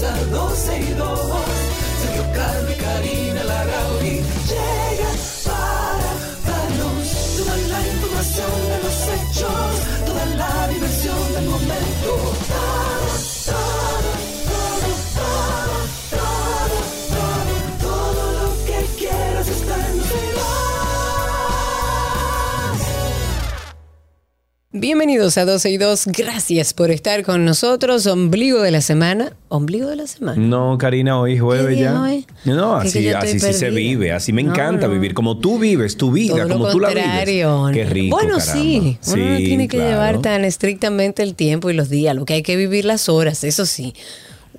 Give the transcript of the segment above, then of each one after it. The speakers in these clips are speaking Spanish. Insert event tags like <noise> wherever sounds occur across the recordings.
comienza 12 y 2. Sergio y Karina llegan para darnos toda la información de los hechos, Bienvenidos a 12 y 2. Gracias por estar con nosotros. Ombligo de la semana. ¿Ombligo de la semana? No, Karina, hoy es jueves ya. hoy? No, así, así sí se vive. Así me encanta no. vivir. Como tú vives tu vida, Todo como lo tú la vives. Qué rico. Bueno, caramba. sí. Uno no tiene que claro. llevar tan estrictamente el tiempo y los días. Lo que hay que vivir las horas, eso sí.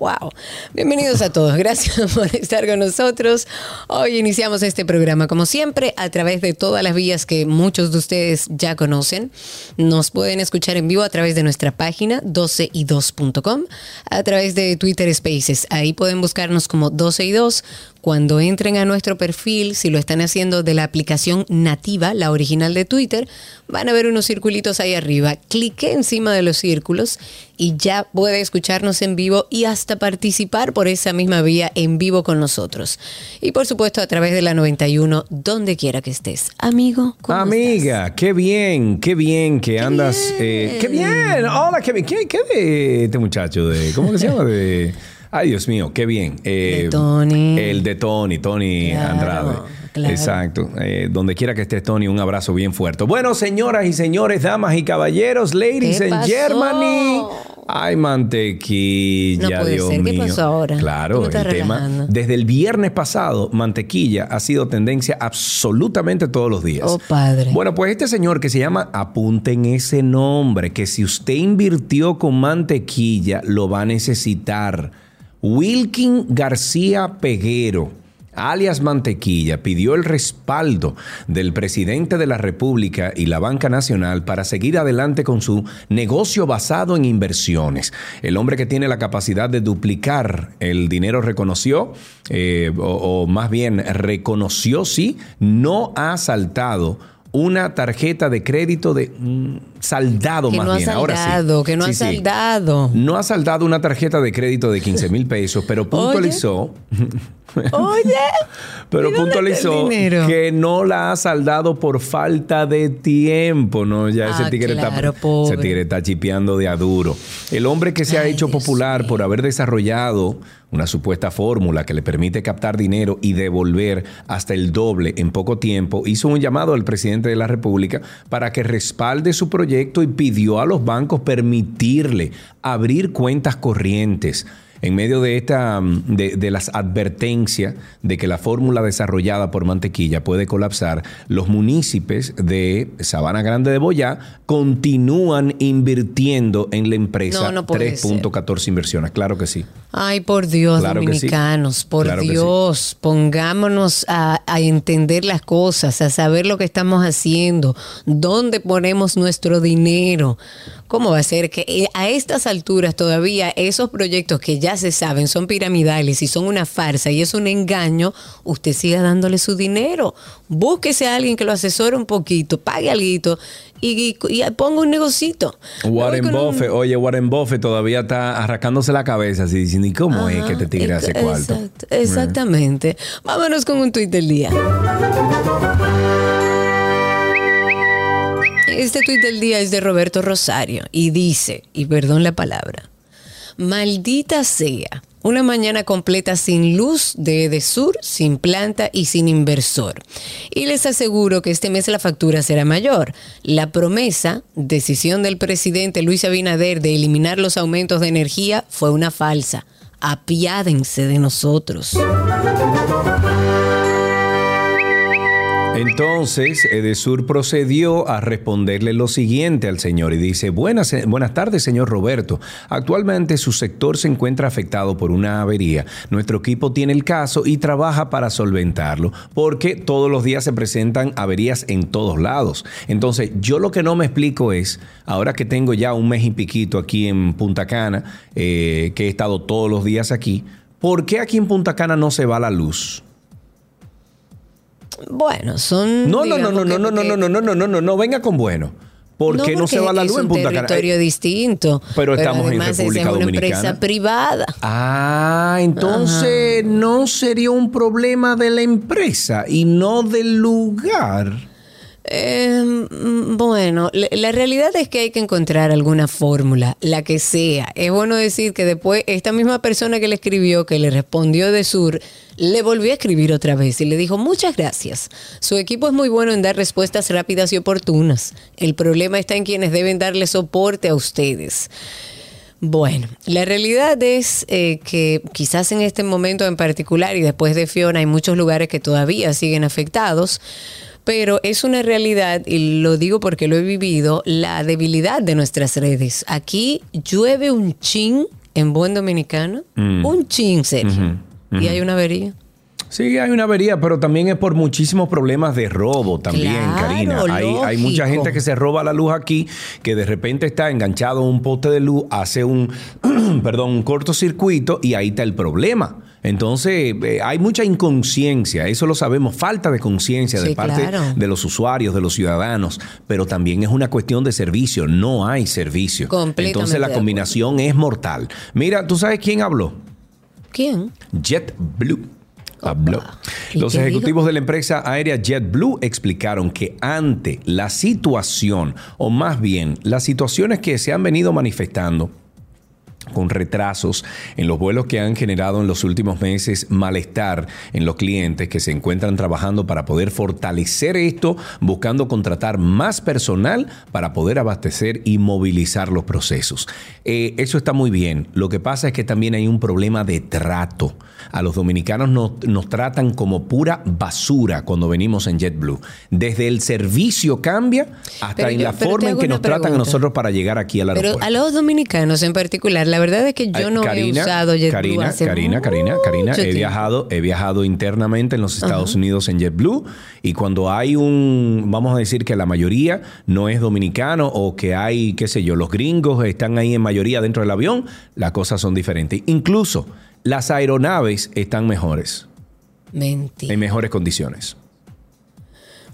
Wow. Bienvenidos a todos. Gracias <laughs> por estar con nosotros. Hoy iniciamos este programa, como siempre, a través de todas las vías que muchos de ustedes ya conocen. Nos pueden escuchar en vivo a través de nuestra página 12y2.com, a través de Twitter Spaces. Ahí pueden buscarnos como 12 y 2. Cuando entren a nuestro perfil, si lo están haciendo de la aplicación nativa, la original de Twitter, van a ver unos circulitos ahí arriba. Clique encima de los círculos y ya puede escucharnos en vivo y hasta participar por esa misma vía en vivo con nosotros. Y por supuesto a través de la 91, donde quiera que estés. Amigo, ¿cómo Amiga, qué bien, qué bien que andas. eh, qué bien. Hola, qué bien. ¿Qué, qué de este muchacho? De, ¿Cómo que se llama? De. Ay, Dios mío, qué bien. Eh, De Tony. El de Tony, Tony Claro, Andrade. claro. Exacto. Eh, donde quiera que estés, Tony, un abrazo bien fuerte. Bueno, señoras y señores, damas y caballeros, ladies ¿Qué and pasó? Germany. Ay, mantequilla, No puede Dios ser. ¿Qué mío. pasó ahora? Claro, el tema. Desde el viernes pasado, mantequilla ha sido tendencia absolutamente todos los días. Oh, padre. Bueno, pues este señor que se llama, apunten ese nombre, que si usted invirtió con mantequilla, lo va a necesitar. Wilkin García Peguero, alias Mantequilla, pidió el respaldo del presidente de la República y la Banca Nacional para seguir adelante con su negocio basado en inversiones. El hombre que tiene la capacidad de duplicar el dinero reconoció, eh, o, o más bien reconoció, sí, no ha saltado una tarjeta de crédito de saldado Que más no ha bien. Ahora sí. saldado, que no ha sí. saldado. No ha saldado una tarjeta de crédito de 15 mil pesos, pero puntualizó. <laughs> Oye. Pero ¿y dónde está el puntualizó que no la ha saldado por falta de tiempo, ¿no? Ya ese Ah, tigre claro, está ese tigre está chipeando de a duro. El hombre que se ha hecho Dios popular por haber desarrollado una supuesta fórmula que le permite captar dinero y devolver hasta el doble en poco tiempo, hizo un llamado al presidente de la República para que respalde su proyecto y pidió a los bancos permitirle abrir cuentas corrientes en medio de esta mm, de, de las advertencias de que la fórmula desarrollada por Mantequilla puede colapsar, los municipios de Sabana Grande de Boyá continúan invirtiendo en la empresa No, no puede 3.14 inversiones. Claro que sí. Ay, por Dios, Claro que sí. dominicanos, por Claro que sí. Dios, pongámonos a, a entender las cosas, a saber lo que estamos haciendo, dónde ponemos nuestro dinero. ¿Cómo va a ser que eh, a estas alturas todavía esos proyectos que ya se saben son piramidales y son una farsa y es un engaño, usted siga dándole su dinero? Búsquese a alguien que lo asesore un poquito, pague algo y, y, y ponga un negocito. Warren un- Buffett, oye, Warren Buffett todavía está arrancándose la cabeza así diciendo, ¿y cómo es que este tigre hace cuarto? exacto, exactamente. Vámonos con un tuit del día. Este tuit del día es de Roberto Rosario y dice, y perdón la palabra, maldita sea, una mañana completa sin luz de Edesur, sin planta y sin inversor. Y les aseguro que este mes la factura será mayor. La promesa, decisión del presidente Luis Abinader de eliminar los aumentos de energía fue una falsa. Apiádense de nosotros. Entonces, Edesur procedió a responderle lo siguiente al señor y dice, buenas, eh, buenas tardes, señor Roberto. Actualmente su sector se encuentra afectado por una avería. Nuestro equipo tiene el caso y trabaja para solventarlo, porque todos los días se presentan averías en todos lados. Entonces, yo lo que no me explico es, ahora que tengo ya un mes y piquito aquí en Punta Cana, eh, que he estado todos los días aquí, ¿por qué aquí en Punta Cana no se va la luz? Bueno, son. No, no, no, no, no, no, no, no, no, no, no, no, no, no, venga con bueno. ¿Por qué no, se va la luz en Punta Cana? Es un territorio distinto. Pero estamos en República es una Dominicana. empresa privada. Ah, entonces no sería un problema de la empresa y no del lugar. Eh, bueno, la, la realidad es que hay que encontrar alguna fórmula, la que sea. Es bueno decir que después esta misma persona que le escribió, que le respondió de Sur, le volvió a escribir otra vez y le dijo muchas gracias. Su equipo es muy bueno en dar respuestas rápidas y oportunas. El problema está en quienes deben darle soporte a ustedes. Bueno, la realidad es eh, que quizás en este momento en particular y después de Fiona hay muchos lugares que todavía siguen afectados, pero es una realidad, y lo digo porque lo he vivido, la debilidad de nuestras redes. Aquí llueve un chin en buen dominicano, Mm. un chin, Sergio, y hay una avería. Sí, hay una avería, pero también es por muchísimos problemas de robo también, Claro, Karina. Hay, hay mucha gente que se roba la luz aquí, que de repente está enganchado a un poste de luz, hace un, <clears throat> perdón, un cortocircuito y ahí está el problema. Entonces, eh, hay mucha inconsciencia, eso lo sabemos, falta de conciencia de parte claro. de los usuarios, de los ciudadanos, pero también es una cuestión de servicio, no hay servicio. Entonces, la combinación es mortal. Mira, ¿tú sabes quién habló? ¿Quién? JetBlue. Habló. ¿Y Los dijo? ejecutivos de la empresa aérea JetBlue explicaron que ante la situación, o más bien las situaciones que se han venido manifestando, con retrasos en los vuelos que han generado en los últimos meses malestar en los clientes que se encuentran trabajando para poder fortalecer esto, buscando contratar más personal para poder abastecer y movilizar los procesos. Eh, eso está muy bien. Lo que pasa es que también hay un problema de trato. A los dominicanos nos, nos tratan como pura basura cuando venimos en JetBlue. Desde el servicio cambia hasta en la forma en que nos tratan a nosotros para llegar aquí al aeropuerto. Pero a los dominicanos en particular, la verdad es que yo no he usado JetBlue Karina, hace Karina, Karina, Karina, he tiempo. viajado, he viajado internamente en los Estados Unidos en JetBlue y cuando hay un, vamos a decir que la mayoría no es dominicano o que hay, qué sé yo, los gringos están ahí en mayoría dentro del avión, las cosas son diferentes. Incluso las aeronaves están mejores, Mentira. en mejores condiciones.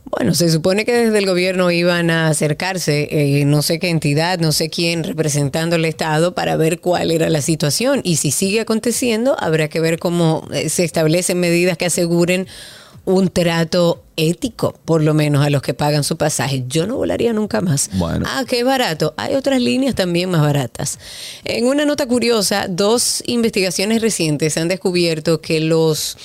Bueno, se supone que desde el gobierno iban a acercarse, eh, no sé qué entidad, no sé quién, representando el Estado para ver cuál era la situación. Y si sigue aconteciendo, habrá que ver cómo eh, se establecen medidas que aseguren un trato ético, por lo menos a los que pagan su pasaje. Yo no volaría nunca más. Bueno. Ah, qué barato. Hay otras líneas también más baratas. En una nota curiosa, dos investigaciones recientes han descubierto que los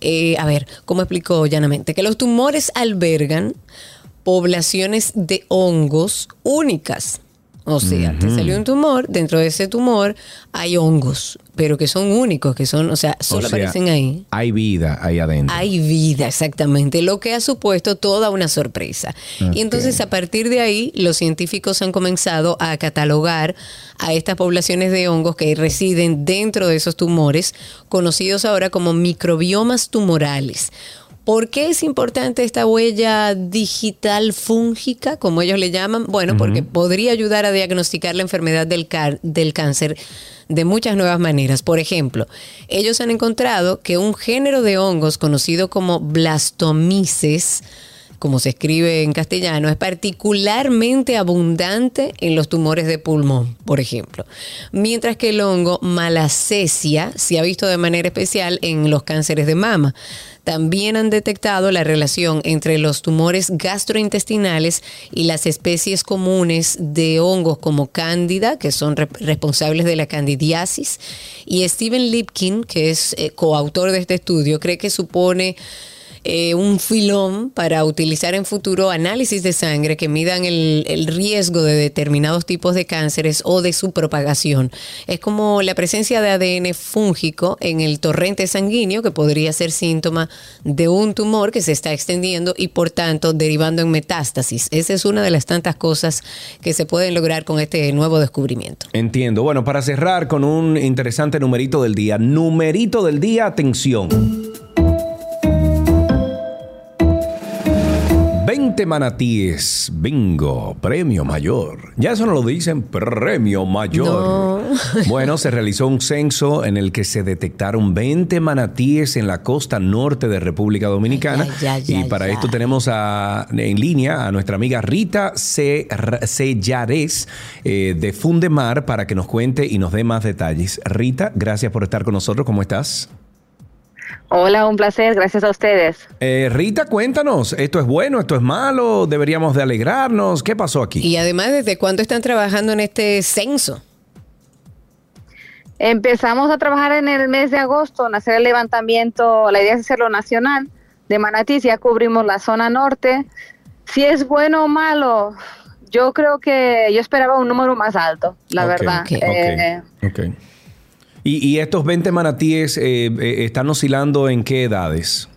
eh, a ver, ¿cómo explico llanamente? Que los tumores albergan poblaciones de hongos únicas. O sea, te salió un tumor, dentro de ese tumor hay hongos, pero que son únicos, que son, o sea, solo O sea, aparecen ahí. Hay vida ahí adentro. Hay vida, exactamente, lo que ha supuesto toda una sorpresa. Y entonces a partir de ahí los científicos han comenzado a catalogar a estas poblaciones de hongos que residen dentro de esos tumores, conocidos ahora como microbiomas tumorales. ¿Por qué es importante esta huella digital fúngica, como ellos le llaman? Bueno, porque podría ayudar a diagnosticar la enfermedad del, del cáncer de muchas nuevas maneras. Por ejemplo, ellos han encontrado que un género de hongos conocido como blastomices, como se escribe en castellano, es particularmente abundante en los tumores de pulmón, por ejemplo. Mientras que el hongo malacesia se ha visto de manera especial en los cánceres de mama. También han detectado la relación entre los tumores gastrointestinales y las especies comunes de hongos como cándida, que son re- responsables de la candidiasis, y Steven Lipkin, que es eh, coautor de este estudio, cree que supone eh, un filón para utilizar en futuro análisis de sangre que midan el, el riesgo de determinados tipos de cánceres o de su propagación. Es como la presencia de ADN fúngico en el torrente sanguíneo que podría ser síntoma de un tumor que se está extendiendo y por tanto derivando en metástasis. Esa es una de las tantas cosas que se pueden lograr con este nuevo descubrimiento. Entiendo. Bueno, para cerrar con un interesante numerito del día. Numerito del día, atención. 20 manatíes, bingo, premio mayor. Ya eso no lo dicen, premio mayor. <laughs> Bueno, se realizó un censo en el que se detectaron 20 manatíes en la costa norte de República Dominicana. Y para esto tenemos a- en línea a nuestra amiga Rita C. Sellares eh, de Fundemar para que nos cuente y nos dé más detalles. Rita, gracias por estar con nosotros. ¿Cómo estás? Hola, un placer, gracias a ustedes. Eh, Rita, cuéntanos, ¿esto es bueno, esto es malo? ¿Deberíamos de alegrarnos? ¿Qué pasó aquí? Y además, ¿desde cuándo están trabajando en este censo? Empezamos a trabajar en el mes de agosto, en hacer el levantamiento, la idea es hacerlo nacional, de manatís, ya cubrimos la zona norte. Si es bueno o malo, yo creo que yo esperaba un número más alto, la verdad. ok, Eh, Ok. ¿Y, y estos 20 manatíes eh, eh, están oscilando en qué edades?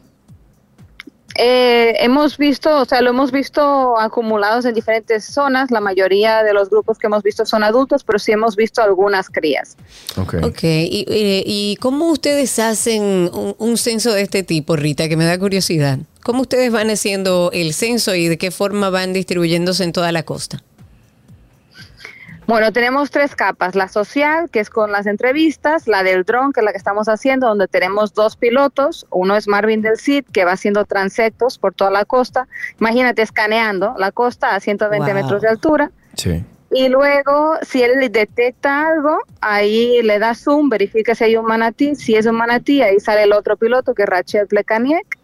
eh, hemos visto, o sea, lo hemos visto acumulados en diferentes zonas. La mayoría de los grupos que hemos visto son adultos, pero sí hemos visto algunas crías. Ok. Ok, y, y- y cómo ustedes hacen un, un censo de este tipo, Rita, que me da curiosidad? ¿Cómo ustedes van haciendo el censo y de qué forma van distribuyéndose en toda la costa? Bueno, tenemos tres capas, la social, que es con las entrevistas, la del dron, que es la que estamos haciendo, donde tenemos dos pilotos, uno es Marvin del Cid, que va haciendo transectos por toda la costa, imagínate escaneando la costa a 120 Wow. metros de altura, Sí. y luego si él detecta algo, ahí le da zoom, verifica si hay un manatí, si es un manatí, ahí sale el otro piloto, que es Rachel Plekaniek,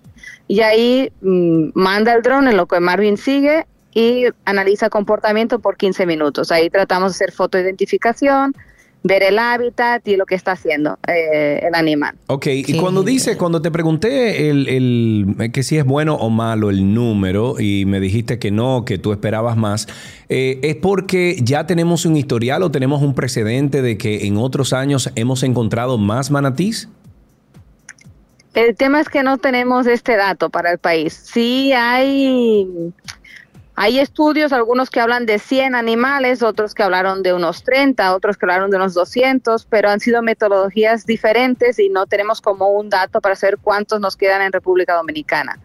y ahí mm, manda el dron en lo que Marvin sigue y analiza comportamiento por 15 minutos. Ahí tratamos de hacer fotoidentificación, ver el hábitat y lo que está haciendo eh, el animal. Ok, y cuando dice, cuando te pregunté el, el- que si es bueno o malo el número y me dijiste que no, que tú esperabas más, eh, ¿es porque ya tenemos un historial o tenemos un precedente de que en otros años hemos encontrado más manatís? El tema es que no tenemos este dato para el país. Sí hay, hay estudios, algunos que hablan de 100 animales, otros que hablaron de unos 30, otros que hablaron de unos 200, pero han sido metodologías diferentes y no tenemos como un dato para saber cuántos nos quedan en República Dominicana.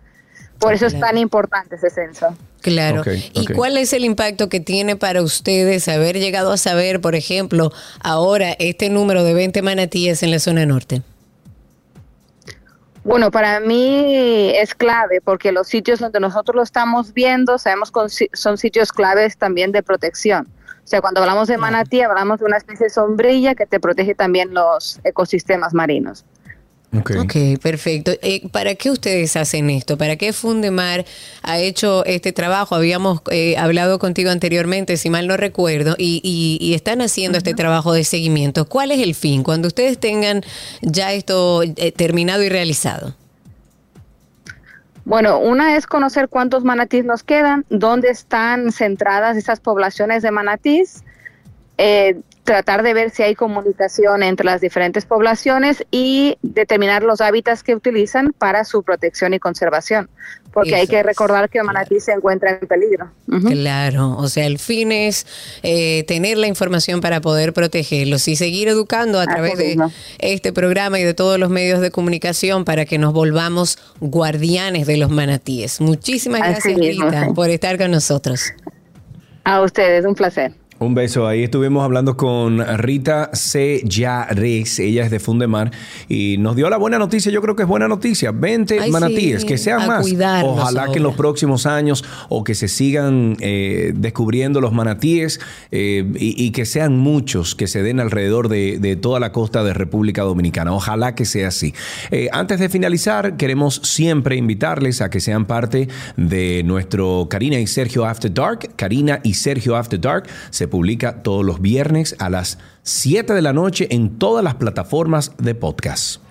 Por eso es tan importante ese censo. Claro. ¿Y cuál es el impacto que tiene para ustedes haber llegado a saber, por ejemplo, ahora este número de 20 manatíes en la zona norte? Bueno, para mí es clave porque los sitios donde nosotros lo estamos viendo, sabemos que son sitios claves también de protección. O sea, cuando hablamos de manatí, hablamos de una especie de sombrilla que te protege también los ecosistemas marinos. Ok. Ok, perfecto. Eh, ¿Para qué ustedes hacen esto? ¿Para qué Fundemar ha hecho este trabajo? Habíamos eh, hablado contigo anteriormente, si mal no recuerdo, y, y- y están haciendo este trabajo de seguimiento. ¿Cuál es el fin? Cuando ustedes tengan ya esto eh, terminado y realizado. Bueno, una es conocer cuántos manatís nos quedan, dónde están centradas esas poblaciones de manatís, eh, tratar de ver si hay comunicación entre las diferentes poblaciones y determinar los hábitats que utilizan para su protección y conservación, porque hay que recordar que el manatí se encuentra en peligro. Claro, o sea, el fin es eh, tener la información para poder protegerlos y seguir educando a Así través de este programa y de todos los medios de comunicación para que nos volvamos guardianes de los manatíes. Muchísimas Así gracias, mismo, Rita, sí. por estar con nosotros. A ustedes, un placer. Un beso. Ahí estuvimos hablando con Rita C. Yares. Ella es de Fundemar y nos dio la buena noticia. Yo creo que es buena noticia. 20 Ay, manatíes, sí, que sean más. Ojalá que en los próximos años o que se sigan eh, descubriendo los manatíes eh, y, y que sean muchos que se den alrededor de, de toda la costa de República Dominicana. Ojalá que sea así. Eh, antes de finalizar, queremos siempre invitarles a que sean parte de nuestro Karina y Sergio After Dark. Karina y Sergio After Dark se publica todos los viernes a las 7 de la noche en todas las plataformas de podcast.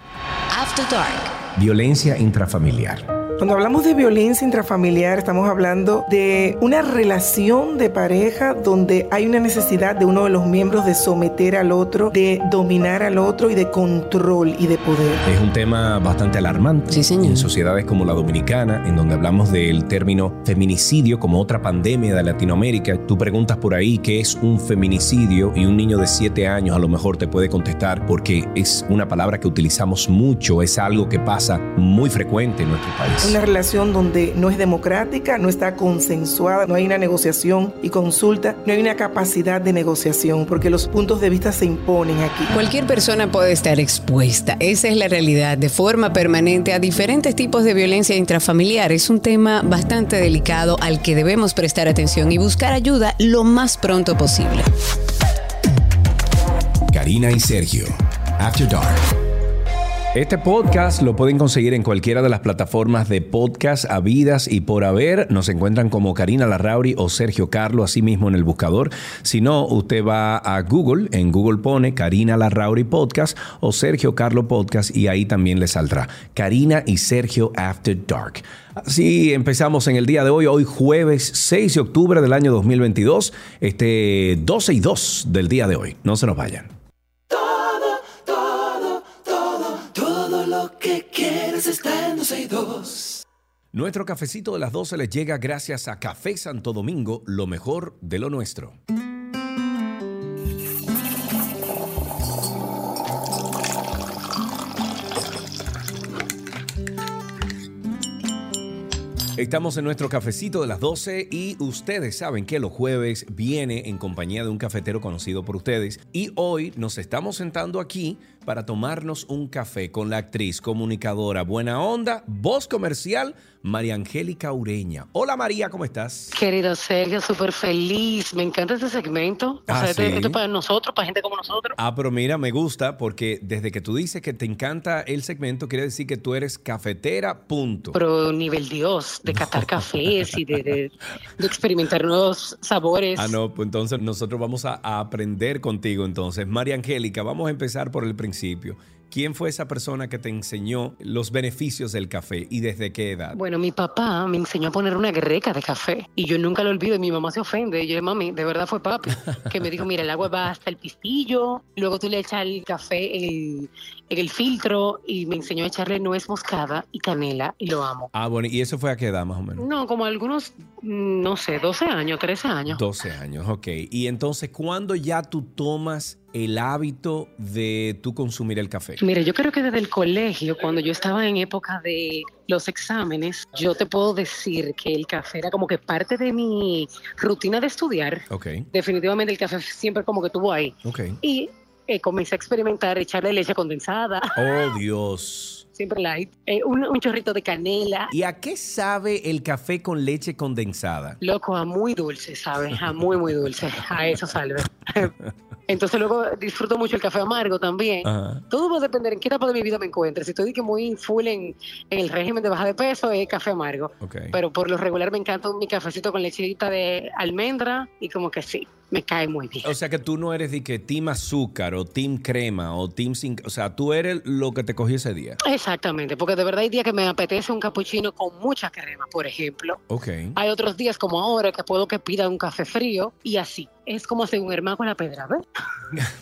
After Dark. Violencia intrafamiliar, Cuando hablamos de violencia intrafamiliar, estamos hablando de una relación de pareja donde hay una necesidad de uno de los miembros de someter al otro, de dominar al otro y de control y de poder. Es un tema bastante alarmante Sí, señor. en sociedades como la dominicana, en donde hablamos del término feminicidio como otra pandemia de Latinoamérica. Tú preguntas por ahí qué es un feminicidio y un niño de 7 años a lo mejor te puede contestar porque es una palabra que utilizamos mucho, es algo que pasa muy frecuente en nuestro país. Una relación donde no es democrática, no está consensuada, no hay una negociación y consulta, no hay una capacidad de negociación, porque los puntos de vista se imponen aquí. Cualquier persona puede estar expuesta, esa es la realidad, de forma permanente a diferentes tipos de violencia intrafamiliar. Es un tema bastante delicado al que debemos prestar atención y buscar ayuda lo más pronto posible. Karina y Sergio. After Dark. Este podcast lo pueden conseguir en cualquiera de las plataformas de podcast habidas y por haber. Nos encuentran como Karina Larrauri o Sergio Carlo, así mismo en el buscador. Si no, usted va a Google, en Google pone Karina Larrauri Podcast o Sergio Carlo Podcast y ahí también le saldrá. Karina y Sergio After Dark. Así empezamos en el día de hoy, hoy jueves 6 de octubre del año 2022, este 12 y 2 del día de hoy. No se nos vayan. 12 y 2. Nuestro cafecito de las 12 les llega gracias a Café Santo Domingo, lo mejor de lo nuestro. Estamos en nuestro cafecito de las 12 y ustedes saben que los jueves viene en compañía de un cafetero conocido por ustedes y hoy nos estamos sentando aquí para tomarnos un café con la actriz, comunicadora, buena onda, voz comercial, María Angélica Ureña. Hola María, ¿cómo estás? Querido Sergio, súper feliz. Me encanta este segmento. O Ah, sea, este- ¿sí? para nosotros, para gente como nosotros. Ah, pero mira, me gusta porque desde que tú dices que te encanta el segmento, quiere decir que tú eres cafetera, punto. Pero nivel Dios, de catar cafés y de, de- de experimentar nuevos sabores. Ah, no, pues entonces nosotros vamos a, a aprender contigo entonces. María Angélica, vamos a empezar por el principio. ¿Quién fue esa persona que te enseñó los beneficios del café y desde qué edad? Bueno, mi papá me enseñó a poner una greca de café y yo nunca lo olvido. y Mi mamá se ofende. Y yo, mami, de verdad fue papi. Que me dijo, mira, el agua va hasta el pistillo, luego tú le echas el café en el, en el filtro y me enseñó a echarle nuez moscada y canela y lo amo. Ah, bueno, ¿y eso fue a qué edad más o menos? No, como algunos, mm, no sé, 12 años, 13 años. 12 años, ok. Y entonces, ¿cuándo ya tú tomas el hábito de tú consumir el café? Mire, yo creo que desde el colegio, cuando yo estaba en época de los exámenes, yo te puedo decir que el café era como que parte de mi rutina de estudiar. Ok, Definitivamente el café siempre como que estuvo ahí. ok. Y eh, comencé a experimentar, echarle leche condensada, Oh, <laughs> Dios. Siempre light, eh, un, un chorrito de canela. ¿Y a qué sabe el café con leche condensada? Loco, a muy dulce, ¿sabes? A muy, muy dulce. A eso salve. <laughs> Entonces luego disfruto mucho el café amargo también. Ajá. Todo va a depender en qué etapa de mi vida me encuentre. Si estoy que muy full en, en el régimen de baja de peso, es café amargo. Ok. Pero por lo regular me encanta mi cafecito con lechita de almendra y como que sí, me cae muy bien. O sea que tú no eres de que team azúcar o team crema o team sin... O sea, tú eres lo que te cogió ese día. Exactamente, porque de verdad hay días que me apetece un cappuccino con mucha crema, por ejemplo. Ok. Hay otros días como ahora que puedo que pida un café frío y así. Es como hacer un hermano con la pedra, ¿ves?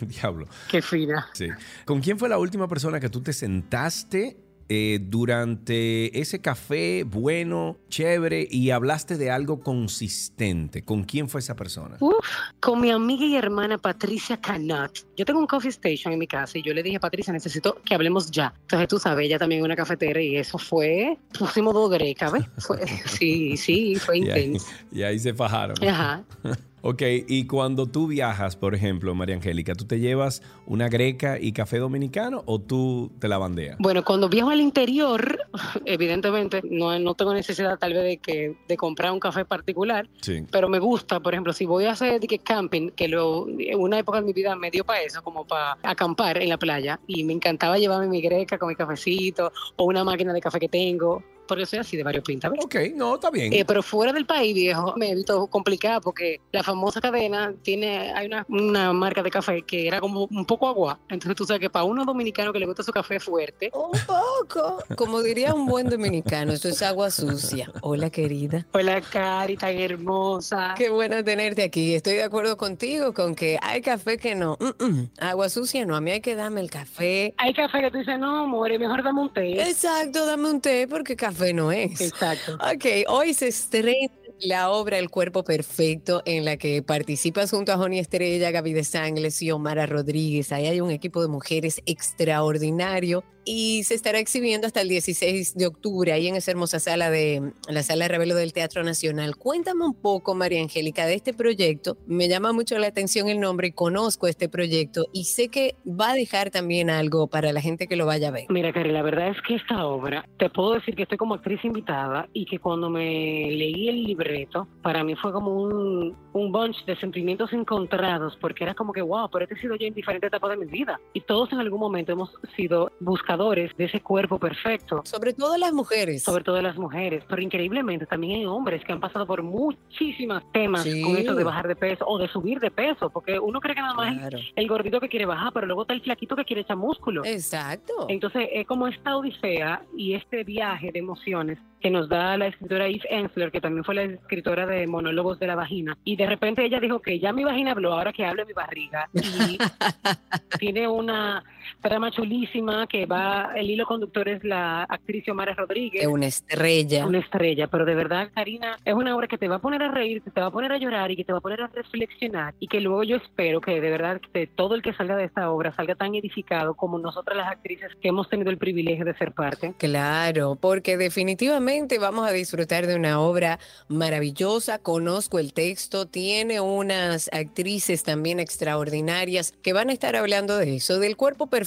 <laughs> Diablo. Qué fina. Sí. ¿Con quién fue la última persona que tú te sentaste eh, durante ese café bueno, chévere y hablaste de algo consistente? ¿Con quién fue esa persona? Uf, con mi amiga y hermana Patricia Canat. Yo tengo un coffee station en mi casa y yo le dije a Patricia, necesito que hablemos ya. Entonces tú sabes, ella también es una cafetera y eso fue, pusimos dos grecas, ¿ves? Fue- <laughs> sí, sí, fue <laughs> Y ahí, intenso. y ahí se fajaron. Ajá. <laughs> Ok, y cuando tú viajas, por ejemplo, María Angélica, ¿tú te llevas una greca y café dominicano o tú te la bandeas? Bueno, cuando viajo al interior, <laughs> evidentemente no, no tengo necesidad tal vez de, que, de comprar un café particular, Sí. pero me gusta, por ejemplo, si voy a hacer que camping, que lo, en una época de mi vida me dio para eso, como para acampar en la playa, y me encantaba llevarme mi greca con mi cafecito o una máquina de café que tengo. Porque soy así de varios pintas. Ok, no, está bien. Eh, pero fuera del país, viejo, me he visto complicado porque la famosa cadena tiene, hay una, una marca de café que era como un poco agua. Entonces tú sabes que para uno dominicano que le gusta su café fuerte, Un poco. Como diría un buen dominicano, esto es agua sucia. Hola, querida. Hola, Cari, tan hermosa. Qué bueno tenerte aquí. Estoy de acuerdo contigo con que hay café que no. Mm, mm. Agua sucia no. A mí hay que darme el café. Hay café que tú dices, no, amor, mejor dame un té. Exacto, dame un té porque café no es. Exacto. Ok, hoy se estrena la obra El Cuerpo Perfecto, en la que participas junto a Joni Estrella, Gaby de Sangles y Omara Rodríguez. Ahí hay un equipo de mujeres extraordinario y se estará exhibiendo hasta el 16 de octubre ahí en esa hermosa sala de la Sala Revelo del Teatro Nacional. Cuéntame un poco, María Angélica, de este proyecto. Me llama mucho la atención el nombre y conozco este proyecto y sé que va a dejar también algo para la gente que lo vaya a ver. Mira, Cari, la verdad es que esta obra, te puedo decir que estoy como actriz invitada y que cuando me leí el libreto, para mí fue como un, un bunch de sentimientos encontrados, porque era como que, wow, pero este he sido yo en diferentes etapas de mi vida. Y todos en algún momento hemos sido buscadores de ese cuerpo perfecto. Sobre todo las mujeres. Sobre todo las mujeres, pero increíblemente también hay hombres que han pasado por muchísimas temas Sí. con esto de bajar de peso o de subir de peso, porque uno cree que nada más es Claro. el gordito que quiere bajar, pero luego está el flaquito que quiere echar músculo. Exacto. Entonces, es como esta odisea y este viaje de emociones que nos da la escritora Eve Ensler, que también fue la escritora de Monólogos de la Vagina. Y de repente ella dijo que ya mi vagina habló, ahora que hable mi barriga. Y <laughs> tiene una trama chulísima que va, el hilo conductor es la actriz Xiomara Rodríguez. Es una estrella. Una estrella, pero de verdad, Karina, es una obra que te va a poner a reír, que te va a poner a llorar y que te va a poner a reflexionar y que luego yo espero que de verdad que todo el que salga de esta obra salga tan edificado como nosotras las actrices que hemos tenido el privilegio de ser parte. Claro, porque definitivamente vamos a disfrutar de una obra maravillosa. Conozco el texto, tiene unas actrices también extraordinarias que van a estar hablando de eso, del cuerpo perfecto,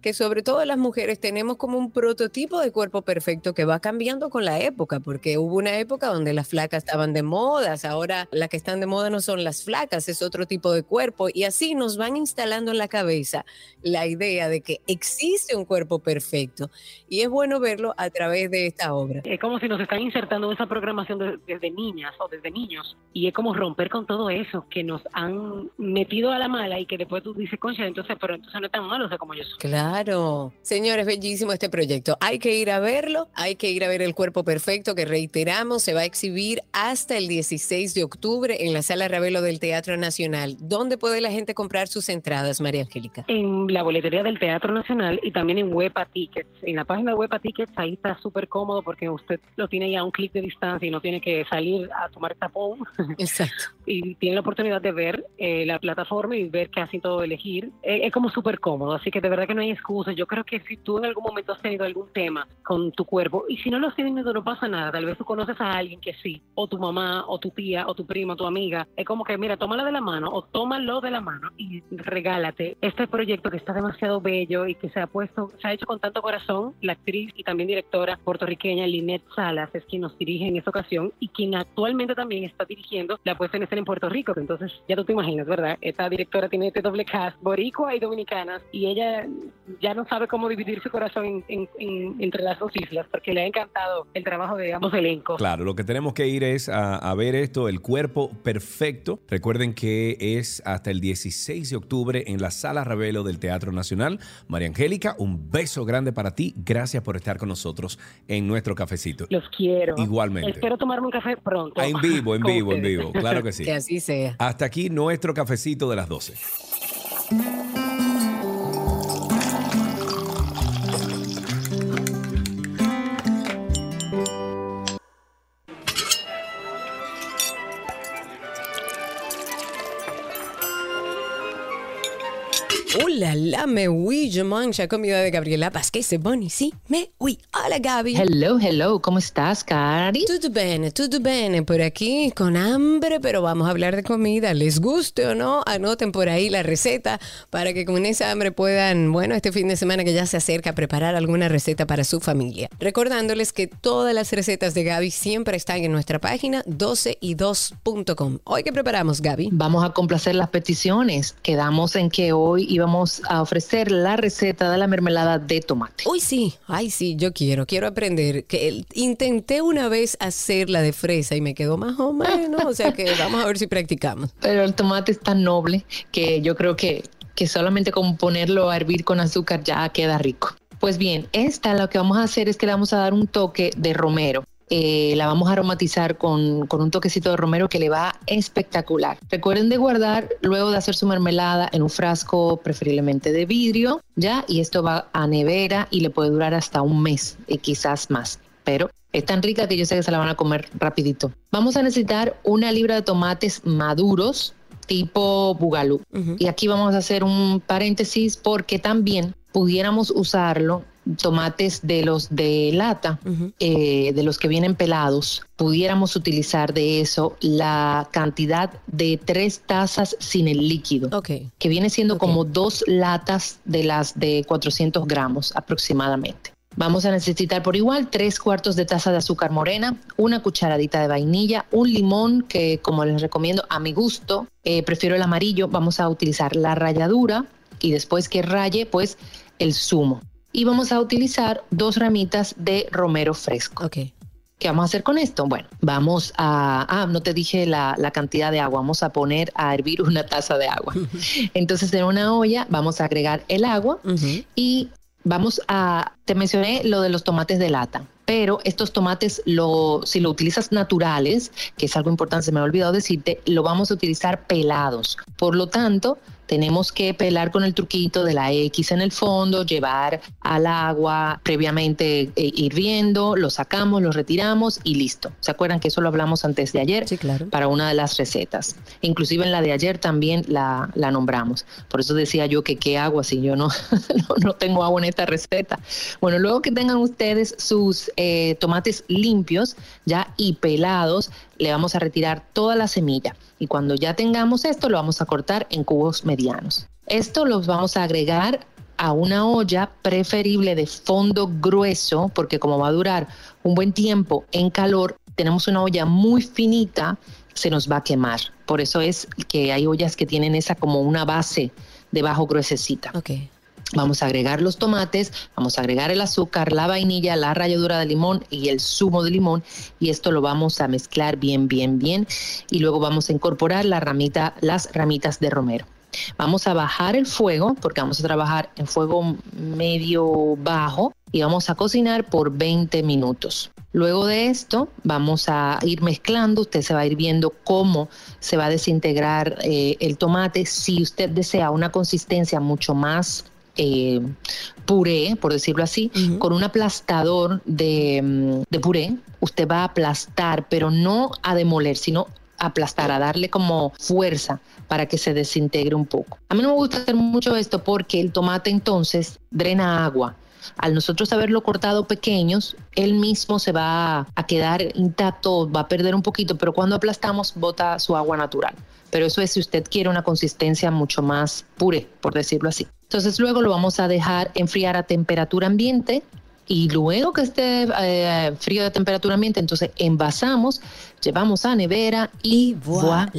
que sobre todo las mujeres tenemos como un prototipo de cuerpo perfecto que va cambiando con la época, porque hubo una época donde las flacas estaban de modas, ahora las que están de moda no son las flacas, es otro tipo de cuerpo y así nos van instalando en la cabeza la idea de que existe un cuerpo perfecto y es bueno verlo a través de esta obra. Es como si nos están insertando esa programación de- desde niñas o desde niños y es como romper con todo eso que nos han metido a la mala y que después tú dices, concha, entonces, pero entonces no es tan malo, como yo soy. Claro. Señores, bellísimo este proyecto. Hay que ir a verlo, hay que ir a ver el cuerpo perfecto que reiteramos se va a exhibir hasta el 16 de octubre en la Sala Ravelo del Teatro Nacional. ¿Dónde puede la gente comprar sus entradas, María Angélica? En la boletería del Teatro Nacional y también en Huepa Tickets. En la página de Huepa Tickets ahí está súper cómodo porque usted lo tiene ya a un clic de distancia y no tiene que salir a tomar tapón <laughs> Exacto. y tiene la oportunidad de ver eh, la plataforma y ver qué hacen todo elegir. Eh, es como súper cómodo, así que de verdad que no hay excusa. Yo creo que si tú en algún momento has tenido algún tema con tu cuerpo y si no lo has tenido no pasa nada, tal vez tú conoces a alguien que sí, o tu mamá, o tu tía, o tu prima, tu amiga, es como que mira, tómala de la mano o tómalo de la mano y regálate este proyecto que está demasiado bello y que se ha puesto, se ha hecho con tanto corazón. La actriz y también directora puertorriqueña Lynette Salas es quien nos dirige en esta ocasión y quien actualmente también está dirigiendo la puesta en escena en Puerto Rico. Entonces, ya tú te imaginas, ¿verdad? Esta directora tiene este doble cast, boricua y dominicana, y ella ya no sabe cómo dividir su corazón en- en- en- entre las dos islas, porque le ha encantado el trabajo de ambos elencos. Claro, lo que tenemos que ir es a, a ver esto, el cuerpo perfecto. Recuerden que es hasta el 16 de octubre en la Sala Ravelo del Teatro Nacional. María Angélica, un beso grande para ti. Gracias por estar con nosotros en nuestro cafecito. Los quiero. Igualmente. Espero tomarme un café pronto. Ah, En vivo, en <laughs> vivo, en vivo. Claro que sí. <laughs> Que así sea. Hasta aquí nuestro cafecito de las 12. Hola, la me oui, je mange comida de Gabriela Vázquez, c'est bon ici, me oui. Hola, Gaby. Hello, hello, ¿cómo estás, Cari? Todo bene, todo bene, por aquí con hambre, pero vamos a hablar de comida. Les guste o no, anoten por ahí la receta para que con esa hambre puedan, bueno, este fin de semana que ya se acerca, preparar alguna receta para su familia. Recordándoles que todas las recetas de Gaby siempre están en nuestra página 12y2.com. Hoy, ¿qué preparamos, Gaby? Vamos a complacer las peticiones. Quedamos en que hoy y vamos a ofrecer la receta de la mermelada de tomate. Uy, sí, ay, sí, yo quiero, quiero aprender. Que el- intenté una vez hacer la de fresa y me quedó más o menos, o sea que <laughs> vamos a ver si practicamos. Pero el tomate es tan noble que yo creo que, que solamente con ponerlo a hervir con azúcar ya queda rico. Pues bien, esta lo que vamos a hacer es que le vamos a dar un toque de romero. Eh, la vamos a aromatizar con, con un toquecito de romero que le va espectacular. Recuerden de guardar luego de hacer su mermelada en un frasco preferiblemente de vidrio, ¿ya? Y esto va a nevera y le puede durar hasta un mes y quizás más. Pero es tan rica que yo sé que se la van a comer rapidito. Vamos a necesitar una libra de tomates maduros tipo bugalú. Y aquí vamos a hacer un paréntesis porque también pudiéramos usarlo tomates de los de lata, eh, de los que vienen pelados, pudiéramos utilizar de eso la cantidad de tres tazas sin el líquido, Ok. que viene siendo como dos latas de las de 400 gramos aproximadamente. Vamos a necesitar por igual tres cuartos de taza de azúcar morena, una cucharadita de vainilla, un limón que como les recomiendo a mi gusto, eh, prefiero el amarillo, vamos a utilizar la ralladura y después que raye pues el zumo. Y vamos a utilizar dos ramitas de romero fresco. Ok. ¿Qué vamos a hacer con esto? Bueno, vamos a... Ah, no te dije la, la cantidad de agua. Vamos a poner a hervir una taza de agua. <laughs> Entonces en una olla vamos a agregar el agua Ujú. y vamos a... Te mencioné lo de los tomates de lata. Pero estos tomates, lo, si lo utilizas naturales, que es algo importante, se me ha olvidado decirte, lo vamos a utilizar pelados. Por lo tanto, tenemos que pelar con el truquito de la X en el fondo, llevar al agua previamente eh, hirviendo, lo sacamos, lo retiramos y listo. ¿Se acuerdan que eso lo hablamos antes de ayer? Sí, claro. para una de las recetas. Inclusive en la de ayer también la, la nombramos. Por eso decía yo que qué agua si yo no, <laughs> no, no tengo agua en esta receta. Bueno, luego que tengan ustedes sus eh, tomates limpios ya y pelados, le vamos a retirar toda la semilla. Y cuando ya tengamos esto, lo vamos a cortar en cubos medianos. Esto los vamos a agregar a una olla preferible de fondo grueso, porque como va a durar un buen tiempo en calor, tenemos una olla muy finita, se nos va a quemar. Por eso es que hay ollas que tienen esa como una base debajo gruesecita. Ok. Vamos a agregar los tomates, vamos a agregar el azúcar, la vainilla, la ralladura de limón y el zumo de limón y esto lo vamos a mezclar bien, bien, bien y luego vamos a incorporar la ramita, las ramitas de romero. Vamos a bajar el fuego porque vamos a trabajar en fuego medio bajo y vamos a cocinar por 20 minutos. Luego de esto vamos a ir mezclando, usted se va a ir viendo cómo se va a desintegrar eh, el tomate. Si usted desea una consistencia mucho más eh, puré, por decirlo así, con un aplastador de, mm, de puré, usted va a aplastar, pero no a demoler, sino aplastar, a darle como fuerza para que se desintegre un poco. A mí no me gusta hacer mucho esto porque el tomate entonces drena agua. Al nosotros haberlo cortado pequeños, él mismo se va a quedar intacto, va a perder un poquito, pero cuando aplastamos bota su agua natural. Pero eso es si usted quiere una consistencia mucho más puré, por decirlo así. Entonces luego lo vamos a dejar enfriar a temperatura ambiente y luego que esté eh, frío de temperatura ambiente, entonces envasamos, llevamos a nevera y voilà.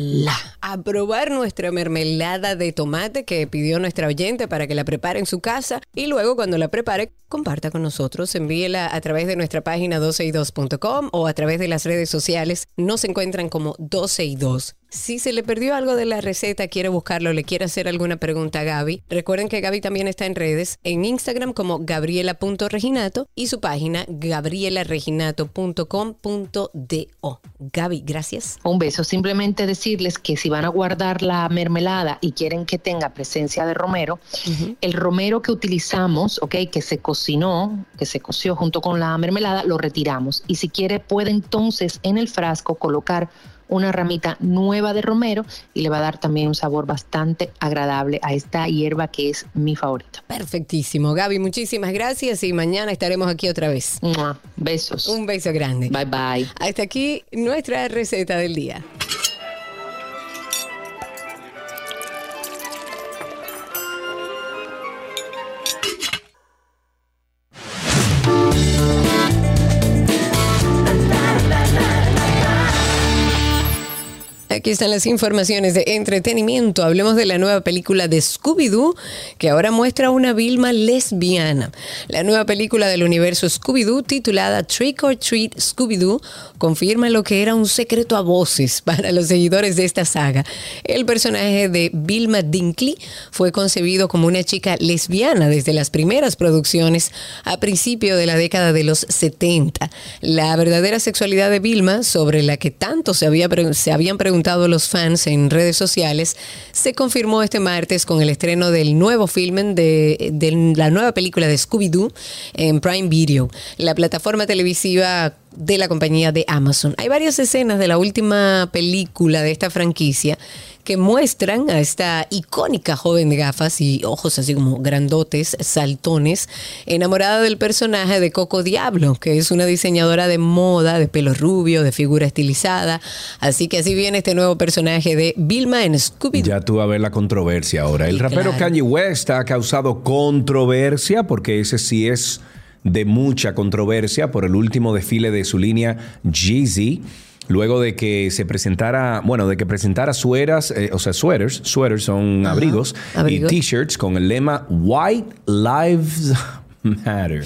A probar nuestra mermelada de tomate que pidió nuestra oyente para que la prepare en su casa y luego cuando la prepare comparta con nosotros, envíela a través de nuestra página 12y2.com o a través de las redes sociales. Nos encuentran como 12 y 2. Si se le perdió algo de la receta, quiere buscarlo, le quiere hacer alguna pregunta a Gaby, recuerden que Gaby también está en redes, en Instagram como gabriela.reginato y su página gabrielareginato.com.do. Gaby, gracias. Un beso. Simplemente decirles que si van a guardar la mermelada y quieren que tenga presencia de romero, el romero que utilizamos, ok, que se cocinó, que se coció junto con la mermelada, lo retiramos. Y si quiere, puede entonces en el frasco colocar una ramita nueva de romero y le va a dar también un sabor bastante agradable a esta hierba que es mi favorita. Perfectísimo. Gaby, muchísimas gracias y mañana estaremos aquí otra vez. Besos. Un beso grande. Bye bye. Hasta aquí nuestra receta del día. Aquí están las informaciones de entretenimiento. Hablemos de la nueva película de Scooby-Doo, que ahora muestra a una Vilma lesbiana. La nueva película del universo Scooby-Doo, titulada Trick or Treat Scooby-Doo, confirma lo que era un secreto a voces <laughs> para los seguidores de esta saga. El personaje de Vilma Dinkley fue concebido como una chica lesbiana desde las primeras producciones a principio de la década de los 70. La verdadera sexualidad de Vilma, sobre la que tanto se, había, se habían preguntado los fans en redes sociales, se confirmó este martes con el estreno del nuevo filme de, de la nueva película de Scooby-Doo en Prime Video, la plataforma televisiva de la compañía de Amazon. Hay varias escenas de la última película de esta franquicia que muestran a esta icónica joven de gafas y ojos así como grandotes, saltones, enamorada del personaje de Coco Diablo, que es una diseñadora de moda, de pelo rubio, de figura estilizada. Así que así viene este nuevo personaje de Vilma en Scooby. Ya tú a ver la controversia ahora. El rapero claro. Kanye West ha causado controversia porque ese sí es de mucha controversia por el último desfile de su línea Jeezy. Luego de que se presentara, bueno, de que presentara sueras, eh, o sea, sweaters, sweaters son abrigos, abrigos. y t-shirts con el lema White Lives Matter.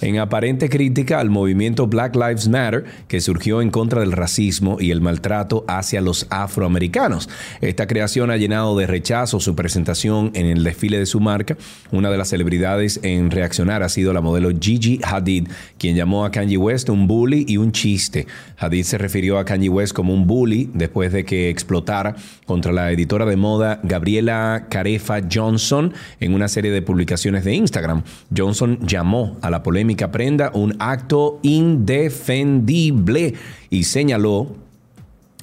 En aparente crítica al movimiento Black Lives Matter, que surgió en contra del racismo y el maltrato hacia los afroamericanos. Esta creación ha llenado de rechazo su presentación en el desfile de su marca. Una de las celebridades en reaccionar ha sido la modelo Gigi Hadid, quien llamó a Kanye West un bully y un chiste. Hadid se refirió a Kanye West como un bully después de que explotara contra la editora de moda Gabriela Carefa Johnson en una serie de publicaciones de Instagram. Johnson llamó a la polémica prenda un acto indefendible y señaló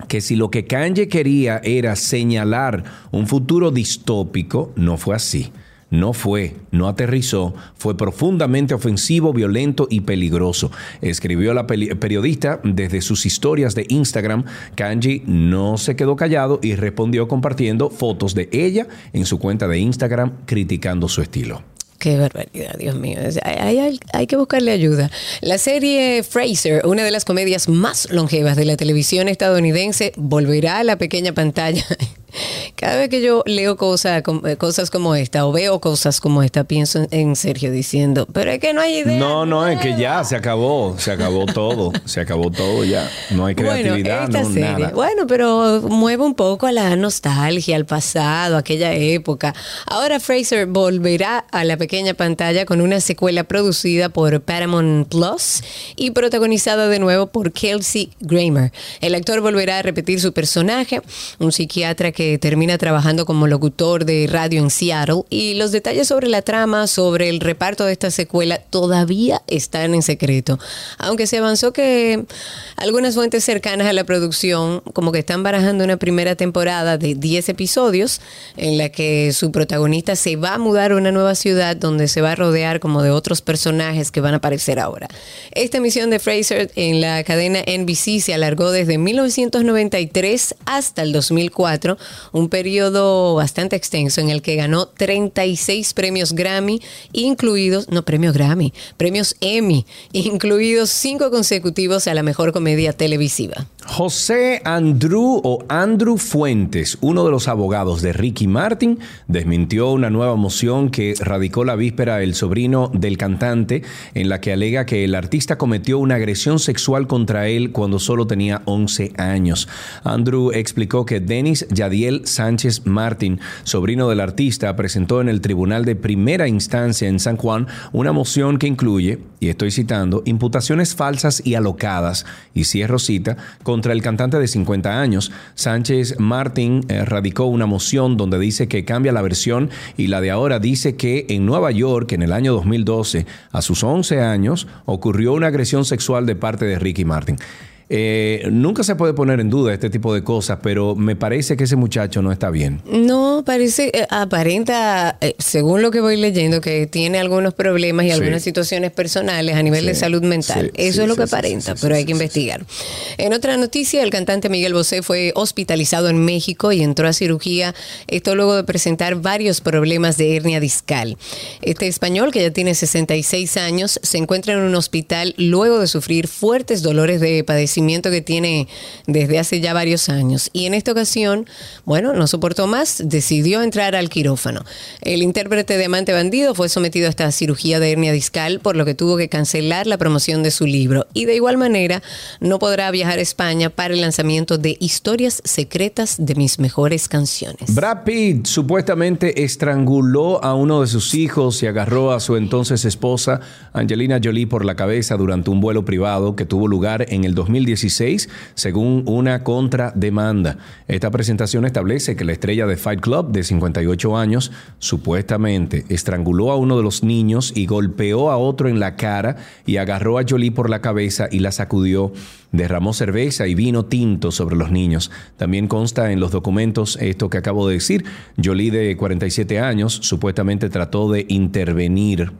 que si lo que Kanye quería era señalar un futuro distópico, no fue así. No fue, no aterrizó, fue profundamente ofensivo, violento y peligroso. Escribió la periodista desde sus historias de Instagram. Kanji no se quedó callado y respondió compartiendo fotos de ella en su cuenta de Instagram criticando su estilo. Qué barbaridad, Dios mío. Hay- hay que buscarle ayuda. La serie Fraser, una de las comedias más longevas de la televisión estadounidense, volverá a la pequeña pantalla. <laughs> Cada vez que yo leo cosas, eh, cosas como esta o veo cosas como esta, pienso en- Sergio diciendo, pero es que no hay idea. No, no, es que ya se acabó, se acabó todo, se acabó todo ya. No hay creatividad, bueno, no serie, nada. Bueno, pero mueve un poco a la nostalgia, al pasado, aquella época. Ahora Fraser volverá a la pequeña pantalla con una secuela producida por Paramount Plus y protagonizada de nuevo por Kelsey Grammer. El actor volverá a repetir su personaje, un psiquiatra que termina trabajando como locutor de radio en Seattle y los detalles sobre la trama, sobre el reparto de esta secuela todavía están en secreto. Aunque se avanzó que algunas fuentes cercanas a la producción como que están barajando una primera temporada de 10 episodios en la que su protagonista se va a mudar a una nueva ciudad donde se va a rodear como de otros personajes que van a aparecer ahora. Esta emisión de Fraser en la cadena NBC se alargó desde 1993 hasta el 2004, un periodo bastante extenso en el que ganó 36 premios Grammy, incluidos, no premios Grammy, premios Emmy, <laughs> incluidos cinco consecutivos a la mejor comedia televisiva. José Andrew o Andrew Fuentes, uno de los abogados de Ricky Martin, desmintió una nueva moción que radicó la víspera el sobrino del cantante, en la que alega que el artista cometió una agresión sexual contra él cuando solo tenía 11 años. Andrew explicó que Denis Yadiel Sánchez Martin, sobrino del artista, presentó en el Tribunal de Primera Instancia en San Juan una moción que incluye, y estoy citando, imputaciones falsas y alocadas, y cierro cita, contra el cantante de 50 años. Sánchez Martin eh, radicó una moción donde dice que cambia la versión y la de ahora dice que en Nueva York, en el año 2012, a sus 11 años, ocurrió una agresión sexual de parte de Ricky Martin. Eh, nunca se puede poner en duda este tipo de cosas, pero me parece que ese muchacho no está bien. No, parece, eh, aparenta, eh, según lo que voy leyendo, que tiene algunos problemas y Sí. algunas situaciones personales a nivel de salud mental. sí, Eso es lo que aparenta, pero hay que investigar. En otra noticia, el cantante Miguel Bosé fue hospitalizado en México y entró a cirugía, esto luego de presentar varios problemas de hernia discal. Este español, que ya tiene 66 años, se encuentra en un hospital luego de sufrir fuertes dolores de padecimiento que tiene desde hace ya varios años. Y en esta ocasión, bueno, no soportó más, decidió entrar al quirófano. El intérprete de Amante Bandido fue sometido a esta cirugía de hernia discal, por lo que tuvo que cancelar la promoción de su libro. Y de igual manera, no podrá viajar a España para el lanzamiento de Historias Secretas de mis mejores canciones. Brad Pitt supuestamente estranguló a uno de sus hijos y agarró a su entonces esposa Angelina Jolie por la cabeza durante un vuelo privado que tuvo lugar en el 2016 según una contrademanda. Esta presentación establece que la estrella de Fight Club de 58 años supuestamente estranguló a uno de los niños y golpeó a otro en la cara y agarró a Jolie por la cabeza y la sacudió derramó cerveza y vino tinto sobre los niños. También consta en los documentos esto que acabo de decir. Jolie, de 47 años, supuestamente trató de intervenir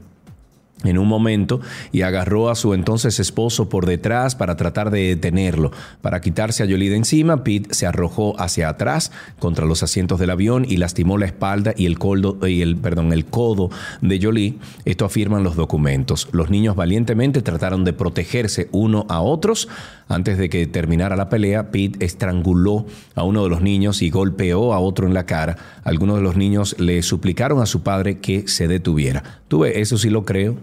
en un momento y agarró a su entonces esposo por detrás para tratar de detenerlo. Para quitarse a Jolie de encima, Pete se arrojó hacia atrás contra los asientos del avión y lastimó la espalda y el, coldo, y el, perdón, el codo de Jolie. Esto afirman los documentos. Los niños valientemente trataron de protegerse uno a otros. Antes de que terminara la pelea, Pete estranguló a uno de los niños y golpeó a otro en la cara. Algunos de los niños le suplicaron a su padre que se detuviera. Tuve, eso sí lo creo.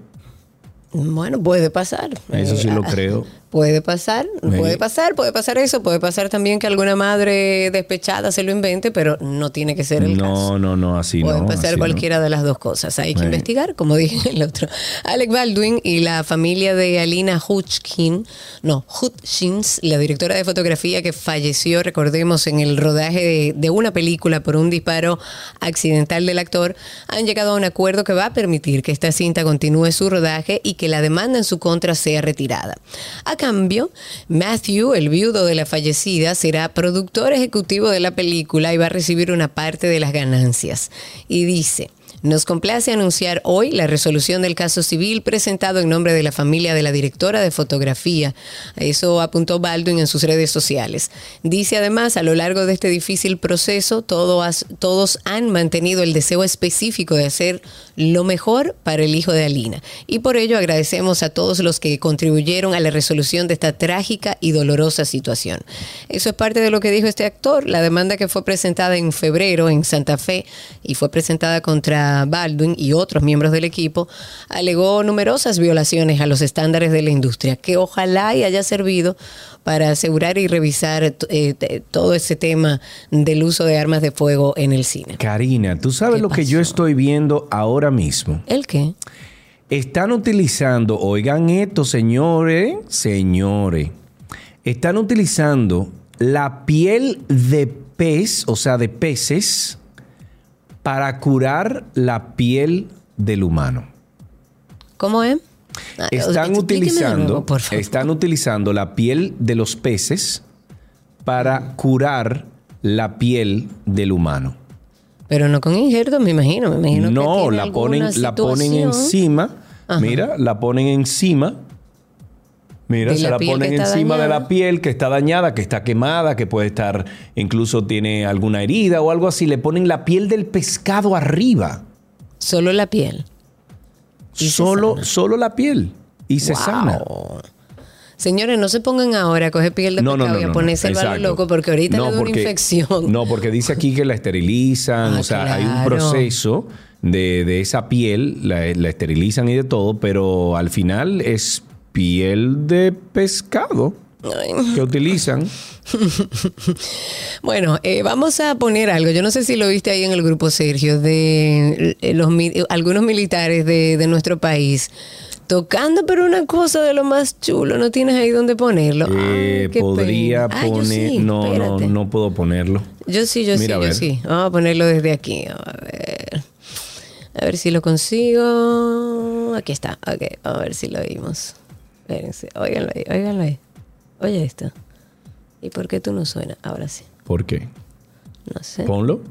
Bueno, puede pasar. Eso sí lo Eh, creo. Puede pasar, puede pasar, puede pasar eso, puede pasar también que alguna madre despechada se lo invente, pero no tiene que ser el caso. No, no, no, así Puede no. pasar así no. cualquiera de las dos cosas. Hay que investigar, como dije el otro. Alec Baldwin y la familia de Alina Hutchkin, no, Hutchins, la directora de fotografía que falleció, recordemos, en el rodaje de, de una película por un disparo accidental del actor, han llegado a un acuerdo que va a permitir que esta cinta continúe su rodaje y que la demanda en su contra sea retirada. A cambio, Matthew, el viudo de la fallecida, será productor ejecutivo de la película y va a recibir una parte de las ganancias. Y dice, nos complace anunciar hoy la resolución del caso civil presentado en nombre de la familia de la directora de fotografía. Eso apuntó Baldwin en sus redes sociales. Dice además, a lo largo de este difícil proceso, todo has- todos han mantenido el deseo específico de hacer lo mejor para el hijo de Alina. Y por ello agradecemos a todos los que contribuyeron a la resolución de esta trágica y dolorosa situación. Eso es parte de lo que dijo este actor. La demanda que fue presentada en febrero en Santa Fe y fue presentada contra Baldwin y otros miembros del equipo, alegó numerosas violaciones a los estándares de la industria, que ojalá y haya servido para asegurar y revisar eh, t- todo ese tema del uso de armas de fuego en el cine. Karina, ¿tú sabes ¿Qué lo que yo estoy viendo ahora mismo? ¿El qué? Están utilizando, oigan esto, señores, señores, están utilizando la piel de pez, o sea, de peces, para curar la piel del humano. ¿Cómo es? Ah, Están utilizando, nuevo, por favor. están utilizando la piel de los peces para curar la piel del humano. Pero no con injertos, me imagino. Me imagino No, la ponen, la ponen encima. Ajá. Mira, la ponen encima. Mira, se la ponen encima de la piel que está dañada, que está quemada, que puede estar, incluso tiene alguna herida o algo así. Le ponen la piel del pescado arriba. Solo la piel. Y Solo, solo la piel. Y se Wow. sana. Señores, no se pongan ahora a coger piel de No, no, pescado no, y a no, ponerse el no. balón Exacto. loco porque ahorita No, le da una infección. No, porque dice aquí que la esterilizan, Ah, o sea, hay un proceso de, de esa piel, la, la esterilizan y de todo, pero al final es piel de pescado que utilizan. <laughs> Bueno, eh, vamos a poner algo. Yo no sé si lo viste ahí en el grupo, Sergio, de eh, los mi- algunos militares de, de nuestro país tocando, pero una cosa de lo más chulo. No tienes ahí dónde ponerlo. Eh, Ay, podría pena. Ah, poner. sí, no, no, espérate. no puedo ponerlo. Yo sí, yo Mira, sí, yo sí. Vamos a ponerlo desde aquí. A ver. A ver si lo consigo. Aquí está. Ok, a ver si lo oímos. Espérense. Óiganlo ahí, óiganlo ahí. Oye esto. ¿Y por qué tú no suena? Ahora sí. ¿Por qué? No sé. Ponlo.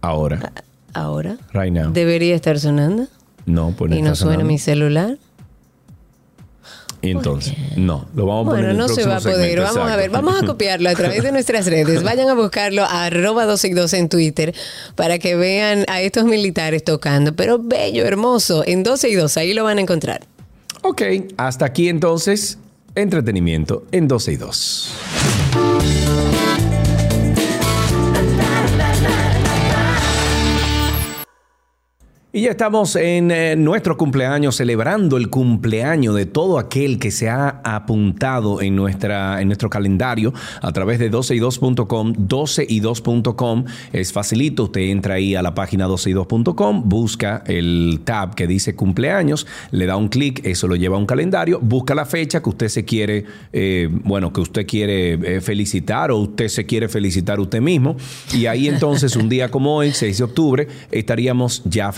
Ahora. Ahora. Right now. Debería estar sonando. No, pues y no suena sonando. mi celular. Y entonces, no, lo vamos a poner Bueno, en el no se va a poder. segmento, Vamos a exacto. ver, vamos a copiarlo a través de nuestras redes. <laughs> Vayan a buscarlo a arroba 12 y 12 en Twitter para que vean a estos militares tocando. Pero bello, hermoso, en 12 y 2, ahí lo van a encontrar. Ok, hasta aquí entonces entretenimiento en 12 y 2. Y ya estamos en eh, nuestro cumpleaños, celebrando el cumpleaños de todo aquel que se ha apuntado en, nuestra, en nuestro calendario a través de 12y2.com. 12y2.com es facilito, usted entra ahí a la página 12y2.com, busca el tab que dice cumpleaños, le da un clic, eso lo lleva a un calendario, busca la fecha que usted se quiere, eh, bueno, que usted quiere eh, felicitar o usted se quiere felicitar usted mismo. Y ahí entonces, un día como hoy, 6 de octubre, estaríamos ya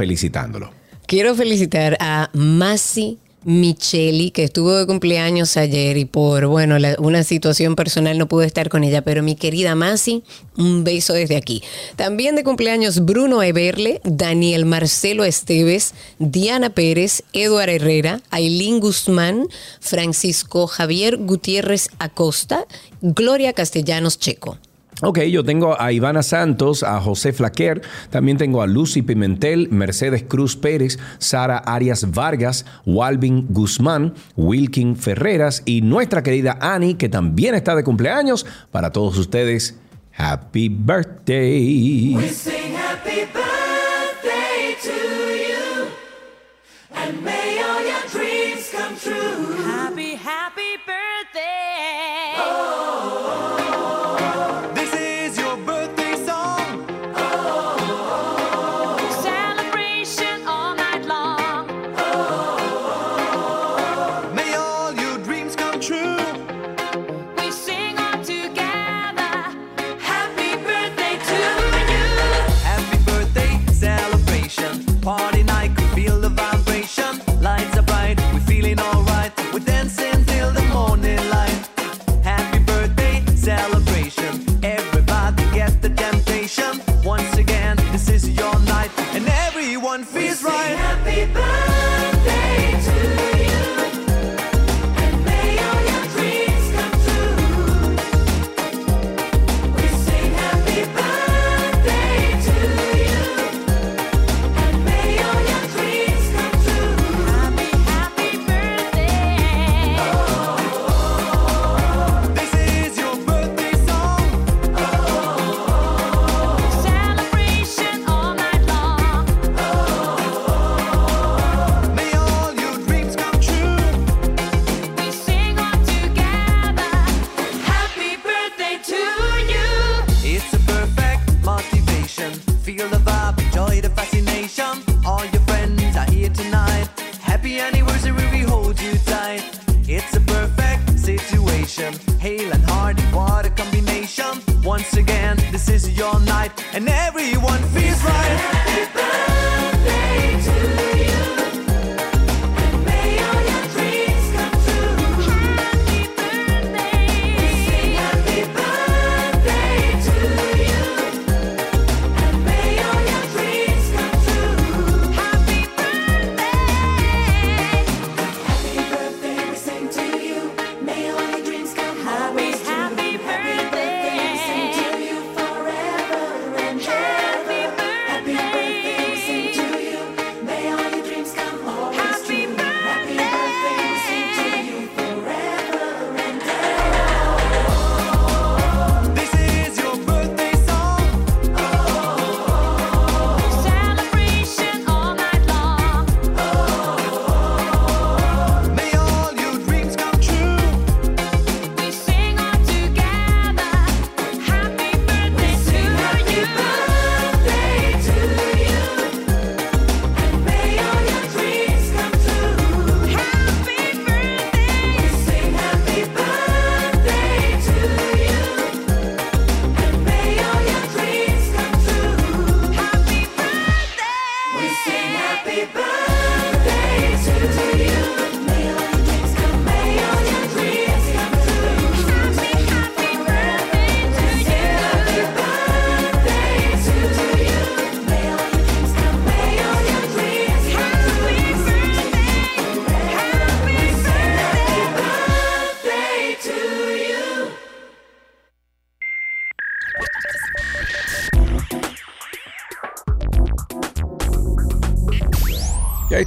Quiero felicitar a Masi Micheli, que estuvo de cumpleaños ayer y por, bueno, la- una situación personal no pude estar con ella, pero mi querida Masi, un beso desde aquí. También de cumpleaños Bruno Eberle, Daniel Marcelo Esteves, Diana Pérez, Eduard Herrera, Ailín Guzmán, Francisco Javier Gutiérrez Acosta, Gloria Castellanos Checo. Ok, yo tengo a Ivana Santos, a José Flaquer, también tengo a Lucy Pimentel, Mercedes Cruz Pérez, Sara Arias Vargas, Walvin Guzmán, Wilkin Ferreras y nuestra querida Annie, que también está de cumpleaños. Para todos ustedes, Happy Birthday. Happy birthday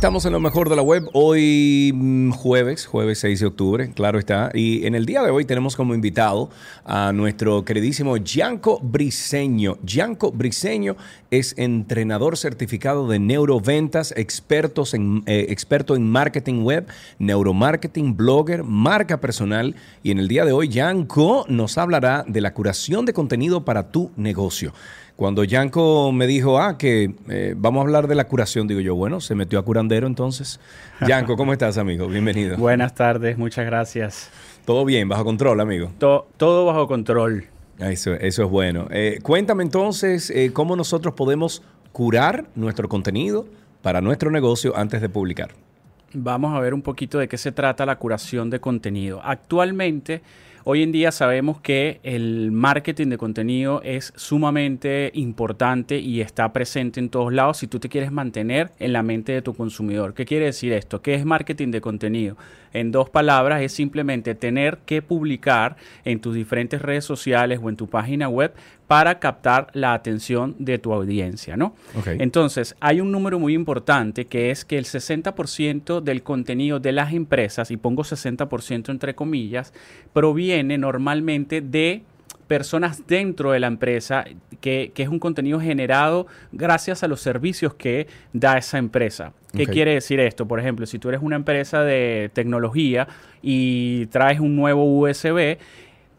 estamos en lo mejor de la web. Hoy mm, jueves, jueves 6 de octubre, claro está. Y en el día de hoy tenemos como invitado a nuestro queridísimo Gianco Briseño. Gianco Briseño es entrenador certificado de neuroventas, expertos en, eh, experto en marketing web, neuromarketing, blogger, marca personal. Y en el día de hoy, Gianco nos hablará de la curación de contenido para tu negocio. Cuando Yanko me dijo, ah, que eh, vamos a hablar de la curación, digo yo, bueno, se metió a curandero entonces. <laughs> Yanko, ¿cómo estás, amigo? Bienvenido. Buenas tardes, muchas gracias. Todo bien, bajo control, amigo. To- todo bajo control. Ah, Eso, es bueno. Eh, cuéntame entonces eh, cómo nosotros podemos curar nuestro contenido para nuestro negocio antes de publicar. Vamos a ver un poquito de qué se trata la curación de contenido. Actualmente, hoy en día sabemos que el marketing de contenido es sumamente importante y está presente en todos lados si tú te quieres mantener en la mente de tu consumidor. ¿Qué quiere decir esto? ¿Qué es marketing de contenido? En dos palabras, es simplemente tener que publicar en tus diferentes redes sociales o en tu página web para captar la atención de tu audiencia, ¿no? Entonces, hay un número muy importante que es que el 60% del contenido de las empresas, y pongo 60% entre comillas, proviene normalmente de personas dentro de la empresa, que, que es un contenido generado gracias a los servicios que da esa empresa. ¿Qué quiere decir esto? Por ejemplo, si tú eres una empresa de tecnología y traes un nuevo USB,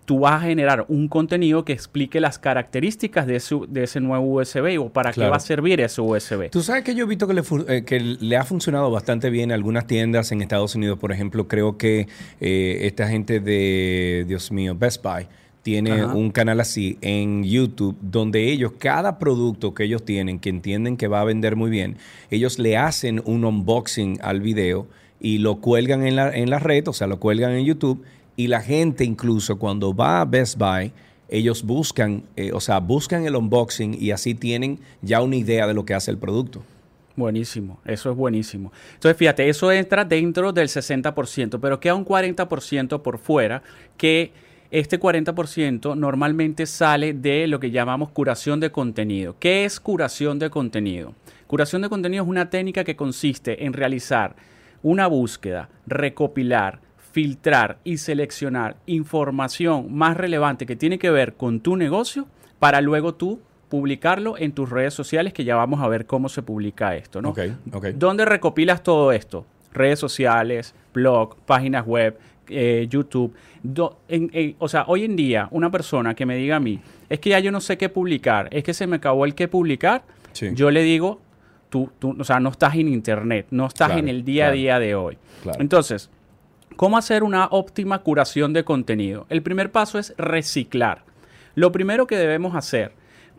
tú vas a generar un contenido que explique las características de, su- de ese nuevo USB o para qué va a servir ese USB. Tú sabes que yo he visto que le, eh, que le ha funcionado bastante bien a algunas tiendas en Estados Unidos. Por ejemplo, creo que eh, esta gente de, Dios mío, Best Buy tiene Ajá. un canal así en YouTube donde ellos, cada producto que ellos tienen, que entienden que va a vender muy bien, ellos le hacen un unboxing al video y lo cuelgan en la, en la red, o sea, lo cuelgan en YouTube y la gente incluso cuando va a Best Buy, ellos buscan, eh, o sea, buscan el unboxing y así tienen ya una idea de lo que hace el producto. Buenísimo, eso es buenísimo. Entonces, fíjate, eso entra dentro del 60%, pero queda un 40% por fuera que este 40% normalmente sale de lo que llamamos curación de contenido. ¿Qué es curación de contenido? Curación de contenido es una técnica que consiste en realizar una búsqueda, recopilar, filtrar y seleccionar información más relevante que tiene que ver con tu negocio para luego tú publicarlo en tus redes sociales, que ya vamos a ver cómo se publica esto, ¿no? Ok, ok. ¿Dónde recopilas todo esto? Redes sociales, blog, páginas web, eh, YouTube. Do- en- en- o sea, hoy en día, una persona que me diga a mí, es que ya yo no sé qué publicar, es que se me acabó el qué publicar, Sí. yo le digo, tú, tú, o sea, no estás en internet, no estás Claro, en el día claro. a día de hoy. Claro. Entonces, ¿cómo hacer una óptima curación de contenido? El primer paso es reciclar. Lo primero que debemos hacer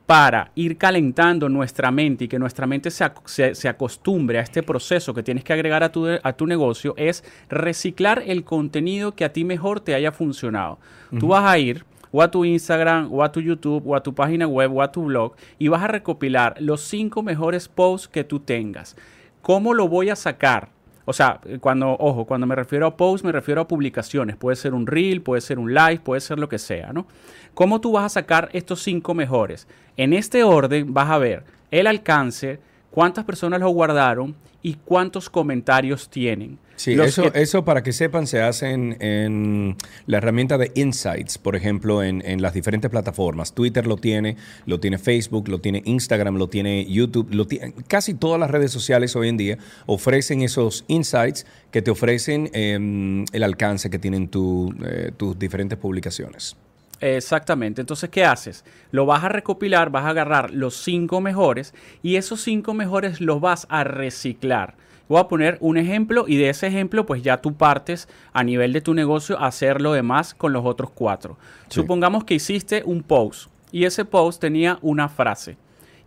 para ir calentando nuestra mente y que nuestra mente se, se acostumbre a este proceso que tienes que agregar a tu, a tu negocio es reciclar el contenido que a ti mejor te haya funcionado. Tú vas a ir o a tu Instagram, o a tu YouTube, o a tu página web, o a tu blog, y vas a recopilar los cinco mejores posts que tú tengas. ¿Cómo lo voy a sacar? O sea, cuando, ojo, cuando me refiero a posts, me refiero a publicaciones. Puede ser un reel, puede ser un live, puede ser lo que sea, ¿no? ¿Cómo tú vas a sacar estos cinco mejores? En este orden vas a ver el alcance, cuántas personas lo guardaron y cuántos comentarios tienen. Sí, Los eso, que- eso para que sepan se hace en, en la herramienta de Insights, por ejemplo, en, en las diferentes plataformas. Twitter lo tiene, lo tiene Facebook, lo tiene Instagram, lo tiene YouTube, lo tiene, casi todas las redes sociales hoy en día ofrecen esos insights que te ofrecen em, el alcance que tienen tu, eh, tus diferentes publicaciones. Exactamente. Entonces, ¿qué haces? Lo vas a recopilar, vas a agarrar los cinco mejores y esos cinco mejores los vas a reciclar. Voy a poner un ejemplo y de ese ejemplo pues ya tú partes a nivel de tu negocio a hacer lo demás con los otros cuatro. Sí. Supongamos que hiciste un post y ese post tenía una frase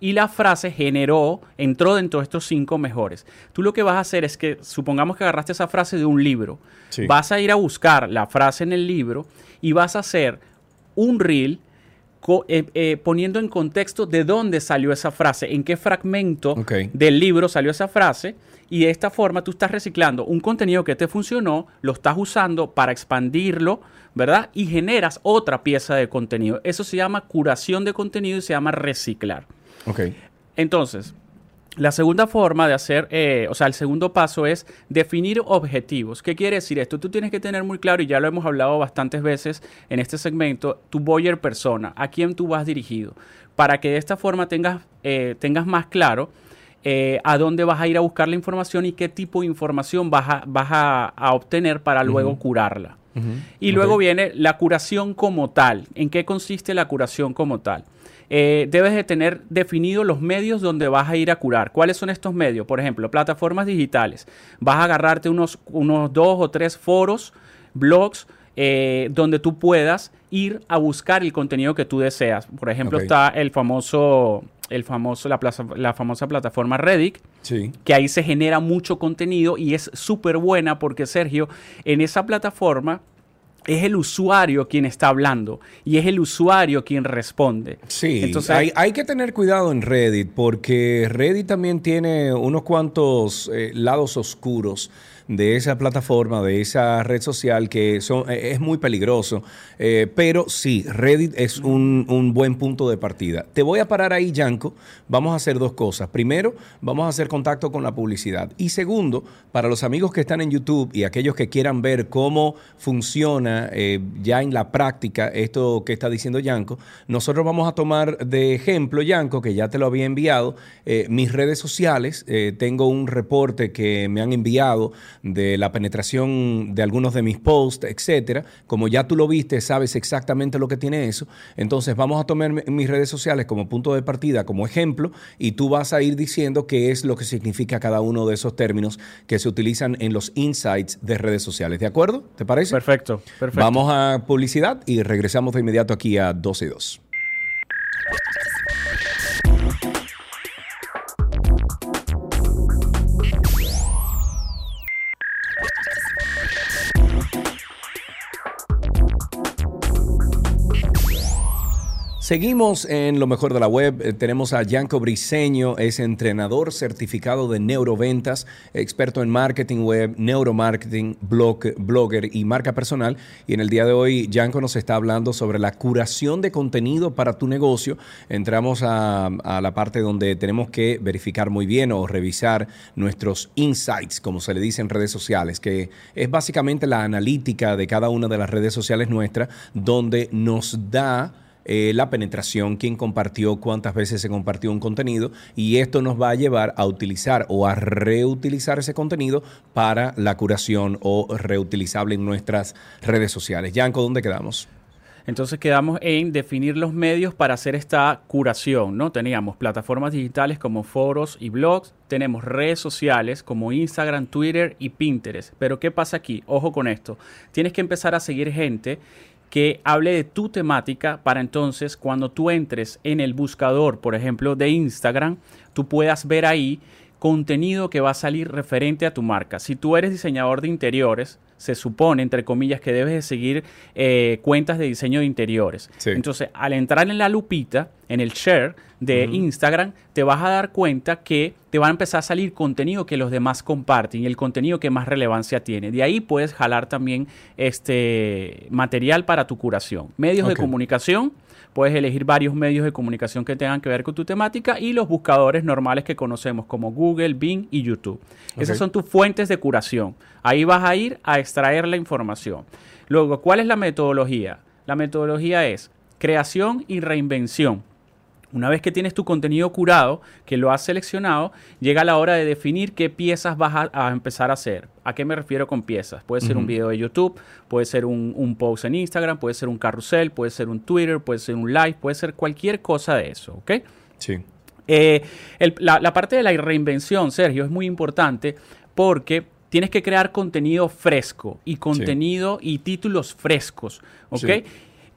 y la frase generó, entró dentro de estos cinco mejores. Tú lo que vas a hacer es que, supongamos que agarraste esa frase de un libro, Sí. vas a ir a buscar la frase en el libro y vas a hacer un reel eh, eh, poniendo en contexto de dónde salió esa frase, en qué fragmento del libro salió esa frase. Y de esta forma tú estás reciclando un contenido que te funcionó, lo estás usando para expandirlo, ¿verdad? Y generas otra pieza de contenido. Eso se llama curación de contenido y se llama reciclar. Ok. Entonces, La segunda forma de hacer, eh, o sea, el segundo paso es definir objetivos. ¿Qué quiere decir esto? Tú tienes que tener muy claro, y ya lo hemos hablado bastantes veces en este segmento, tu buyer persona, a quién tú vas dirigido, para que de esta forma tengas, eh, tengas más claro eh, a dónde vas a ir a buscar la información y qué tipo de información vas a, vas a, a obtener para luego curarla. Y luego viene la curación como tal. ¿En qué consiste la curación como tal? Eh, debes de tener definidos los medios donde vas a ir a curar. ¿Cuáles son estos medios? Por ejemplo, plataformas digitales. Vas a agarrarte unos, unos dos o tres foros, blogs, eh, donde tú puedas ir a buscar el contenido que tú deseas. Por ejemplo, está el famoso, el famoso, la, plaza- la famosa plataforma Reddit, Sí. que ahí se genera mucho contenido y es súper buena porque Sergio, en esa plataforma es el usuario quien está hablando y es el usuario quien responde. Sí, Entonces, hay, hay que tener cuidado en Reddit porque Reddit también tiene unos cuantos eh, lados oscuros de esa plataforma, de esa red social que son, eh, es muy peligroso. Eh, pero sí, Reddit es un, un buen punto de partida. Te voy a parar ahí, Yanko. Vamos a hacer dos cosas. Primero, vamos a hacer contacto con la publicidad. Y segundo, para los amigos que están en YouTube y aquellos que quieran ver cómo funciona eh, ya en la práctica esto que está diciendo Yanko, nosotros vamos a tomar de ejemplo, Yanko, que ya te lo había enviado, mis redes sociales. Tengo un reporte que me han enviado de la penetración de algunos de mis posts, etcétera. Como ya tú lo viste, sabes exactamente lo que tiene eso. Entonces vamos a tomar mi- mis redes sociales como punto de partida, como ejemplo, y tú vas a ir diciendo qué es lo que significa cada uno de esos términos que se utilizan en los insights de redes sociales. ¿De acuerdo? ¿Te parece? Perfecto, perfecto. Vamos a publicidad y regresamos de inmediato aquí a 12 y 2. Seguimos en lo mejor de la web. Eh, tenemos a Yanko Briseño, es entrenador certificado de neuroventas, experto en marketing web, neuromarketing, blog, blogger y marca personal. Y en el día de hoy, Yanko nos está hablando sobre la curación de contenido para tu negocio. Entramos a, a la parte donde tenemos que verificar muy bien o revisar nuestros insights, como se le dice en redes sociales, que es básicamente la analítica de cada una de las redes sociales nuestras, donde nos da eh, la penetración, quién compartió, cuántas veces se compartió un contenido y esto nos va a llevar a utilizar o a reutilizar ese contenido para la curación o reutilizable en nuestras redes sociales. Yanko, ¿dónde quedamos? Entonces quedamos en definir los medios para hacer esta curación, ¿no? Teníamos plataformas digitales como foros y blogs, tenemos redes sociales como Instagram, Twitter y Pinterest. Pero ¿qué pasa aquí? Ojo con esto. Tienes que empezar a seguir gente que hable de tu temática para entonces cuando tú entres en el buscador, por ejemplo, de Instagram, tú puedas ver ahí contenido que va a salir referente a tu marca. Si tú eres diseñador de interiores, se supone, entre comillas, que debes de seguir eh, cuentas de diseño de interiores. Sí. Entonces, al entrar en la lupita, en el share de Instagram, te vas a dar cuenta que te va a empezar a salir contenido que los demás comparten y el contenido que más relevancia tiene. De ahí puedes jalar también este material para tu curación. Medios de comunicación, puedes elegir varios medios de comunicación que tengan que ver con tu temática y los buscadores normales que conocemos como Google, Bing y YouTube. Esas son tus fuentes de curación. Ahí vas a ir a extraer la información. Luego, ¿cuál es la metodología? La metodología es creación y reinvención. Una vez que tienes tu contenido curado, que lo has seleccionado, llega la hora de definir qué piezas vas a, a empezar a hacer. ¿A qué me refiero con piezas? Puede ser un video de YouTube, puede ser un, un post en Instagram, puede ser un carrusel, puede ser un Twitter, puede ser un live, puede ser cualquier cosa de eso, ¿ok? Sí. Eh, el- la, la parte de la reinvención, Sergio, es muy importante porque tienes que crear contenido fresco y contenido y títulos frescos, ¿ok? Sí.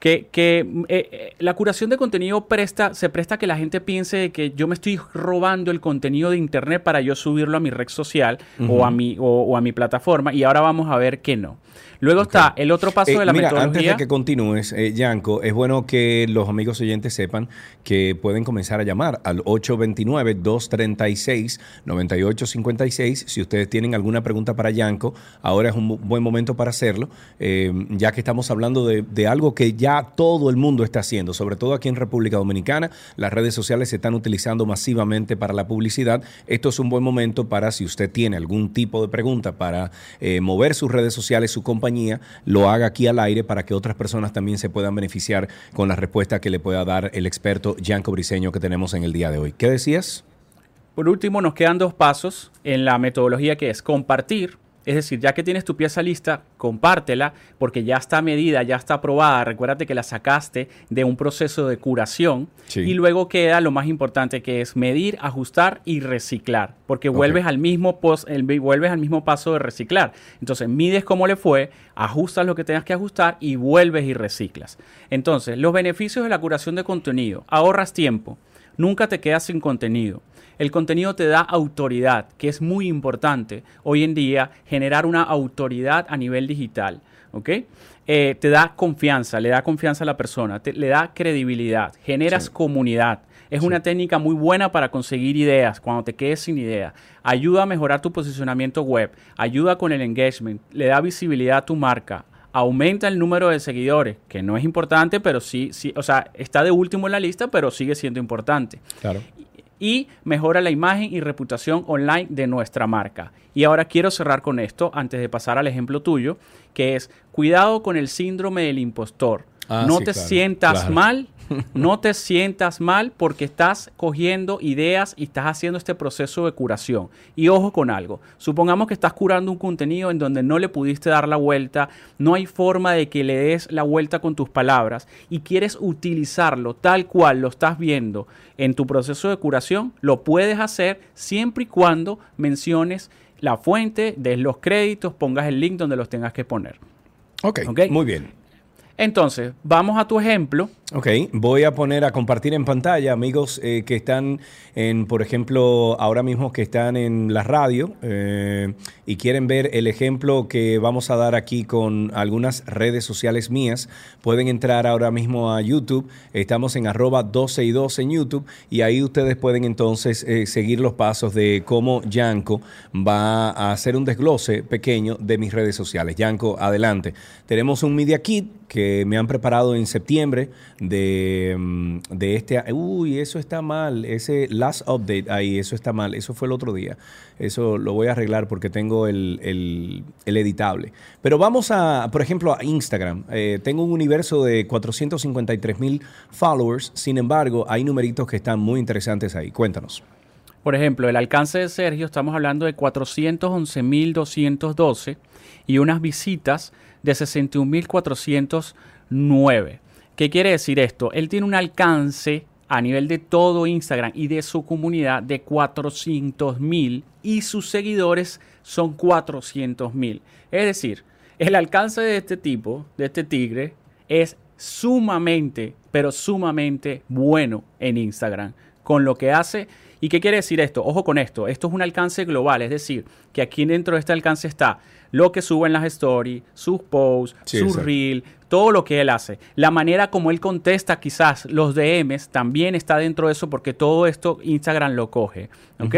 Que, que, eh, eh, la curación de contenido presta, se presta a que la gente piense que yo me estoy robando el contenido de internet para yo subirlo a mi red social o, a mi, o, o a mi plataforma y ahora vamos a ver que no. Luego está el otro paso Eh, de la mira, antes de que continúes, eh, Yanko, es bueno que los amigos oyentes sepan que pueden comenzar a llamar al 829-236-9856. Si ustedes tienen alguna pregunta para Yanko, ahora es un bu- buen momento para hacerlo, ya que estamos hablando de, de algo que ya todo el mundo está haciendo, sobre todo aquí en República Dominicana. Las redes sociales se están utilizando masivamente para la publicidad. Esto es un buen momento para, si usted tiene algún tipo de pregunta para eh, mover sus redes sociales, su compañía, lo haga aquí al aire para que otras personas también se puedan beneficiar con la respuesta que le pueda dar el experto Yanko Briseño que tenemos en el día de hoy. ¿Qué decías? Por último, nos quedan dos pasos en la metodología que es compartir. Es decir, ya que tienes tu pieza lista, compártela porque ya está medida, ya está aprobada. Recuérdate que la sacaste de un proceso de curación. Sí. Y luego queda lo más importante que es medir, ajustar y reciclar. Porque vuelves, al mismo el- vuelves al mismo paso de reciclar. Entonces, mides cómo le fue, ajustas lo que tengas que ajustar y vuelves y reciclas. Entonces, los beneficios de la curación de contenido. Ahorras tiempo. Nunca te quedas sin contenido. El contenido te da autoridad, que es muy importante hoy en día generar una autoridad a nivel digital. ¿ok? Eh, te da confianza, le da confianza a la persona, te- le da credibilidad, generas comunidad. Es una técnica muy buena para conseguir ideas cuando te quedes sin idea. Ayuda a mejorar tu posicionamiento web, ayuda con el engagement, le da visibilidad a tu marca, aumenta el número de seguidores, que no es importante, pero sí, sí, o sea, está de último en la lista, pero sigue siendo importante Claro. Y mejora la imagen y reputación online de nuestra marca. Y ahora quiero cerrar con esto antes de pasar al ejemplo tuyo, que es cuidado con el síndrome del impostor. Ah, no sí, te claro, sientas claro. mal, no te sientas mal porque estás cogiendo ideas y estás haciendo este proceso de curación. Y ojo con algo, supongamos que estás curando un contenido en donde no le pudiste dar la vuelta, no hay forma de que le des la vuelta con tus palabras y quieres utilizarlo tal cual lo estás viendo en tu proceso de curación, lo puedes hacer siempre y cuando menciones la fuente, des los créditos, pongas el link donde los tengas que poner. Ok, Ok. muy bien. Entonces, vamos a tu ejemplo. Ok, voy a poner a compartir en pantalla, amigos eh, que están en, por ejemplo, ahora mismo que están en la radio eh, y quieren ver el ejemplo que vamos a dar aquí con algunas redes sociales mías, pueden entrar ahora mismo a YouTube. Estamos en arroba 12 y 2 en YouTube y ahí ustedes pueden entonces eh, seguir los pasos de cómo Yanko va a hacer un desglose pequeño de mis redes sociales. Yanko, adelante. Tenemos un Media Kit que me han preparado en septiembre de, mm, de este... Uy, eso está mal. Ese last update ahí, eso está mal. Eso fue el otro día. Eso lo voy a arreglar porque tengo el, el- el editable. Pero vamos a, por ejemplo, a Instagram. Eh, tengo un universo de 453 mil followers. Sin embargo, hay numeritos que están muy interesantes ahí. Cuéntanos. Por ejemplo, el alcance de Sergio, estamos hablando de 411.212 y unas visitas de 61.409. ¿Qué quiere decir esto? Él tiene un alcance a nivel de todo Instagram y de su comunidad de 400.000 y sus seguidores son 400.000. Es decir, el alcance de este tipo, de este tigre, es sumamente, pero sumamente bueno en Instagram con lo que hace. ¿Y qué quiere decir esto? Ojo con esto, esto es un alcance global, es decir, que aquí dentro de este alcance está lo que sube en las stories, sus posts, Sí, su exacto. Todo lo que él hace. La manera como él contesta quizás los DMs también está dentro de eso porque todo esto Instagram lo coge. ¿Ok?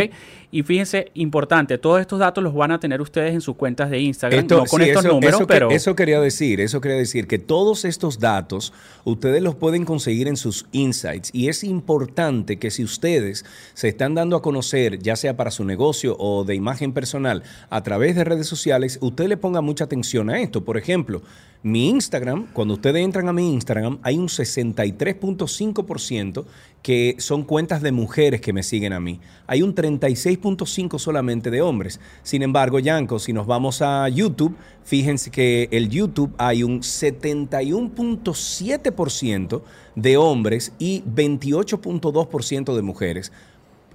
Y fíjense, importante, todos estos datos los van a tener ustedes en sus cuentas de Instagram, Esto- no con sí, estos eso- números, eso pero... eso quería decir, eso quería decir que todos estos datos ustedes los pueden conseguir en sus insights y es importante que si ustedes se están dando a conocer, ya sea para su negocio o de imagen personal a través de redes sociales, usted le ponga mucha atención a esto. Por ejemplo, mi Instagram, cuando ustedes entran a mi Instagram, hay un 63.5% que son cuentas de mujeres que me siguen a mí. Hay un 36.5 solamente de hombres. Sin embargo, Yanko, si nos vamos a YouTube, fíjense que el YouTube hay un 71.7% de hombres y 28.2% de mujeres.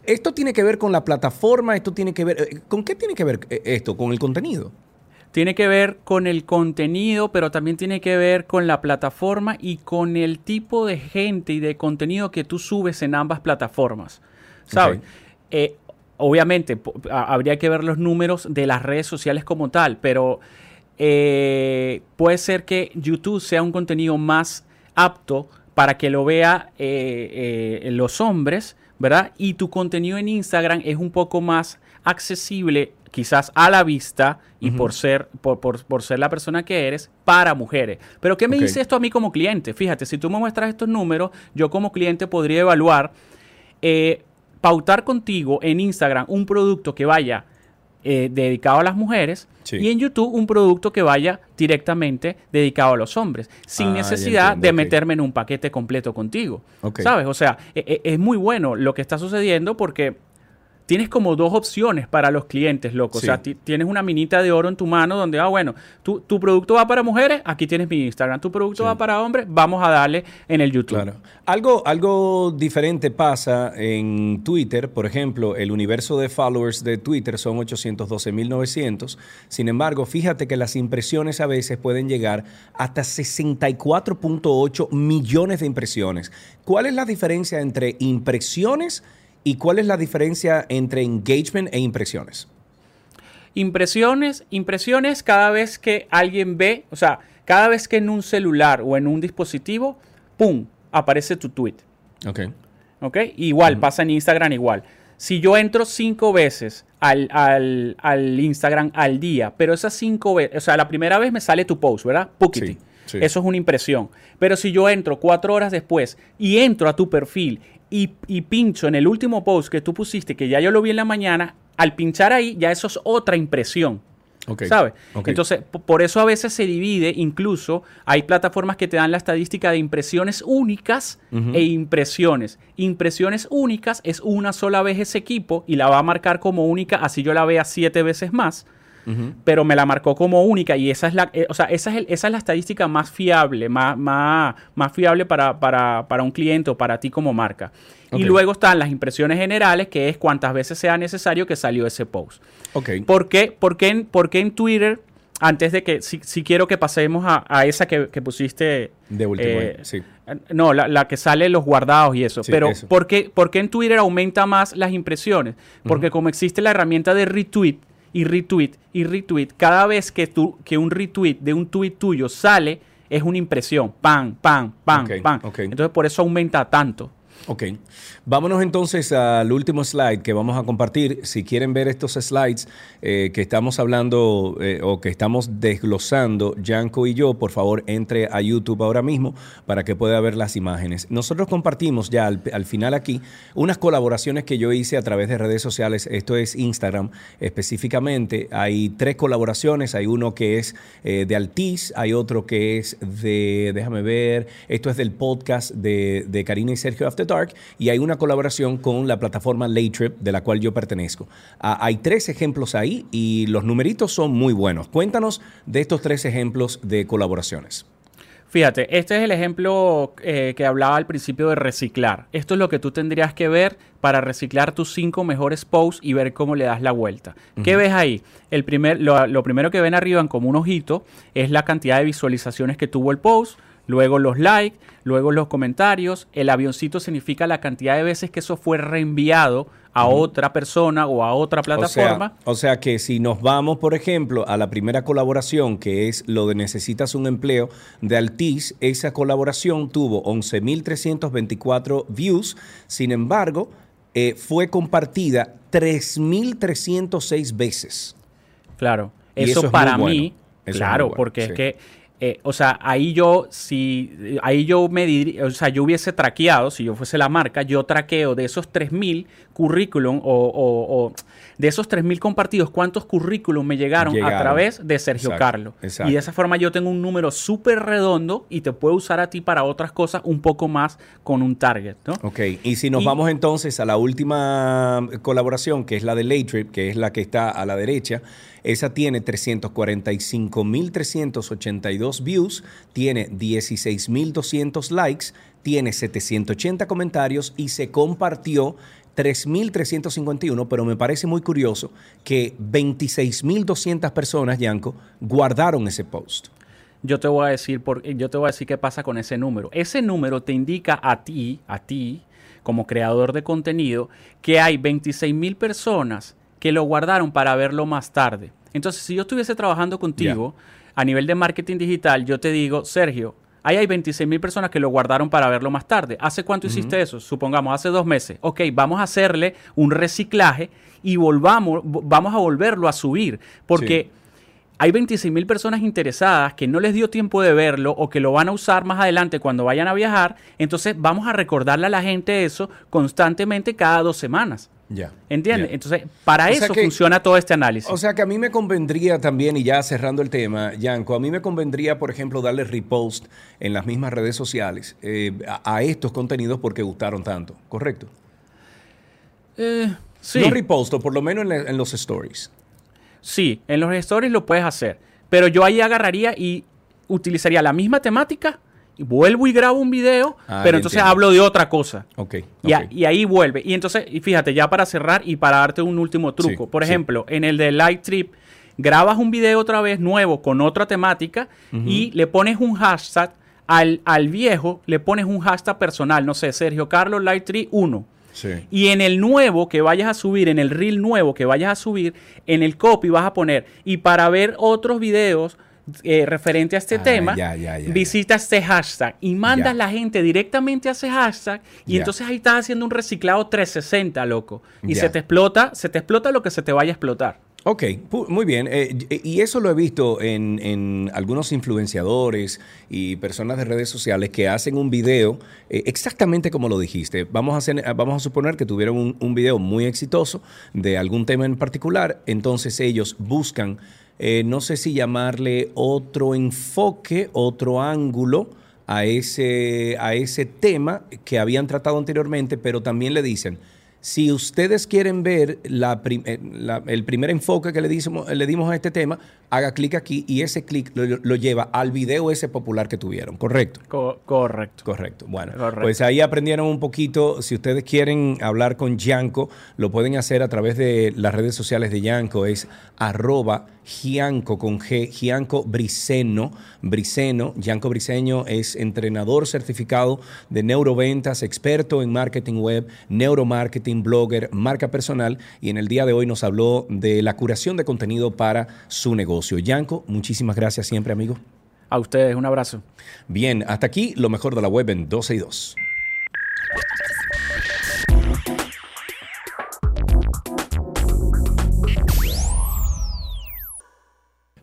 Esto tiene que ver con la plataforma, esto tiene que ver, eh, ¿con qué tiene que ver eh, esto? Con el contenido. Tiene que ver con el contenido, pero también tiene que ver con la plataforma y con el tipo de gente y de contenido que tú subes en ambas plataformas. ¿Sabes? Eh, obviamente, habría que ver los números de las redes sociales como tal, pero eh, puede ser que YouTube sea un contenido más apto para que lo vea eh, eh, los hombres ¿verdad? Y tu contenido en Instagram es un poco más accesible quizás a la vista y por, ser, por, por- por ser la persona que eres para mujeres. Pero ¿qué me dice esto a mí como cliente? Fíjate, si tú me muestras estos números, yo como cliente podría evaluar, eh, pautar contigo en Instagram un producto que vaya eh, dedicado a las mujeres Sí. y en YouTube un producto que vaya directamente dedicado a los hombres, sin Ah, necesidad entiendo, de meterme en un paquete completo contigo. ¿Sabes? O sea, e- e- es muy bueno lo que está sucediendo porque tienes como dos opciones para los clientes, loco. Sí. O sea, ti- tienes una minita de oro en tu mano donde, ah, bueno, tu, tu producto va para mujeres, aquí tienes mi Instagram. Tu producto Sí. va para hombres, vamos a darle en el YouTube. Claro. Algo, algo diferente pasa en Twitter. Por ejemplo, el universo de followers de Twitter son 812.900. Sin embargo, fíjate que las impresiones a veces pueden llegar hasta 64.8 millones de impresiones. ¿Cuál es la diferencia entre impresiones y cuál es la diferencia entre engagement e impresiones? Impresiones, impresiones cada vez que alguien ve, o sea, cada vez que en un celular o en un dispositivo, ¡pum!, aparece tu tweet. Ok. ¿Ok? Igual, pasa en Instagram igual. Si yo entro cinco veces al, al- al Instagram al día, pero esas cinco veces, o sea, la primera vez me sale tu post, ¿verdad? Pukiti. Sí, sí. Eso es una impresión. Pero si yo entro cuatro horas después y entro a tu perfil y, y pincho en el último post que tú pusiste, que ya yo lo vi en la mañana, al pinchar ahí, ya eso es otra impresión. ¿Sabes? Entonces, por eso a veces se divide, incluso hay plataformas que te dan la estadística de impresiones únicas e impresiones. Impresiones únicas es una sola vez ese equipo y la va a marcar como única, así yo la vea siete veces más, Pero me la marcó como única y esa es la, eh, o sea, esa es, el- esa es la estadística más fiable, más, más, más fiable para, para, para un cliente o para ti como marca. Y luego están las impresiones generales, que es cuántas veces sea necesario que salió ese post. Ok. ¿Por qué, por qué en, por qué en Twitter, antes de que, si, si quiero que pasemos a, a esa que, que pusiste... De último, eh, sí. No, la, la que sale los guardados y eso. Sí, pero eso. ¿por qué, por qué en Twitter aumenta más las impresiones? Porque como existe la herramienta de retweet y retweet y retweet, cada vez que, tú, que un retweet de un tweet tuyo sale, es una impresión. Pam, pam, pam, Ok, pam. ok. Entonces por eso aumenta tanto. Ok. Vámonos entonces al último slide que vamos a compartir. Si quieren ver estos slides eh, que estamos hablando eh, o que estamos desglosando, Yanko y yo, por favor, entre a YouTube ahora mismo para que pueda ver las imágenes. Nosotros compartimos ya al, al final aquí unas colaboraciones que yo hice a través de redes sociales. Esto es Instagram específicamente. Hay tres colaboraciones. Hay uno que es eh, de Altiz, hay otro que es de, déjame ver, esto es del podcast de, de Karina y Sergio After Dark y hay una colaboración con la plataforma Laytrip de la cual yo pertenezco. Ah, hay tres ejemplos ahí y los numeritos son muy buenos. Cuéntanos de estos tres ejemplos de colaboraciones. Fíjate, este es el ejemplo eh, que hablaba al principio de reciclar. Esto es lo que tú tendrías que ver para reciclar tus cinco mejores posts y ver cómo le das la vuelta. ¿Qué ves ahí? El primer, lo, lo primero que ven arriba en como un ojito es la cantidad de visualizaciones que tuvo el post, luego los likes, luego los comentarios. El avioncito significa la cantidad de veces que eso fue reenviado a otra persona o a otra plataforma. O sea, o sea que si nos vamos, por ejemplo, a la primera colaboración, que es lo de Necesitas un empleo de Altiz, esa colaboración tuvo 11.324 views, sin embargo, eh, fue compartida 3.306 veces. Claro, eso, eso es para bueno. mí, Eso claro, bueno, porque sí. es que, eh, o sea, ahí yo, si, ahí yo me, dir- o sea, yo hubiese traqueado, si yo fuese la marca, yo traqueo de esos 3.000 currículum o, o- o de esos 3.000 compartidos, cuántos currículum me llegaron, Llegaron. a través de Sergio Exacto, Carlos. exacto. Y de esa forma yo tengo un número súper redondo y te puedo usar a ti para otras cosas un poco más con un target, ¿no? Ok, y si nos Y- vamos entonces a la última colaboración, que es la de Laytrip, que es la que está a la derecha, esa tiene 345.382 views, tiene 16.200 likes, tiene 780 comentarios y se compartió 3.351, pero me parece muy curioso que 26.200 personas, Yanko, guardaron ese post. Yo te voy a decir por, yo te voy a decir qué pasa con ese número. Ese número te indica a ti, a ti, como creador de contenido, que hay 26 mil personas que lo guardaron para verlo más tarde. Entonces, si yo estuviese trabajando contigo a nivel de marketing digital, yo te digo, Sergio, Ahí hay 26 mil personas que lo guardaron para verlo más tarde. ¿Hace cuánto hiciste eso? Supongamos, hace dos meses. Ok, vamos a hacerle un reciclaje y volvamos, vo- vamos a volverlo a subir. Porque hay 26 mil personas interesadas que no les dio tiempo de verlo o que lo van a usar más adelante cuando vayan a viajar. Entonces vamos a recordarle a la gente eso constantemente cada dos semanas. Ya. ¿Entiendes? Ya. Entonces, para O eso que- funciona todo este análisis. O sea que a mí me convendría también, y ya cerrando el tema, Yanko, a mí me convendría, por ejemplo, darle repost en las mismas redes sociales eh, a, a estos contenidos porque gustaron tanto, ¿correcto? Eh, sí. No repost, o por lo menos en, la- en los stories. Sí, en los stories lo puedes hacer. Pero yo ahí agarraría y utilizaría la misma temática vuelvo y grabo un video, Ah, pero entonces entiendo. hablo de otra cosa. Ok. Y, a- y ahí vuelve. Y entonces, y fíjate, ya para cerrar y para darte un último truco. Sí, Por sí. ejemplo, en el de Light Trip, grabas un video otra vez nuevo con otra temática y le pones un hashtag. Al, al viejo le pones un hashtag personal, no sé, Sergio Carlos Light Trip 1. Sí. Y en el nuevo que vayas a subir, en el reel nuevo que vayas a subir, en el copy vas a poner, y para ver otros videos eh, referente a este Ah, tema, ya, ya, ya, visita este hashtag y mandas la gente directamente a ese hashtag y entonces ahí estás haciendo un reciclado 360, loco. Y se te explota, se te explota lo que se te vaya a explotar. Ok, muy bien. Eh, y y eso lo he visto en, en algunos influenciadores y personas de redes sociales que hacen un video eh, exactamente como lo dijiste. Vamos a, hacer- vamos a suponer que tuvieron un, un video muy exitoso de algún tema en particular, entonces ellos buscan, eh, no sé si llamarle otro enfoque, otro ángulo a ese, a ese tema que habían tratado anteriormente, pero también le dicen, si ustedes quieren ver la prim- eh, la- el primer enfoque que le, dimos, le dimos a este tema, haga clic aquí y ese clic lo, lo lleva al video ese popular que tuvieron, ¿correcto? Co- correcto. Correcto. Bueno, Correcto. pues ahí aprendieron un poquito. Si ustedes quieren hablar con Yanko, lo pueden hacer a través de las redes sociales de Yanko. Es arroba Gianco con G, Gianco Briceno. Briceno, Yanko Briceño es entrenador certificado de neuroventas, experto en marketing web, neuromarketing, blogger, marca personal. Y en el día de hoy nos habló de la curación de contenido para su negocio. Yanko, muchísimas gracias siempre, amigo. A ustedes, un abrazo. Bien, hasta aquí lo mejor de la web en 12 y 2.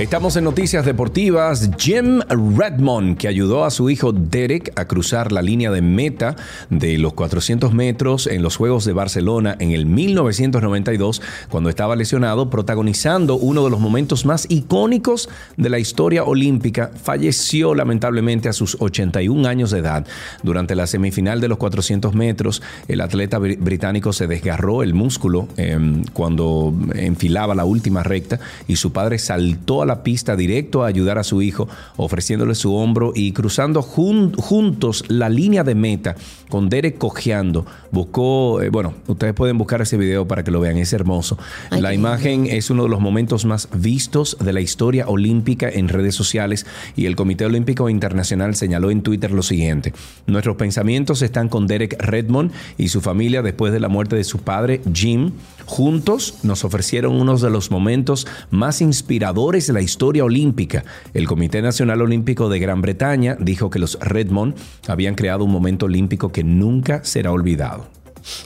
Estamos en noticias deportivas. Jim Redmond, que ayudó a su hijo Derek a cruzar la línea de meta de los 400 metros en los Juegos de Barcelona en el 1992, cuando estaba lesionado, protagonizando uno de los momentos más icónicos de la historia olímpica, falleció lamentablemente a sus 81 años de edad. Durante la semifinal de los 400 metros, el atleta br- británico se desgarró el músculo eh, cuando enfilaba la última recta y su padre saltó a la pista directo a ayudar a su hijo, ofreciéndole su hombro y cruzando jun- juntos la línea de meta con Derek cojeando. Buscó, eh, bueno, ustedes pueden buscar ese video para que lo vean, es hermoso. Ay, la imagen es uno de los momentos más vistos de la historia olímpica en redes sociales y el Comité Olímpico Internacional señaló en Twitter lo siguiente. Nuestros pensamientos están con Derek Redmond y su familia después de la muerte de su padre, Jim. Juntos nos ofrecieron uno de los momentos más inspiradores de la historia olímpica. El Comité Nacional Olímpico de Gran Bretaña dijo que los Redmond habían creado un momento olímpico que nunca será olvidado.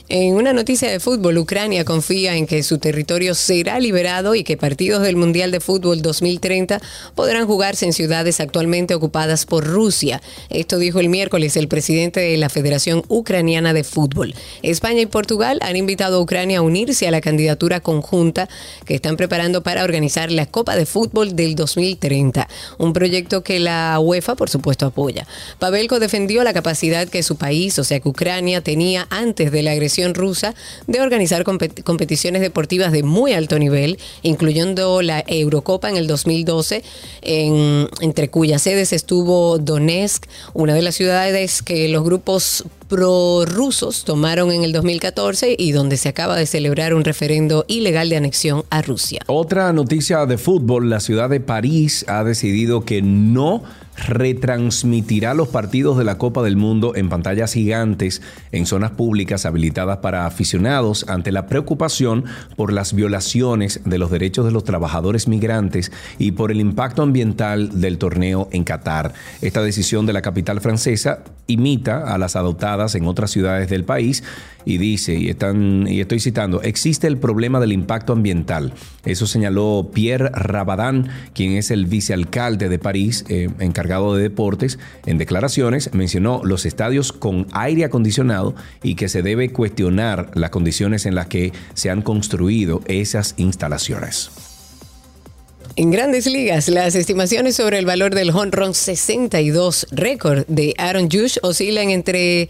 En una noticia de fútbol, Ucrania confía en que su territorio será liberado y que partidos del Mundial de Fútbol 2030 podrán jugarse en ciudades actualmente ocupadas por Rusia. Esto dijo el miércoles el presidente de la Federación Ucraniana de Fútbol. España y Portugal han invitado a Ucrania a unirse a la candidatura conjunta que están preparando para organizar la Copa de Fútbol del 2030, un proyecto que la UEFA, por supuesto, apoya. Pavelko defendió la capacidad que su país, o sea que Ucrania, tenía antes de la agresión rusa de organizar compet- competiciones deportivas de muy alto nivel, incluyendo la Eurocopa en el 2012, en- entre cuyas sedes estuvo Donetsk, una de las ciudades que los grupos prorrusos tomaron en el 2014 y donde se acaba de celebrar un referendo ilegal de anexión a Rusia. Otra noticia de fútbol, la ciudad de París ha decidido que no retransmitirá los partidos de la Copa del Mundo en pantallas gigantes en zonas públicas habilitadas para aficionados ante la preocupación por las violaciones de los derechos de los trabajadores migrantes y por el impacto ambiental del torneo en Qatar. Esta decisión de la capital francesa imita a las adoptadas en otras ciudades del país y dice, y, están, y estoy citando, existe el problema del impacto ambiental. Eso señaló Pierre Rabadán, quien es el vicealcalde de París, eh, encargado de deportes. En declaraciones mencionó los estadios con aire acondicionado y que se debe cuestionar las condiciones en las que se han construido esas instalaciones. En grandes ligas, las estimaciones sobre el valor del home run 62 récord de Aaron Judge oscilan entre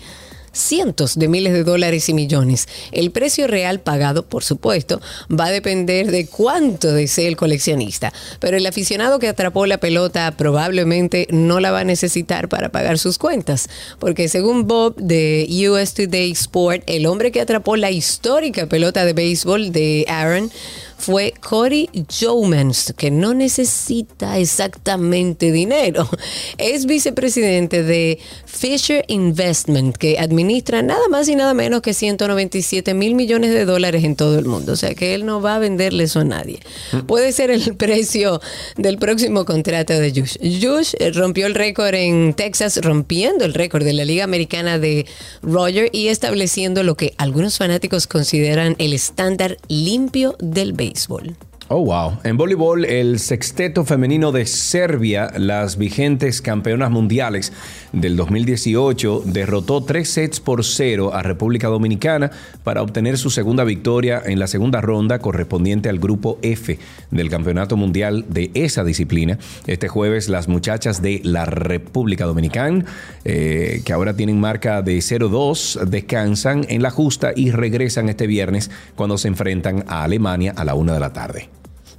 cientos de miles de dólares y millones. El precio real pagado, por supuesto, va a depender de cuánto desee el coleccionista, pero el aficionado que atrapó la pelota probablemente no la va a necesitar para pagar sus cuentas, porque según Bob de US Today Sport, el hombre que atrapó la histórica pelota de béisbol de Aaron fue Cory Jomans, que no necesita exactamente dinero. <laughs> Es vicepresidente de Fisher Investment, que administra nada más y nada menos que 197 mil millones de dólares en todo el mundo. O sea que él no va a venderle eso a nadie. Puede ser el <laughs> precio del próximo contrato de Jush. Jush eh, rompió el récord en Texas, rompiendo el récord de la Liga Americana de Roger y estableciendo lo que algunos fanáticos consideran el estándar limpio del béisbol béisbol. Oh, wow. En voleibol, el sexteto femenino de Serbia, las vigentes campeonas mundiales del 2018, derrotó tres sets por cero a República Dominicana para obtener su segunda victoria en la segunda ronda correspondiente al grupo F del Campeonato Mundial de esa disciplina. Este jueves, las muchachas de la República Dominicana, eh, que ahora tienen marca de 0-2, descansan en la justa y regresan este viernes cuando se enfrentan a Alemania a la una de la tarde.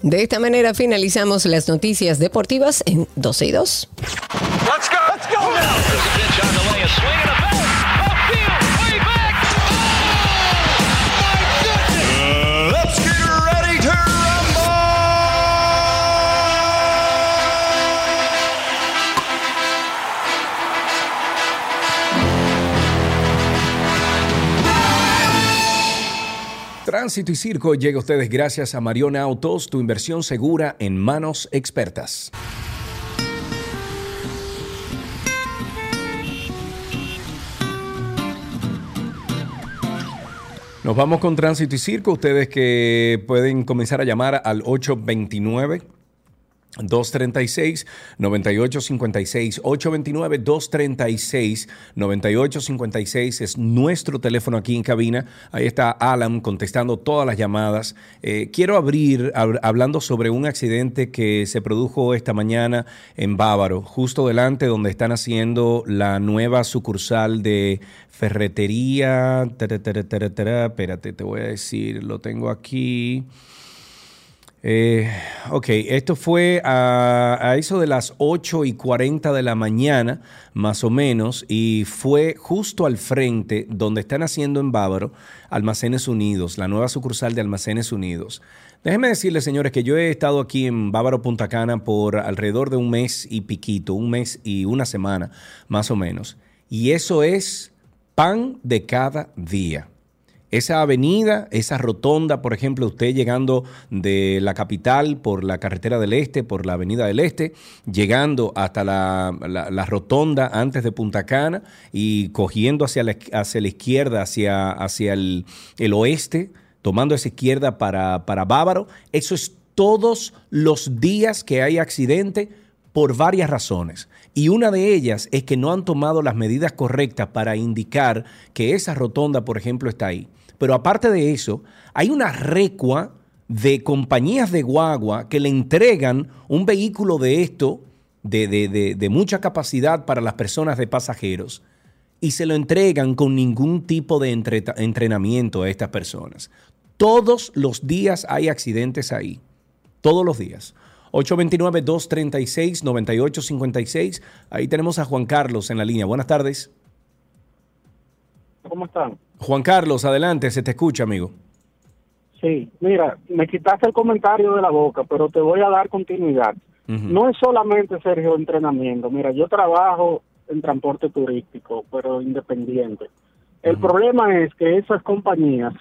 De esta manera finalizamos las noticias deportivas en 12 y 2. Let's go. Let's go Tránsito y Circo llega a ustedes gracias a Mariona Autos, tu inversión segura en manos expertas. Nos vamos con Tránsito y Circo. Ustedes que pueden comenzar a llamar al 829. 236 9856 829 236 9856 es nuestro teléfono aquí en cabina. Ahí está Alan contestando todas las llamadas. Eh, quiero abrir hab- hablando sobre un accidente que se produjo esta mañana en Bávaro, justo delante donde están haciendo la nueva sucursal de ferretería. Espérate, te voy a decir, lo tengo aquí. Eh, ok, esto fue a, a eso de las 8 y 40 de la mañana, más o menos, y fue justo al frente donde están haciendo en Bávaro Almacenes Unidos, la nueva sucursal de Almacenes Unidos. Déjenme decirles, señores, que yo he estado aquí en Bávaro Punta Cana por alrededor de un mes y piquito, un mes y una semana, más o menos. Y eso es pan de cada día. Esa avenida, esa rotonda, por ejemplo, usted llegando de la capital por la carretera del Este, por la avenida del Este, llegando hasta la, la- rotonda antes de Punta Cana y cogiendo hacia la, hacia la izquierda, hacia, hacia el, el oeste, tomando esa izquierda para, para Bávaro, eso es todos los días que hay accidente por varias razones. Y una de ellas es que no han tomado las medidas correctas para indicar que esa rotonda, por ejemplo, está ahí. Pero aparte de eso, hay una recua de compañías de guagua que le entregan un vehículo de esto, de, de- de- mucha capacidad para las personas de pasajeros, y se lo entregan con ningún tipo de entrenamiento a estas personas. Todos los días hay accidentes ahí. Todos los días. 829-236-9856. Ahí tenemos a Juan Carlos en la línea. Buenas tardes. ¿Cómo están? Juan Carlos, adelante, se te escucha, amigo. Sí, mira, me quitaste el comentario de la boca, pero te voy a dar continuidad. No es solamente, Sergio, entrenamiento. Mira, yo trabajo en transporte turístico, pero independiente. El problema es que esas compañías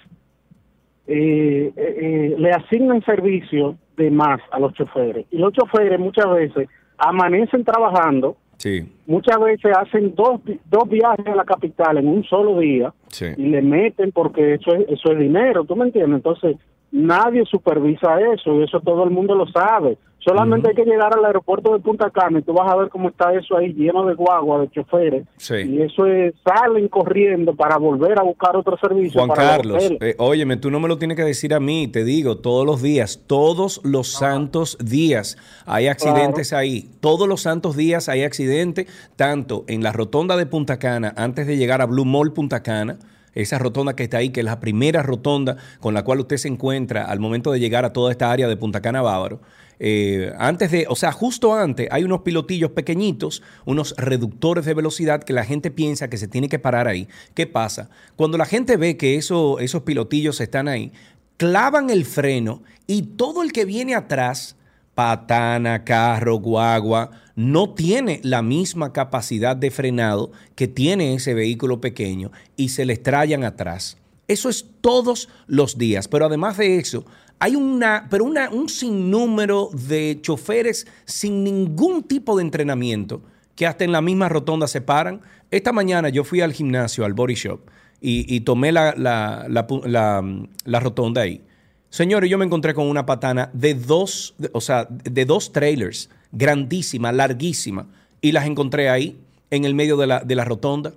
eh, eh, eh, le asignan servicio de más a los choferes. Y los choferes muchas veces amanecen trabajando, Sí, muchas veces hacen dos, dos viajes a la capital en un solo día sí. y le meten porque eso es, eso es dinero, ¿tú me entiendes? Entonces, nadie supervisa eso y eso todo el mundo lo sabe. Solamente hay que llegar al aeropuerto de Punta Cana y tú vas a ver cómo está eso ahí lleno de guagua, de choferes. Sí. Y eso es, salen corriendo para volver a buscar otro servicio. Juan para Carlos, eh, óyeme, tú no me lo tienes que decir a mí, te digo, todos los días, todos los santos días hay accidentes ahí. Todos los santos días hay accidentes, tanto en la rotonda de Punta Cana, antes de llegar a Blue Mall Punta Cana, esa rotonda que está ahí, que es la primera rotonda con la cual usted se encuentra al momento de llegar a toda esta área de Punta Cana Bávaro. Eh, antes de, o sea, justo antes hay unos pilotillos pequeñitos, unos reductores de velocidad que la gente piensa que se tiene que parar ahí. ¿Qué pasa? Cuando la gente ve que eso, esos pilotillos están ahí, clavan el freno y todo el que viene atrás, patana, carro, guagua, no tiene la misma capacidad de frenado que tiene ese vehículo pequeño y se le estrellan atrás. Eso es todos los días. Pero además de eso, hay una, pero una, un sinnúmero de choferes sin ningún tipo de entrenamiento que hasta en la misma rotonda se paran. Esta mañana yo fui al gimnasio, al Body Shop, y, tomé la, la- la la, rotonda ahí. Señores, yo me encontré con una patana de dos, o sea, de dos trailers, grandísima, larguísima, y las encontré ahí, en el medio de la, de rotonda.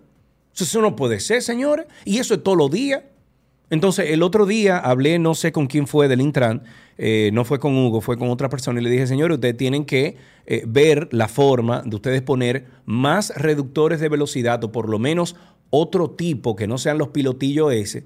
Eso no puede ser, señores. Y eso es todos los días. Entonces, el otro día hablé, no sé con quién fue del Intran, eh, no fue con Hugo, fue con otra persona, y le dije, señores, ustedes tienen que eh, ver la forma de ustedes poner más reductores de velocidad o por lo menos otro tipo que no sean los pilotillos ese,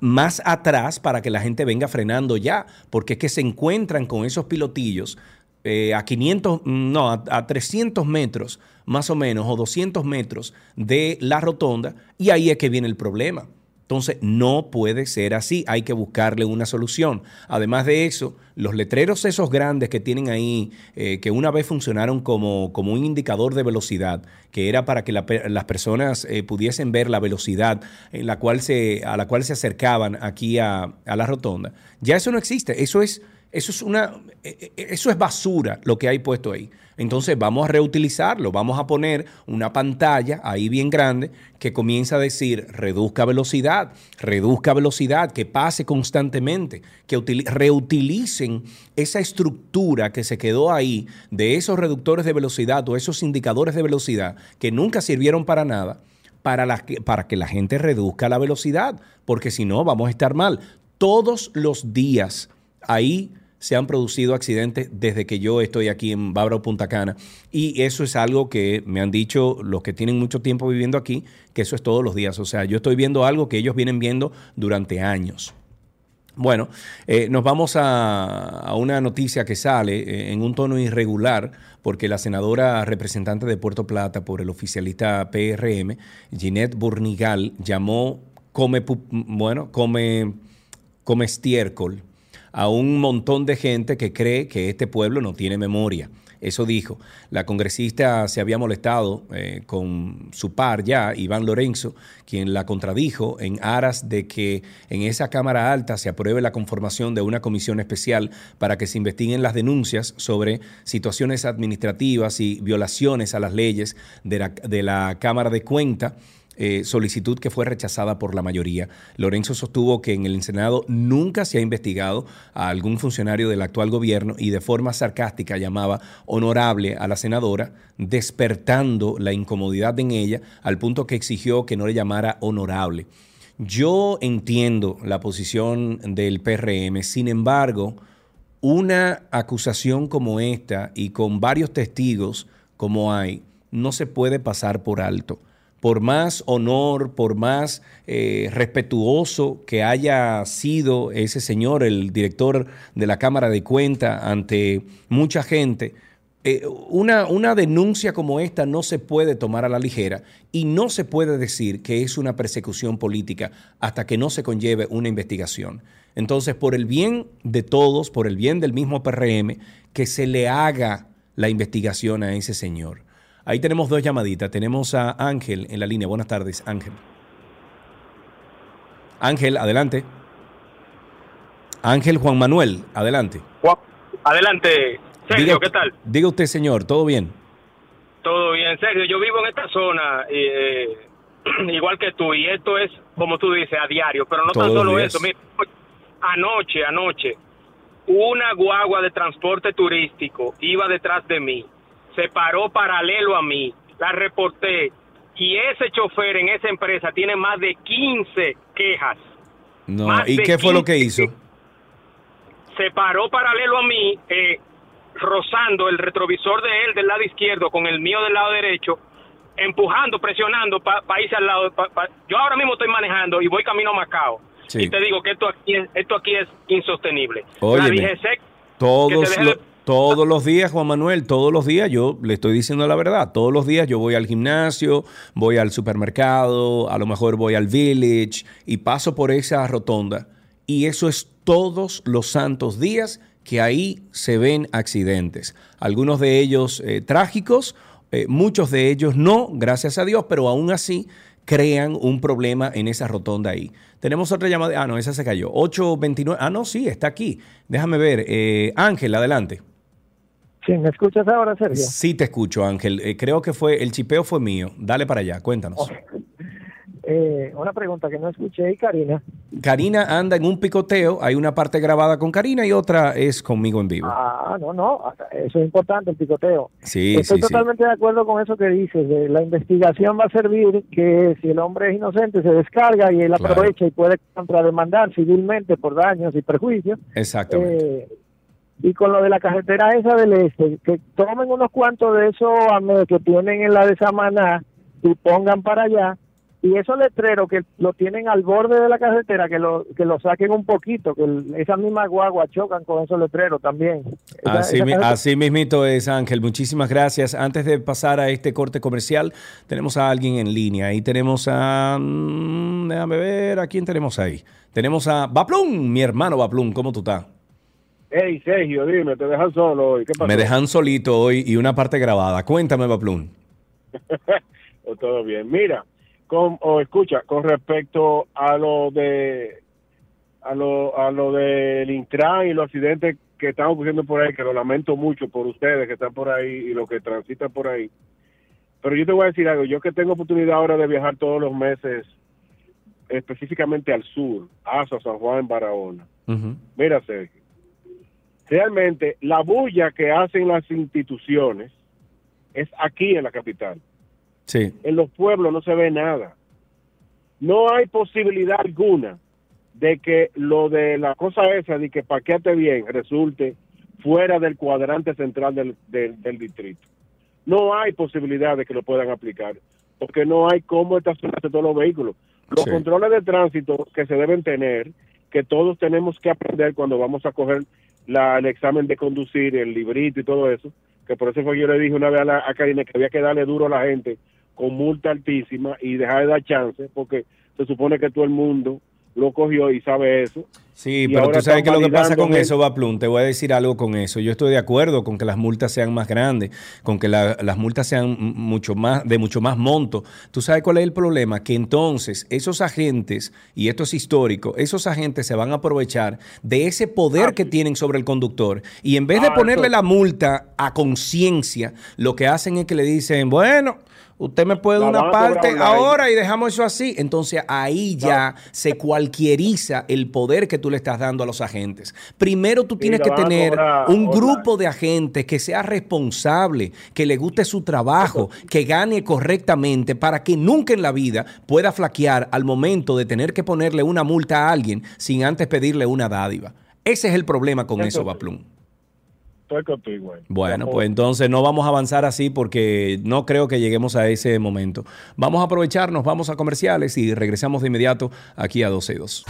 más atrás para que la gente venga frenando ya, porque es que se encuentran con esos pilotillos eh, a 500, mm, no, a, a 300 metros más o menos, o 200 metros de la rotonda, y ahí es que viene el problema. Entonces, no puede ser así, hay que buscarle una solución. Además de eso, los letreros esos grandes que tienen ahí, eh, que una vez funcionaron como, como un indicador de velocidad, que era para que la las personas eh, pudiesen ver la velocidad en la cual se, a la cual se acercaban aquí a, a la rotonda, ya eso no existe, eso es, eso es una, eh, eh, eso es basura lo que hay puesto ahí. Entonces vamos a reutilizarlo, vamos a poner una pantalla ahí bien grande que comienza a decir reduzca velocidad, reduzca velocidad, que pase constantemente, que utili- reutilicen esa estructura que se quedó ahí de esos reductores de velocidad o esos indicadores de velocidad que nunca sirvieron para nada. Para, para que la gente reduzca la velocidad, porque si no vamos a estar mal. Todos los días ahí se han producido accidentes desde que yo estoy aquí en Bávaro, Punta Cana. Y eso es algo que me han dicho los que tienen mucho tiempo viviendo aquí, que eso es todos los días. O sea, yo estoy viendo algo que ellos vienen viendo durante años. Bueno, eh, nos vamos a, una noticia que sale eh, en un tono irregular porque la senadora representante de Puerto Plata por el oficialista PRM, Ginette Burnigal, llamó come, bueno, come, come estiércol a un montón de gente que cree que este pueblo no tiene memoria. Eso dijo. La congresista se había molestado eh, con su par ya, Iván Lorenzo, quien la contradijo en aras de que en esa Cámara Alta se apruebe la conformación de una comisión especial para que se investiguen las denuncias sobre situaciones administrativas y violaciones a las leyes de la, de la Cámara de Cuenta eh, solicitud que fue rechazada por la mayoría. Lorenzo sostuvo que en el Senado nunca se ha investigado a algún funcionario del actual gobierno y de forma sarcástica llamaba honorable a la senadora, despertando la incomodidad en ella al punto que exigió que no le llamara honorable. Yo entiendo la posición del PRM, sin embargo, una acusación como esta y con varios testigos como hay, no se puede pasar por alto por más honor, por más eh, respetuoso que haya sido ese señor, el director de la Cámara de Cuenta, ante mucha gente, eh, una, una denuncia como esta no se puede tomar a la ligera y no se puede decir que es una persecución política hasta que no se conlleve una investigación. Entonces, por el bien de todos, por el bien del mismo PRM, que se le haga la investigación a ese señor. Ahí tenemos dos llamaditas. Tenemos a Ángel en la línea. Buenas tardes, Ángel. Ángel, adelante. Ángel Juan Manuel, adelante. Adelante, Sergio, Diga- ¿qué tal? Diga usted, señor, ¿todo bien? Todo bien, Sergio. Yo vivo en esta zona, eh, <clears throat> igual que tú, y esto es, como tú dices, a diario, pero no Todos tan solo días. eso. Mira, anoche, anoche, una guagua de transporte turístico iba detrás de mí, se paró paralelo a mí, la reporté, y ese chofer en esa empresa tiene más de 15 quejas. No. Más ¿Y qué fue lo 15 que hizo? se paró paralelo a mí, eh, rozando el retrovisor de él del lado izquierdo con el mío del lado derecho, empujando, presionando para irse al lado. pa- pa- Yo ahora mismo estoy manejando y voy camino a Macao. Sí. Y te digo que esto aquí es, esto aquí es insostenible. Óyeme, La Todos, lo- de- todos los días, Juan Manuel, todos los días, yo le estoy diciendo la verdad, todos los días yo voy al gimnasio, voy al supermercado, a lo mejor voy al village y paso por esa rotonda. Y eso es todos los santos días que ahí se ven accidentes. Algunos de ellos eh, trágicos, eh, muchos de ellos no, gracias a Dios, pero aún así crean un problema en esa rotonda ahí. Tenemos otra llamada. Ah, no, esa se cayó. 829. Ah, no, sí, está aquí. Déjame ver. Eh, Ángel, adelante. Sí, ¿me escuchas ahora, Sergio? Sí, te escucho, Ángel. Eh, creo que fue, el chipeo fue mío. Dale para allá, cuéntanos. <laughs> Eh, una pregunta que no escuché, y Karina. Karina anda en un picoteo. Hay una parte grabada con Karina y otra es conmigo en vivo. Ah, no, no, eso es importante, el picoteo. Sí, Estoy sí, sí. totalmente de acuerdo con eso que dices. de la investigación va a servir que si el hombre es inocente se descarga y él Claro. aprovecha y puede contrademandar civilmente por daños y perjuicios. Exactamente. Eh, y con lo de la carretera esa del este, que tomen unos cuantos de esos que tienen en la de Samaná y pongan para allá. Y esos letreros que lo tienen al borde de la carretera, que lo, que lo saquen un poquito, que el- esas mismas guaguas chocan con esos letreros también. Esa- Así, esa así mismito es, Ángel. Muchísimas gracias. Antes de pasar a este corte comercial, tenemos a alguien en línea. Ahí tenemos a... mm, déjame ver, ¿a quién tenemos ahí? Tenemos a Baplum, mi hermano Baplum. ¿Cómo tú estás? Hey, Sergio, dime, te dejan solo hoy. ¿Qué pasó? Me dejan solito hoy y una parte grabada. Cuéntame, Baplum. <laughs> O todo bien. Mira, con, o escucha, con respecto a lo de a lo, a lo del Intran y los accidentes que están ocurriendo por ahí, que lo lamento mucho por ustedes que están por ahí y los que transitan por ahí. Pero yo te voy a decir algo, yo que tengo oportunidad ahora de viajar todos los meses, específicamente al sur, hasta San Juan, Barahona. Mira, Sergio, realmente la bulla que hacen las instituciones es aquí en la capital. Sí. En los pueblos no se ve nada. No hay posibilidad alguna de que lo de la cosa esa de que paquete bien resulte fuera del cuadrante central del, del, del distrito. No hay posibilidad de que lo puedan aplicar, porque no hay cómo estacionarse todos los vehículos. Los Sí. controles de tránsito que se deben tener, que todos tenemos que aprender cuando vamos a coger la, el examen de conducir, el librito y todo eso, que por eso fue que yo le dije una vez a, la, a que había que darle duro a la gente con multa altísima y dejar de dar chance, porque se supone que todo el mundo lo cogió y sabe eso. Sí, Y pero tú sabes que lo que pasa con eso, Baplum, te voy a decir algo con eso. Yo estoy de acuerdo con que las multas sean más grandes, con que la- las multas sean mucho más, de mucho más monto. ¿Tú sabes cuál es el problema? Que entonces esos agentes, y esto es histórico, esos agentes se van a aprovechar de ese poder que tienen sobre el conductor y en vez de Ah, ponerle eso- la multa a conciencia, lo que hacen es que le dicen, bueno, usted me puede La una parte ahora y dejamos eso así. Entonces ahí ya se cualquieriza el poder que tú le estás dando a los agentes. Primero tú Sí, tienes que tener un grupo de agentes que sea responsable, que le guste su trabajo, que gane correctamente para que nunca en la vida pueda flaquear al momento de tener que ponerle una multa a alguien sin antes pedirle una dádiva. Ese es el problema con eso, Baplum. Estoy contigo. ahí. Bueno, pues entonces no vamos a avanzar así porque no creo que lleguemos a ese momento. Vamos a aprovecharnos, vamos a comerciales y regresamos de inmediato aquí a 12 y 2.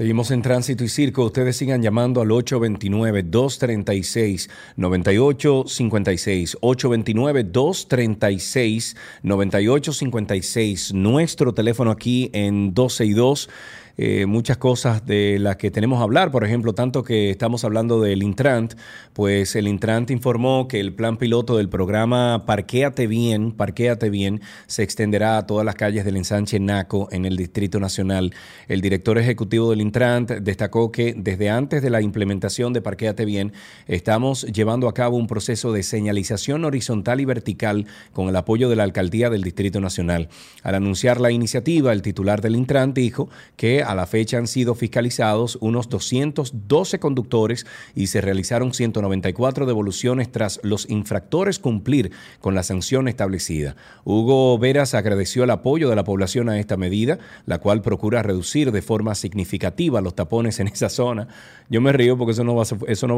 Seguimos en Tránsito y Circo. Ustedes sigan llamando al 829-236-9856. 829-236-9856. Nuestro teléfono aquí en 12 y 2. Eh, muchas cosas de las que tenemos a hablar, por ejemplo, tanto que estamos hablando del Intrant, pues el Intrant informó que el plan piloto del programa Parquéate Bien, Parquéate Bien, se extenderá a todas las calles del ensanche Naco en el Distrito Nacional. El director ejecutivo del Intrant destacó que desde antes de la implementación de Parquéate Bien, estamos llevando a cabo un proceso de señalización horizontal y vertical con el apoyo de la Alcaldía del Distrito Nacional. Al anunciar la iniciativa, el titular del Intran dijo que a la fecha han sido fiscalizados unos 212 conductores y se realizaron 194 devoluciones tras los infractores cumplir con la sanción establecida. Hugo Veras agradeció el apoyo de la población a esta medida, la cual procura reducir de forma significativa los tapones en esa zona. Yo me río porque eso no va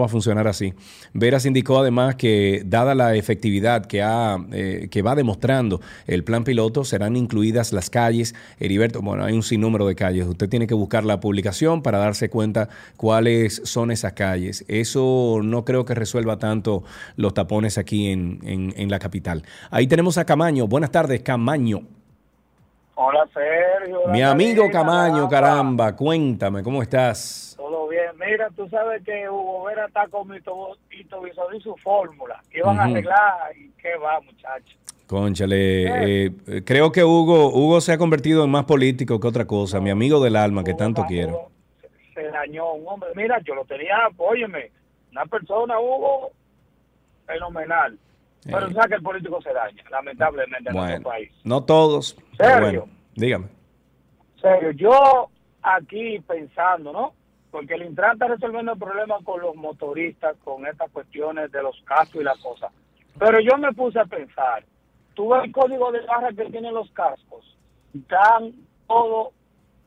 a, funcionar así. Veras indicó además que, dada la efectividad eh, que va demostrando el plan piloto, serán incluidas las calles. Heriberto, bueno, hay un sinnúmero de calles. Usted tiene que buscar la publicación para darse cuenta cuáles son esas calles. Eso no creo que resuelva tanto los tapones aquí en, en- en la capital. Ahí tenemos a Camaño. Buenas tardes, Camaño. Hola Sergio. Mi amigo Camaño, caramba. cuéntame, ¿cómo estás? Todo bien. Mira, tú sabes que Hugo Vera está con Hito Visor y su fórmula. Iban a Ujú. arreglar y qué va, muchacho. Conchale, eh, eh, creo que Hugo, Hugo se ha convertido en más político que otra cosa, mi amigo del alma que tanto quiero. Se dañó un hombre. Mira, yo lo tenía, óyeme, una persona, Hugo, fenomenal. Pero tú sabes que el político se daña, lamentablemente, en Bueno, nuestro país. no todos, ¿Serio? bueno, dígame. serio, yo aquí pensando, ¿no? Porque el Intran está resolviendo el problema con los motoristas, con estas cuestiones de los cascos y las cosas. Pero yo me puse a pensar, tú ves el código de barra que tienen los cascos, dan todos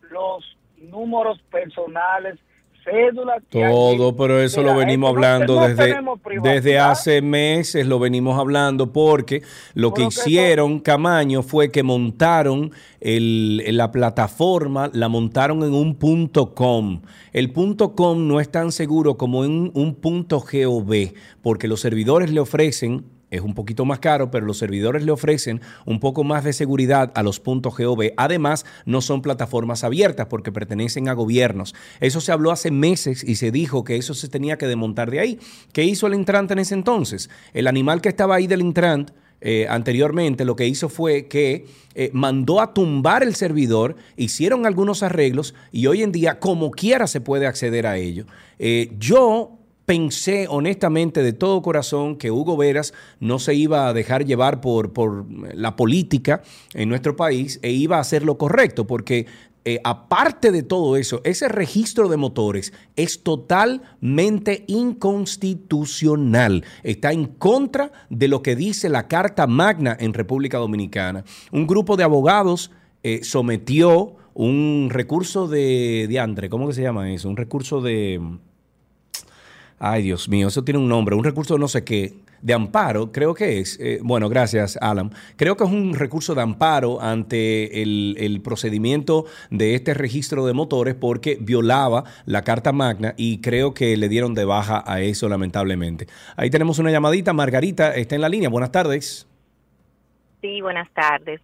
los números personales, cédulas. que. Todo, pero eso lo venimos hablando no desde, desde hace meses, lo venimos hablando porque lo que que hicieron Camaño fue que montaron el, la plataforma, la montaron en un punto com. El punto com no es tan seguro como en un punto gov, porque los servidores le ofrecen es un poquito más caro, pero los servidores le ofrecen un poco más de seguridad a los puntos .gov. Además, no son plataformas abiertas porque pertenecen a gobiernos. Eso se habló hace meses y se dijo que eso se tenía que desmontar de ahí. ¿Qué hizo el Intrant en ese entonces? El animal que estaba ahí del Intrant eh, anteriormente lo que hizo fue que eh, mandó a tumbar el servidor, hicieron algunos arreglos y hoy en día como quiera se puede acceder a ello. Eh, yo pensé honestamente de todo corazón que Hugo Veras no se iba a dejar llevar por, por la política en nuestro país e iba a hacer lo correcto, porque eh, aparte de todo eso, ese registro de motores es totalmente inconstitucional. Está en contra de lo que dice la Carta Magna en República Dominicana. Un grupo de abogados eh, sometió un recurso de, de Andre, ¿cómo que se llama eso? Un recurso de... Ay, Dios mío, eso tiene un nombre, un recurso no sé qué, de amparo, creo que es. Eh, bueno, gracias, Alan. Creo que es un recurso de amparo ante el, el procedimiento de este registro de motores porque violaba la Carta Magna y creo que le dieron de baja a eso, lamentablemente. Ahí tenemos una llamadita. Margarita está en la línea. Buenas tardes. Sí, buenas tardes.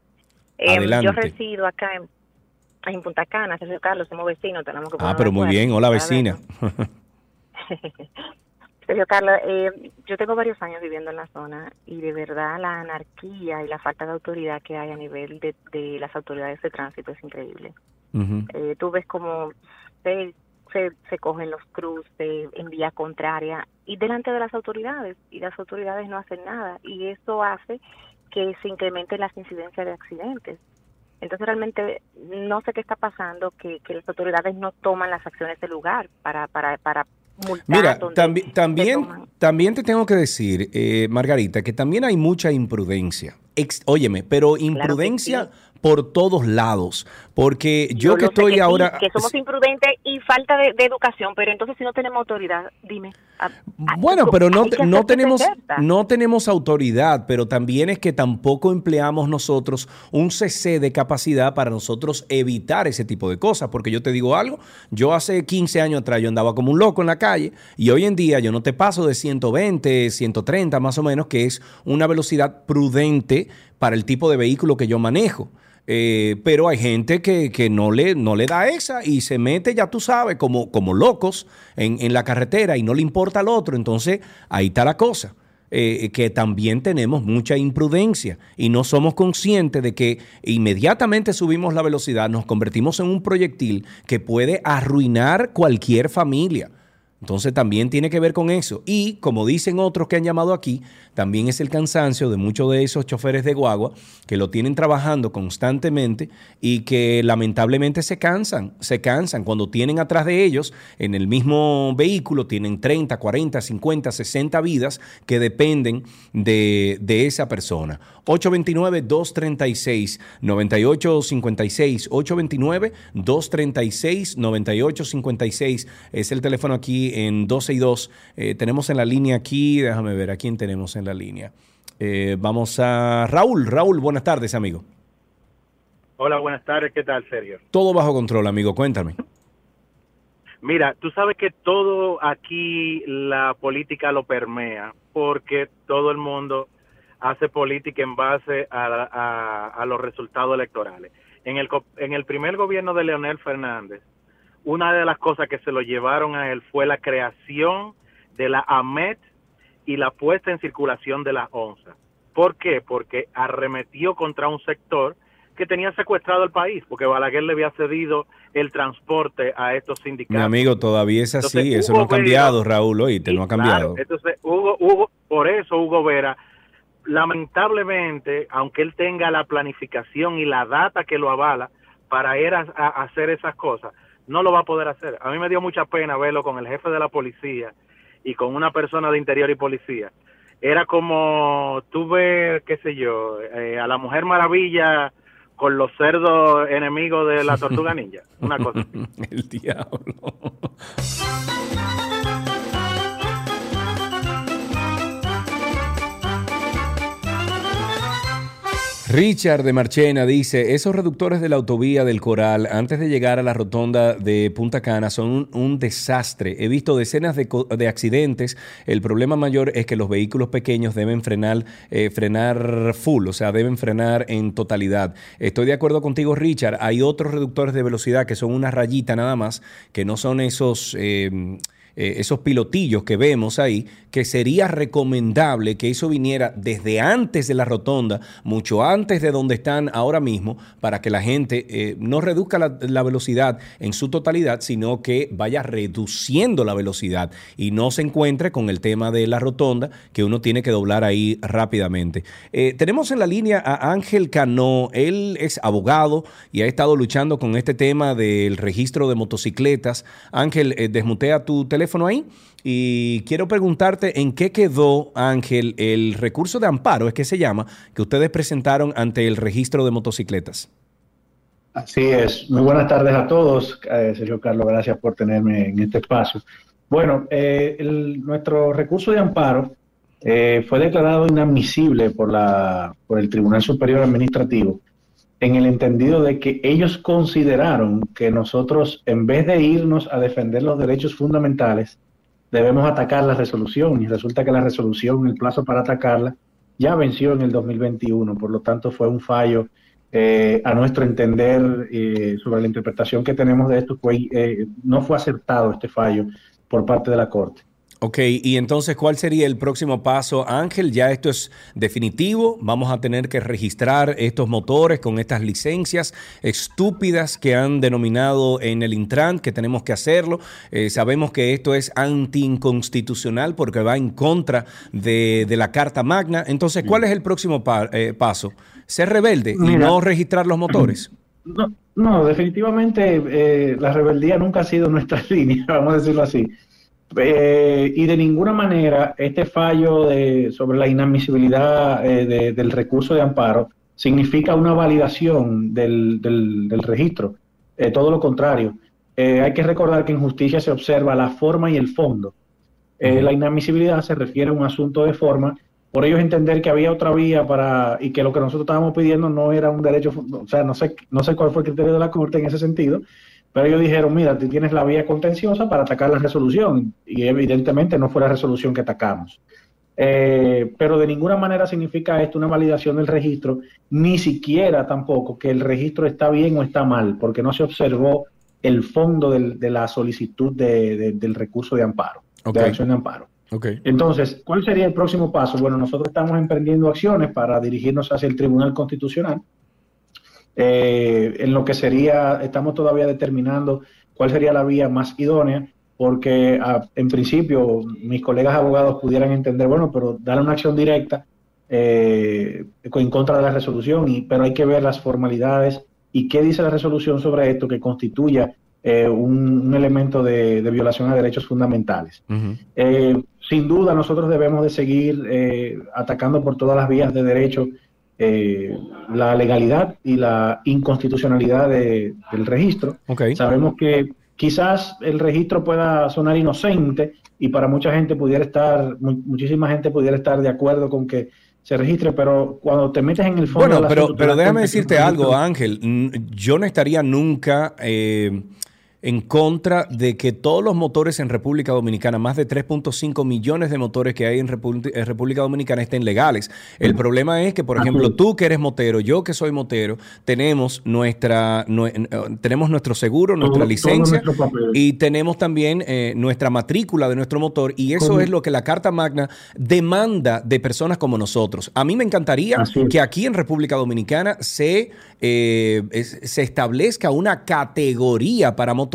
Eh, Adelante. yo resido acá en, en Punta Cana, Sergio Carlos, somos vecinos, tenemos que Ah, pero muy bien. Hola, vecina. <laughs> <laughs> Sergio Carlos, eh, yo tengo varios años viviendo en la zona y de verdad la anarquía y la falta de autoridad que hay a nivel de, de las autoridades de tránsito es increíble. Eh, tú ves como se, se, se cogen los cruces en vía contraria y delante de las autoridades y las autoridades no hacen nada y eso hace que se incrementen las incidencias de accidentes. Entonces realmente no sé qué está pasando, que, que las autoridades no toman las acciones del lugar para, para, para Mira, tambi- también, también te tengo que decir, eh, Margarita, que también hay mucha imprudencia. Ex- óyeme, pero imprudencia por todos lados. Porque yo, Yo que estoy que sí, ahora... que somos imprudentes y falta de, de educación, pero entonces si no tenemos autoridad, dime. a- a- Bueno, ¿cómo- pero no, no tenemos, no tenemos autoridad, pero también es que tampoco empleamos nosotros un CC de capacidad para nosotros evitar ese tipo de cosas. Porque yo te digo algo, yo hace 15 años atrás yo andaba como un loco en la calle y hoy en día yo no te paso de 120, 130 más o menos, que es una velocidad prudente para el tipo de vehículo que yo manejo. Eh, pero hay gente que, que no, le, no le da esa y se mete, ya tú sabes, como, como locos en, en la carretera y no le importa al otro. Entonces, ahí está la cosa. eh, que también tenemos mucha imprudencia y no somos conscientes de que inmediatamente subimos la velocidad, nos convertimos en un proyectil que puede arruinar cualquier familia. Entonces también tiene que ver con eso. Y como dicen otros que han llamado aquí, también es el cansancio de muchos de esos choferes de guagua que lo tienen trabajando constantemente y que lamentablemente se cansan, se cansan cuando tienen atrás de ellos en el mismo vehículo, tienen 30, 40, 50, 60 vidas que dependen de, de esa persona. 829-236-9856, 829-236-9856 es el teléfono aquí en 12 y 2. Eh, tenemos en la línea aquí, déjame ver a quién tenemos en la línea. Eh, vamos a Raúl. Raúl, buenas tardes, amigo. Hola, buenas tardes. ¿Qué tal, Sergio? Todo bajo control, amigo. Cuéntame. Mira, tú sabes que todo aquí la política lo permea porque todo el mundo hace política en base a, a- a los resultados electorales. En el, en el primer gobierno de Leonel Fernández, una de las cosas que se lo llevaron a él fue la creación de la AMET y la puesta en circulación de la ONSA. ¿Por qué? Porque arremetió contra un sector que tenía secuestrado el país, porque Balaguer le había cedido el transporte a estos Mi sindicatos. amigo, todavía es así. Entonces, Eso no ha Hugo Vera- cambiado, Raúl. Oíste, no ha Claro, cambiado. entonces, Hugo, Hugo, por eso Hugo Vera, lamentablemente, aunque él tenga la planificación y la data que lo avala para ir a, a hacer esas cosas, no lo va a poder hacer. A mí me dio mucha pena verlo con el jefe de la policía y con una persona de interior y policía. Era como tuve, qué sé yo, eh, a la Mujer Maravilla con los cerdos enemigos de la <laughs> tortuga ninja. Una cosa. El diablo. Richard de Marchena dice, esos reductores de la autovía del Coral antes de llegar a la rotonda de Punta Cana son un, desastre. He visto decenas de, de accidentes. El problema mayor es que los vehículos pequeños deben frenar, eh, frenar full, o sea, deben frenar en totalidad. Estoy de acuerdo contigo, Richard. Hay otros reductores de velocidad que son una rayita nada más, que no son esos... eh, eh, esos pilotillos que vemos ahí, que sería recomendable que eso viniera desde antes de la rotonda, mucho antes de donde están ahora mismo, para que la gente eh, no reduzca la, velocidad en su totalidad, sino que vaya reduciendo la velocidad y no se encuentre con el tema de la rotonda, que uno tiene que doblar ahí rápidamente. Eh, tenemos en la línea a Ángel Cano, él es abogado y ha estado luchando con este tema del registro de motocicletas. Ángel, desmutea tu teléfono ahí y quiero preguntarte en qué quedó, Ángel, el recurso de amparo, es que se llama, que ustedes presentaron ante el registro de motocicletas. Así es. Muy buenas tardes a todos. Eh, Sergio Carlos, gracias por tenerme en este espacio. Bueno, eh, nuestro recurso de amparo eh, fue declarado inadmisible por, la, por el Tribunal Superior Administrativo en el entendido de que ellos consideraron que nosotros, en vez de irnos a defender los derechos fundamentales, debemos atacar la resolución. Y resulta que la resolución, el plazo para atacarla, ya venció en el 2021. Por lo tanto, fue un fallo eh, a nuestro entender eh, sobre la interpretación que tenemos de esto. Fue, eh, no fue aceptado este fallo por parte de la Corte. Ok, y entonces, ¿cuál sería el próximo paso? Ángel, ya esto es definitivo. Vamos a tener que registrar estos motores con estas licencias estúpidas que han denominado en el Intran, que tenemos que hacerlo. Eh, sabemos que esto es anti-inconstitucional porque va en contra de, de la Carta Magna. Entonces, ¿cuál es el próximo pa- eh, paso? Ser rebelde y no registrar los motores. <clears throat> No, no definitivamente eh, la rebeldía nunca ha sido nuestra <laughs> línea, vamos a decirlo así. Eh, y de ninguna manera este fallo de, sobre la inadmisibilidad eh, de- del recurso de amparo significa una validación del, del- del registro. Eh, todo lo contrario. Eh, hay que recordar que en justicia se observa la forma y el fondo. Eh, La inadmisibilidad se refiere a un asunto de forma, por ellos entender que había otra vía para y que lo que nosotros estábamos pidiendo no era un derecho, o sea, no sé, no sé cuál fue el criterio de la Corte en ese sentido, pero ellos dijeron, mira, tú tienes la vía contenciosa para atacar la resolución y evidentemente no fue la resolución que atacamos. Eh, pero de ninguna manera significa esto una validación del registro, ni siquiera tampoco que el registro está bien o está mal, porque no se observó el fondo del- de la solicitud de- de- del recurso de amparo, de acción de amparo. Entonces, ¿cuál sería el próximo paso? Bueno, nosotros estamos emprendiendo acciones para dirigirnos hacia el Tribunal Constitucional. Eh, en lo que sería, estamos todavía determinando cuál sería la vía más idónea, porque ah, en principio mis colegas abogados pudieran entender, bueno, pero dar una acción directa eh, en contra de la resolución, y, pero hay que ver las formalidades y qué dice la resolución sobre esto que constituya eh, un, un elemento de- de violación a derechos fundamentales. Eh, sin duda, nosotros debemos de seguir eh, atacando por todas las vías de derecho eh, la legalidad y la inconstitucionalidad de- del registro. Sabemos que quizás el registro pueda sonar inocente y para mucha gente pudiera estar, mu- muchísima gente pudiera estar de acuerdo con que se registre, pero cuando te metes en el fondo Bueno, pero, pero déjame decirte algo, Ángel. Yo no estaría nunca eh, en contra de que todos los motores en República Dominicana, más de 3.5 millones de motores que hay en, Repu- en República Dominicana, estén legales. El problema es que, por ejemplo, tú que eres motero, yo que soy motero, tenemos nuestra nue- eh, tenemos nuestro seguro, nuestra todo licencia y tenemos también eh, nuestra matrícula de nuestro motor y eso es lo que la Carta Magna demanda de personas como nosotros. A mí me encantaría que aquí en República Dominicana se, eh, es- se establezca una categoría para motores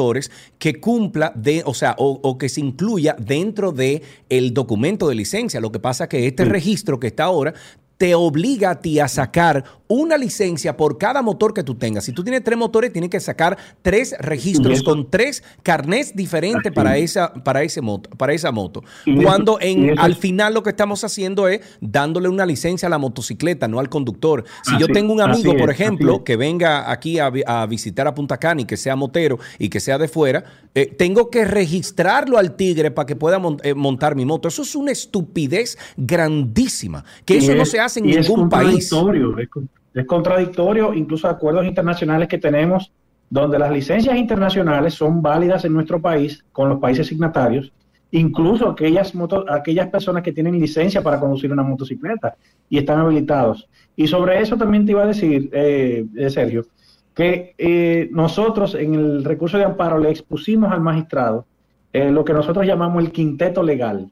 que cumpla de, o sea, o, o que se incluya dentro de el documento de licencia. Lo que pasa es que este registro que está ahora te obliga a ti a sacar una licencia por cada motor que tú tengas. Si tú tienes tres motores, tienes que sacar tres registros con tres carnets diferentes para esa, para, ese moto, para esa moto. Cuando en, al final lo que estamos haciendo es dándole una licencia a la motocicleta, no al conductor. Si yo tengo un amigo, por ejemplo, que venga aquí a, vi- a visitar a Punta Cana y que sea motero y que sea de fuera, eh, tengo que registrarlo al tigre para que pueda eh, montar mi moto. Eso es una estupidez grandísima, que eso no se hace en y es país. contradictorio, Es, con- es contradictorio, incluso acuerdos internacionales que tenemos donde las licencias internacionales son válidas en nuestro país con los países signatarios, incluso aquellas, moto- aquellas personas que tienen licencia para conducir una motocicleta y están habilitados. Y sobre eso también te iba a decir, eh, eh, Sergio, que eh, nosotros en el recurso de amparo le expusimos al magistrado eh, lo que nosotros llamamos el quinteto legal.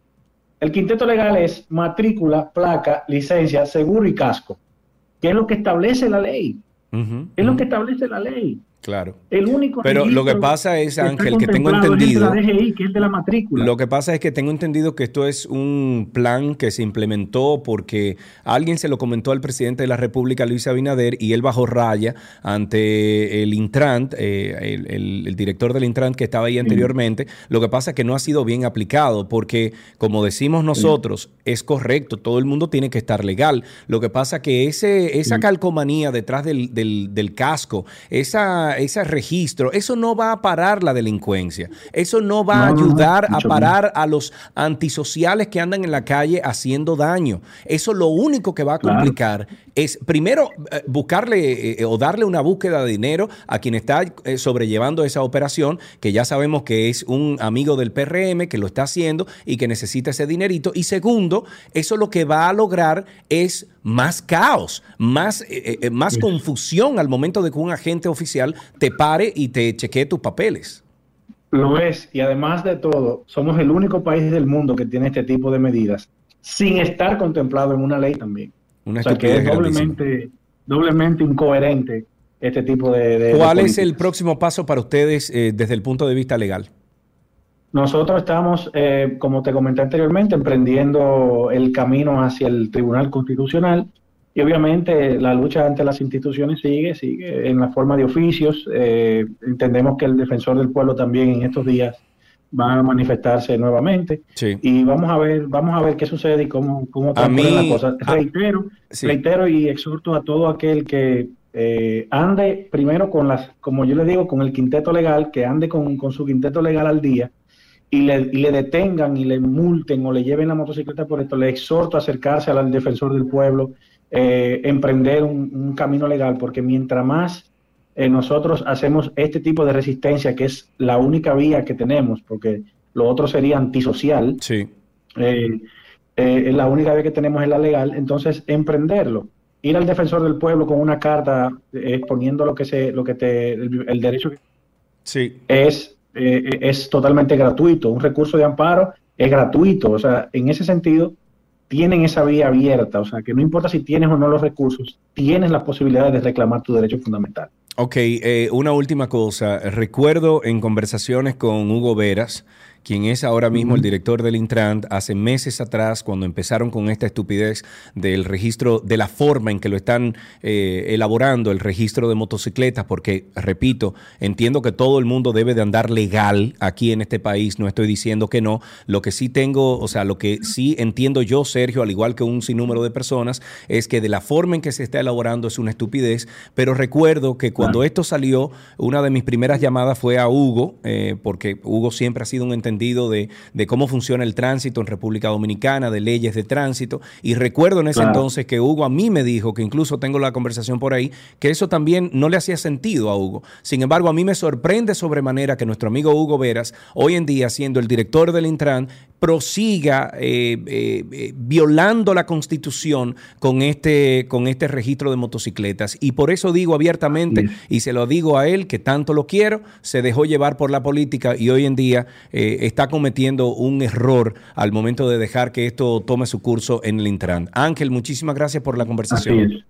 El quinteto legal es matrícula, placa, licencia, seguro y casco, que es lo que establece la ley. Es lo que establece la ley. Claro. El único Pero lo que pasa es, Ángel, que tengo es entendido. DGI, que es de la matrícula. Lo que pasa es que tengo entendido que esto es un plan que se implementó porque alguien se lo comentó al presidente de la República, Luis Abinader, y él bajó raya ante el Intrant, eh, el, el- el director del Intrant que estaba ahí anteriormente. Lo que pasa es que no ha sido bien aplicado porque, como decimos nosotros, es correcto, todo el mundo tiene que estar legal. Lo que pasa que ese, esa calcomanía detrás del, del- del casco, esa, ese registro, eso no va a parar la delincuencia. Eso no va a no, ayudar a parar a los antisociales que andan en la calle haciendo daño. Eso lo único que va a Claro. complicar es, primero, eh, buscarle eh, o darle una búsqueda de dinero a quien está eh, sobrellevando esa operación, que ya sabemos que es un amigo del PRM que lo está haciendo y que necesita ese dinerito. Y segundo, eso lo que va a lograr es más caos, más, eh, eh, más confusión al momento de que un agente oficial te pare y te chequee tus papeles. Lo es, y además de todo, somos el único país del mundo que tiene este tipo de medidas, sin estar contemplado en una ley también. Una o sea que estupidez es doblemente, doblemente incoherente este tipo de... de- de ¿Cuál es el próximo paso para ustedes eh, desde el punto de vista legal? Nosotros estamos, eh, como te comenté anteriormente, emprendiendo el camino hacia el Tribunal Constitucional y obviamente la lucha ante las instituciones sigue, sigue en la forma de oficios. Eh, entendemos que el defensor del pueblo también en estos días va a manifestarse nuevamente Sí. y vamos a ver, vamos a ver qué sucede y cómo, cómo transcurren las cosas. Reitero, Sí. reitero y exhorto a todo aquel que eh, ande primero con las, como yo le digo, con el quinteto legal, que ande con, con su quinteto legal al día y le, y le detengan y le multen o le lleven la motocicleta por esto, le exhorto a acercarse al defensor del pueblo, eh, emprender un, un camino legal, porque mientras más eh, nosotros hacemos este tipo de resistencia, que es la única vía que tenemos, porque lo otro sería antisocial, Sí. eh, eh, la única vía que tenemos es la legal, entonces emprenderlo. Ir al defensor del pueblo con una carta exponiendo lo que se, lo que te, el, el derecho que Sí. es, eh, es totalmente gratuito. Un recurso de amparo es gratuito. O sea, en ese sentido, tienen esa vía abierta. O sea, que no importa si tienes o no los recursos, tienes la posibilidad de reclamar tu derecho fundamental. Ok, eh, una última cosa. Recuerdo en conversaciones con Hugo Veras, quien es ahora mismo el director del Intran, hace meses atrás, cuando empezaron con esta estupidez del registro, de la forma en que lo están eh, elaborando, el registro de motocicletas, porque, repito, entiendo que todo el mundo debe de andar legal aquí en este país, no estoy diciendo que no. Lo que sí tengo, o sea, lo que sí entiendo yo, Sergio, al igual que un sinnúmero de personas, es que de la forma en que se está elaborando es una estupidez, pero recuerdo que cuando esto salió, una de mis primeras llamadas fue a Hugo, eh, porque Hugo siempre ha sido un entendido de, de cómo funciona el tránsito en República Dominicana, de leyes de tránsito, y recuerdo en ese Claro. entonces que Hugo a mí me dijo, que incluso tengo la conversación por ahí, que eso también no le hacía sentido a Hugo. Sin embargo, a mí me sorprende sobremanera que nuestro amigo Hugo Veras, hoy en día siendo el director del Intran, prosiga eh, eh, eh, violando la constitución con este, con este registro de motocicletas. Y por eso digo abiertamente, y se lo digo a él, que tanto lo quiero, se dejó llevar por la política y hoy en día eh, está cometiendo un error al momento de dejar que esto tome su curso en el Intran. Ángel, muchísimas gracias por la conversación.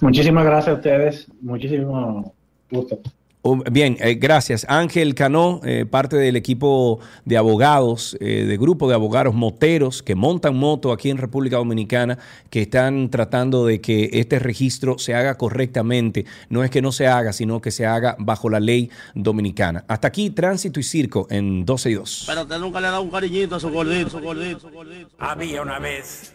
Muchísimas gracias a ustedes. Muchísimo gusto. Oh, Bien, eh, gracias. Ángel Cano, eh, parte del equipo de abogados, eh, de grupo de abogados moteros que montan moto aquí en República Dominicana, que están tratando de que este registro se haga correctamente. No es que no se haga, sino que se haga bajo la ley dominicana. Hasta aquí, tránsito y circo en 12 y 2. Pero usted nunca le ha dado un cariñito a su gordito, su gordito, su gordito. Había una vez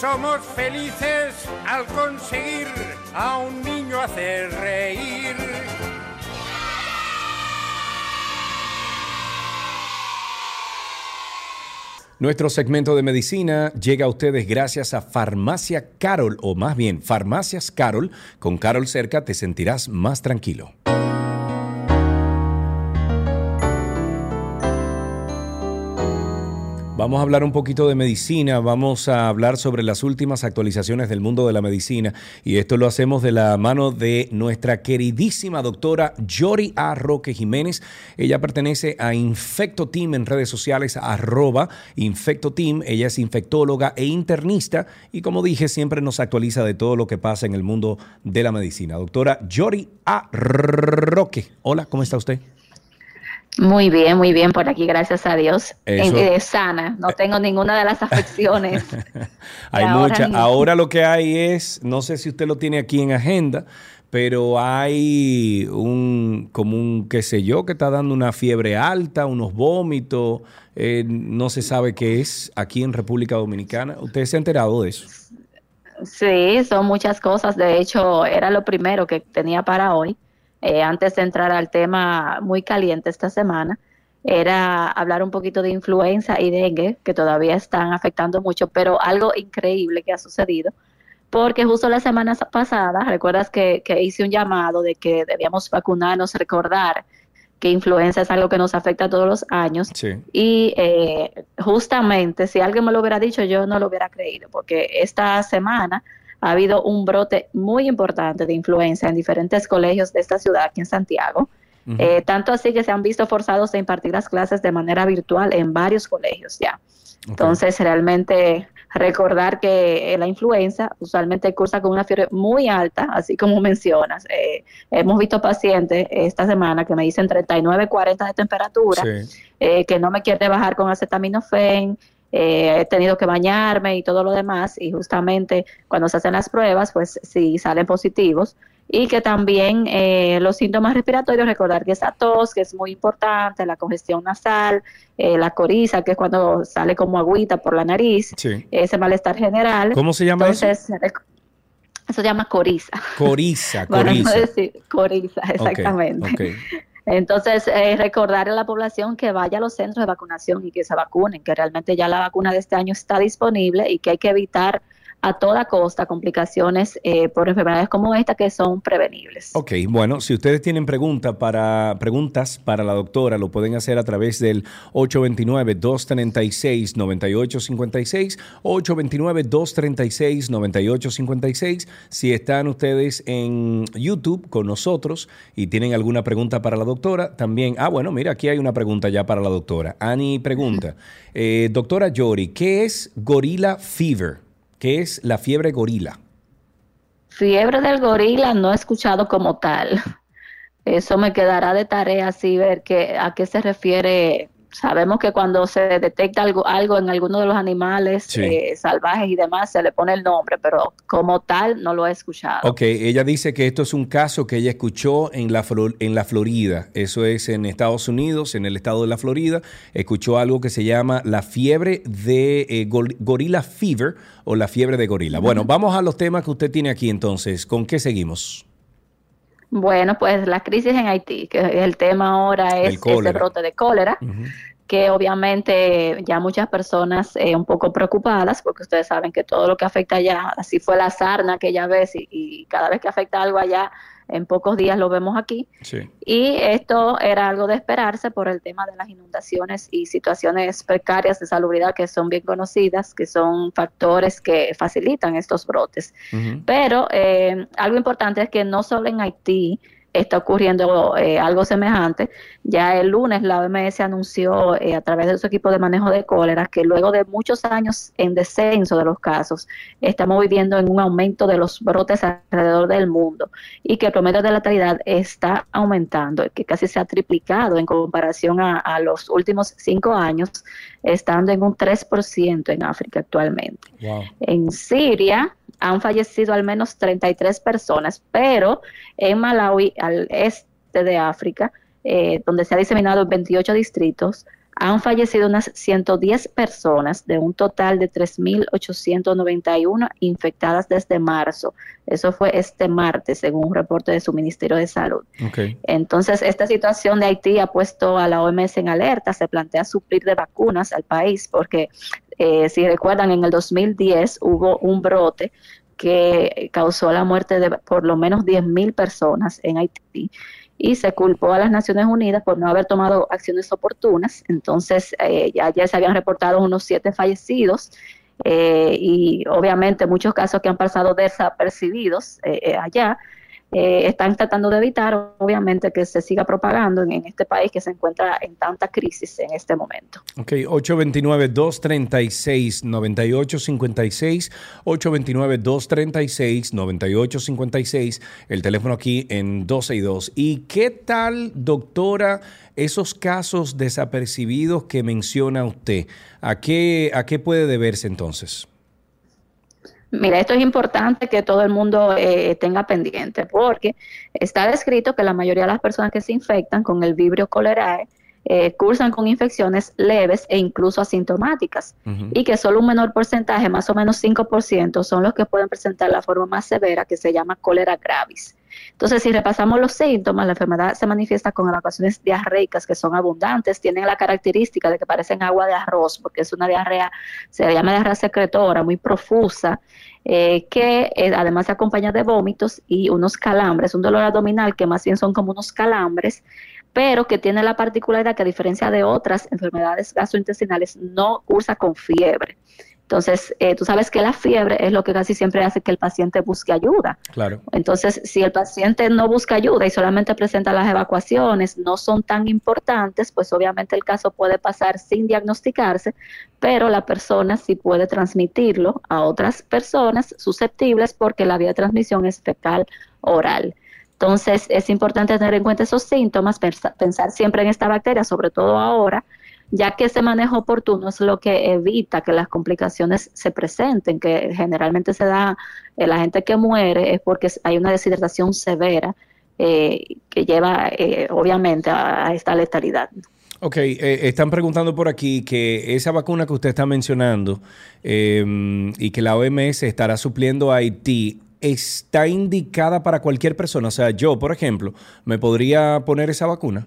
Somos felices al conseguir a un niño hacer reír. Nuestro segmento de medicina llega a ustedes gracias a Farmacia Carol, o más bien Farmacias Carol. Con Carol cerca te sentirás más tranquilo. Vamos a hablar un poquito de medicina, vamos a hablar sobre las últimas actualizaciones del mundo de la medicina y esto lo hacemos de la mano de nuestra queridísima doctora Yori A. Roque Jiménez. Ella pertenece a Infecto Team en redes sociales, arroba Infecto Team. Ella es infectóloga e internista y como dije siempre nos actualiza de todo lo que pasa en el mundo de la medicina. Doctora Yori A. Roque, hola, ¿cómo está usted? Muy bien, muy bien por aquí, gracias a Dios. Eso. Eh, eh, sana, no tengo ninguna de las afecciones. <laughs> Hay ahora mucha. ni- Ahora lo que hay es, no sé si usted lo tiene aquí en agenda, pero hay un, como un, qué sé yo, que está dando una fiebre alta, unos vómitos, eh, no se sabe qué es aquí en República Dominicana. ¿Usted se ha enterado de eso? Sí, son muchas cosas. De hecho, era lo primero que tenía para hoy. Eh, antes de entrar al tema muy caliente esta semana, era hablar un poquito de influenza y dengue, que todavía están afectando mucho, pero algo increíble que ha sucedido, porque justo la semana pasada, recuerdas que, que hice un llamado de que debíamos vacunarnos, recordar que influenza es algo que nos afecta todos los años. Sí. Y eh, justamente, si alguien me lo hubiera dicho, yo no lo hubiera creído, porque esta semana ha habido un brote muy importante de influenza en diferentes colegios de esta ciudad, aquí en Santiago. Eh, tanto así que se han visto forzados a impartir las clases de manera virtual en varios colegios ya. Entonces, realmente recordar que la influenza usualmente cursa con una fiebre muy alta, así como <laughs> mencionas. Eh, hemos visto pacientes esta semana que me dicen 39, 40 de temperatura, eh, que no me quiere bajar con acetaminofén, eh, he tenido que bañarme y todo lo demás, y justamente cuando se hacen las pruebas, pues sí salen positivos. Y que también eh, los síntomas respiratorios, recordar que esa tos, que es muy importante, la congestión nasal, eh, la coriza, que es cuando sale como agüita por la nariz, Sí. ese malestar general. ¿Cómo se llama eso? Entonces, eso se llama coriza. Coriza, <laughs> Para no coriza. decir coriza, exactamente. ok. Entonces, eh, recordar a la población que vaya a los centros de vacunación y que se vacunen, que realmente ya la vacuna de este año está disponible y que hay que evitar a toda costa complicaciones eh, por enfermedades como esta que son prevenibles. Ok, bueno, si ustedes tienen pregunta para, preguntas para la doctora, lo pueden hacer a través del 829-236-9856, 829-236-9856. Si están ustedes en YouTube con nosotros y tienen alguna pregunta para la doctora, también, ah, bueno, mira, aquí hay una pregunta ya para la doctora. Ani pregunta, <laughs> eh, doctora Yori, ¿qué es Gorilla Fever? ¿Qué es la fiebre gorila? Fiebre del gorila no he escuchado como tal. Eso me quedará de tarea así ver que, a qué se refiere. Sabemos que cuando se detecta algo, algo en alguno de los animales Sí. eh, salvajes y demás, se le pone el nombre, pero como tal no lo he escuchado. Ok, ella dice que esto es un caso que ella escuchó en la, en la Florida. Eso es en Estados Unidos, en el estado de la Florida. Escuchó algo que se llama la fiebre de eh, gor- gorila fever o la fiebre de gorila. Bueno, vamos a los temas que usted tiene aquí entonces. ¿Con qué seguimos? Bueno, pues la crisis en Haití, que el tema ahora es ese brote de cólera, que obviamente ya muchas personas eh, un poco preocupadas, porque ustedes saben que todo lo que afecta allá, así fue la sarna aquella vez, y, y cada vez que afecta algo allá, en pocos días lo vemos aquí. Sí. Y esto era algo de esperarse por el tema de las inundaciones y situaciones precarias de salubridad que son bien conocidas, que son factores que facilitan estos brotes. Pero eh, algo importante es que no solo en Haití está ocurriendo eh, algo semejante. Ya el lunes la OMS anunció eh, a través de su equipo de manejo de cólera que luego de muchos años en descenso de los casos, estamos viviendo en un aumento de los brotes alrededor del mundo y que el promedio de letalidad está aumentando, que casi se ha triplicado en comparación a, a los últimos cinco años, estando en un 3% en África actualmente. En Siria han fallecido al menos 33 personas, pero en Malawi, al este de África, eh, donde se ha diseminado en 28 distritos, han fallecido unas 110 personas de un total de 3.891 infectadas desde marzo. Eso fue este martes, según un reporte de su Ministerio de Salud. Entonces, esta situación de Haití ha puesto a la OMS en alerta, se plantea suplir de vacunas al país, porque eh, si recuerdan, en el 2010 hubo un brote que causó la muerte de por lo menos 10.000 personas en Haití y se culpó a las Naciones Unidas por no haber tomado acciones oportunas. Entonces, eh, ya, se habían reportado unos siete fallecidos eh, y obviamente muchos casos que han pasado desapercibidos eh, eh, allá. Eh, están tratando de evitar, obviamente, que se siga propagando en, este país que se encuentra en tanta crisis en este momento. Ok, 829-236-9856, 829-236-9856, el teléfono aquí en 12 y 2. ¿Y qué tal, doctora, esos casos desapercibidos que menciona usted? ¿A qué, a qué puede deberse entonces? Mira, esto es importante que todo el mundo eh, tenga pendiente porque está descrito que la mayoría de las personas que se infectan con el vibrio cholerae eh, cursan con infecciones leves e incluso asintomáticas y que solo un menor porcentaje, más o menos 5%, son los que pueden presentar la forma más severa que se llama cólera gravis. Entonces, si repasamos los síntomas, la enfermedad se manifiesta con evacuaciones diarreicas que son abundantes, tienen la característica de que parecen agua de arroz, porque es una diarrea, se llama diarrea secretora, muy profusa, eh, que eh, además se acompaña de vómitos y unos calambres, un dolor abdominal que más bien son como unos calambres, pero que tiene la particularidad que a diferencia de otras enfermedades gastrointestinales no cursa con fiebre. Entonces, eh, tú sabes que la fiebre es lo que casi siempre hace que el paciente busque ayuda. Claro. Entonces, si el paciente no busca ayuda y solamente presenta las evacuaciones, no son tan importantes, pues obviamente el caso puede pasar sin diagnosticarse, pero la persona sí puede transmitirlo a otras personas susceptibles porque la vía de transmisión es fecal oral. Entonces, es importante tener en cuenta esos síntomas, pensa- pensar siempre en esta bacteria, sobre todo ahora, ya que ese manejo oportuno es lo que evita que las complicaciones se presenten, que generalmente se da, eh, la gente que muere es porque hay una deshidratación severa eh, que lleva eh, obviamente a, a esta letalidad. Ok, eh, están preguntando por aquí que esa vacuna que usted está mencionando eh, y que la OMS estará supliendo a Haití, ¿está indicada para cualquier persona? O sea, yo, por ejemplo, ¿me podría poner esa vacuna?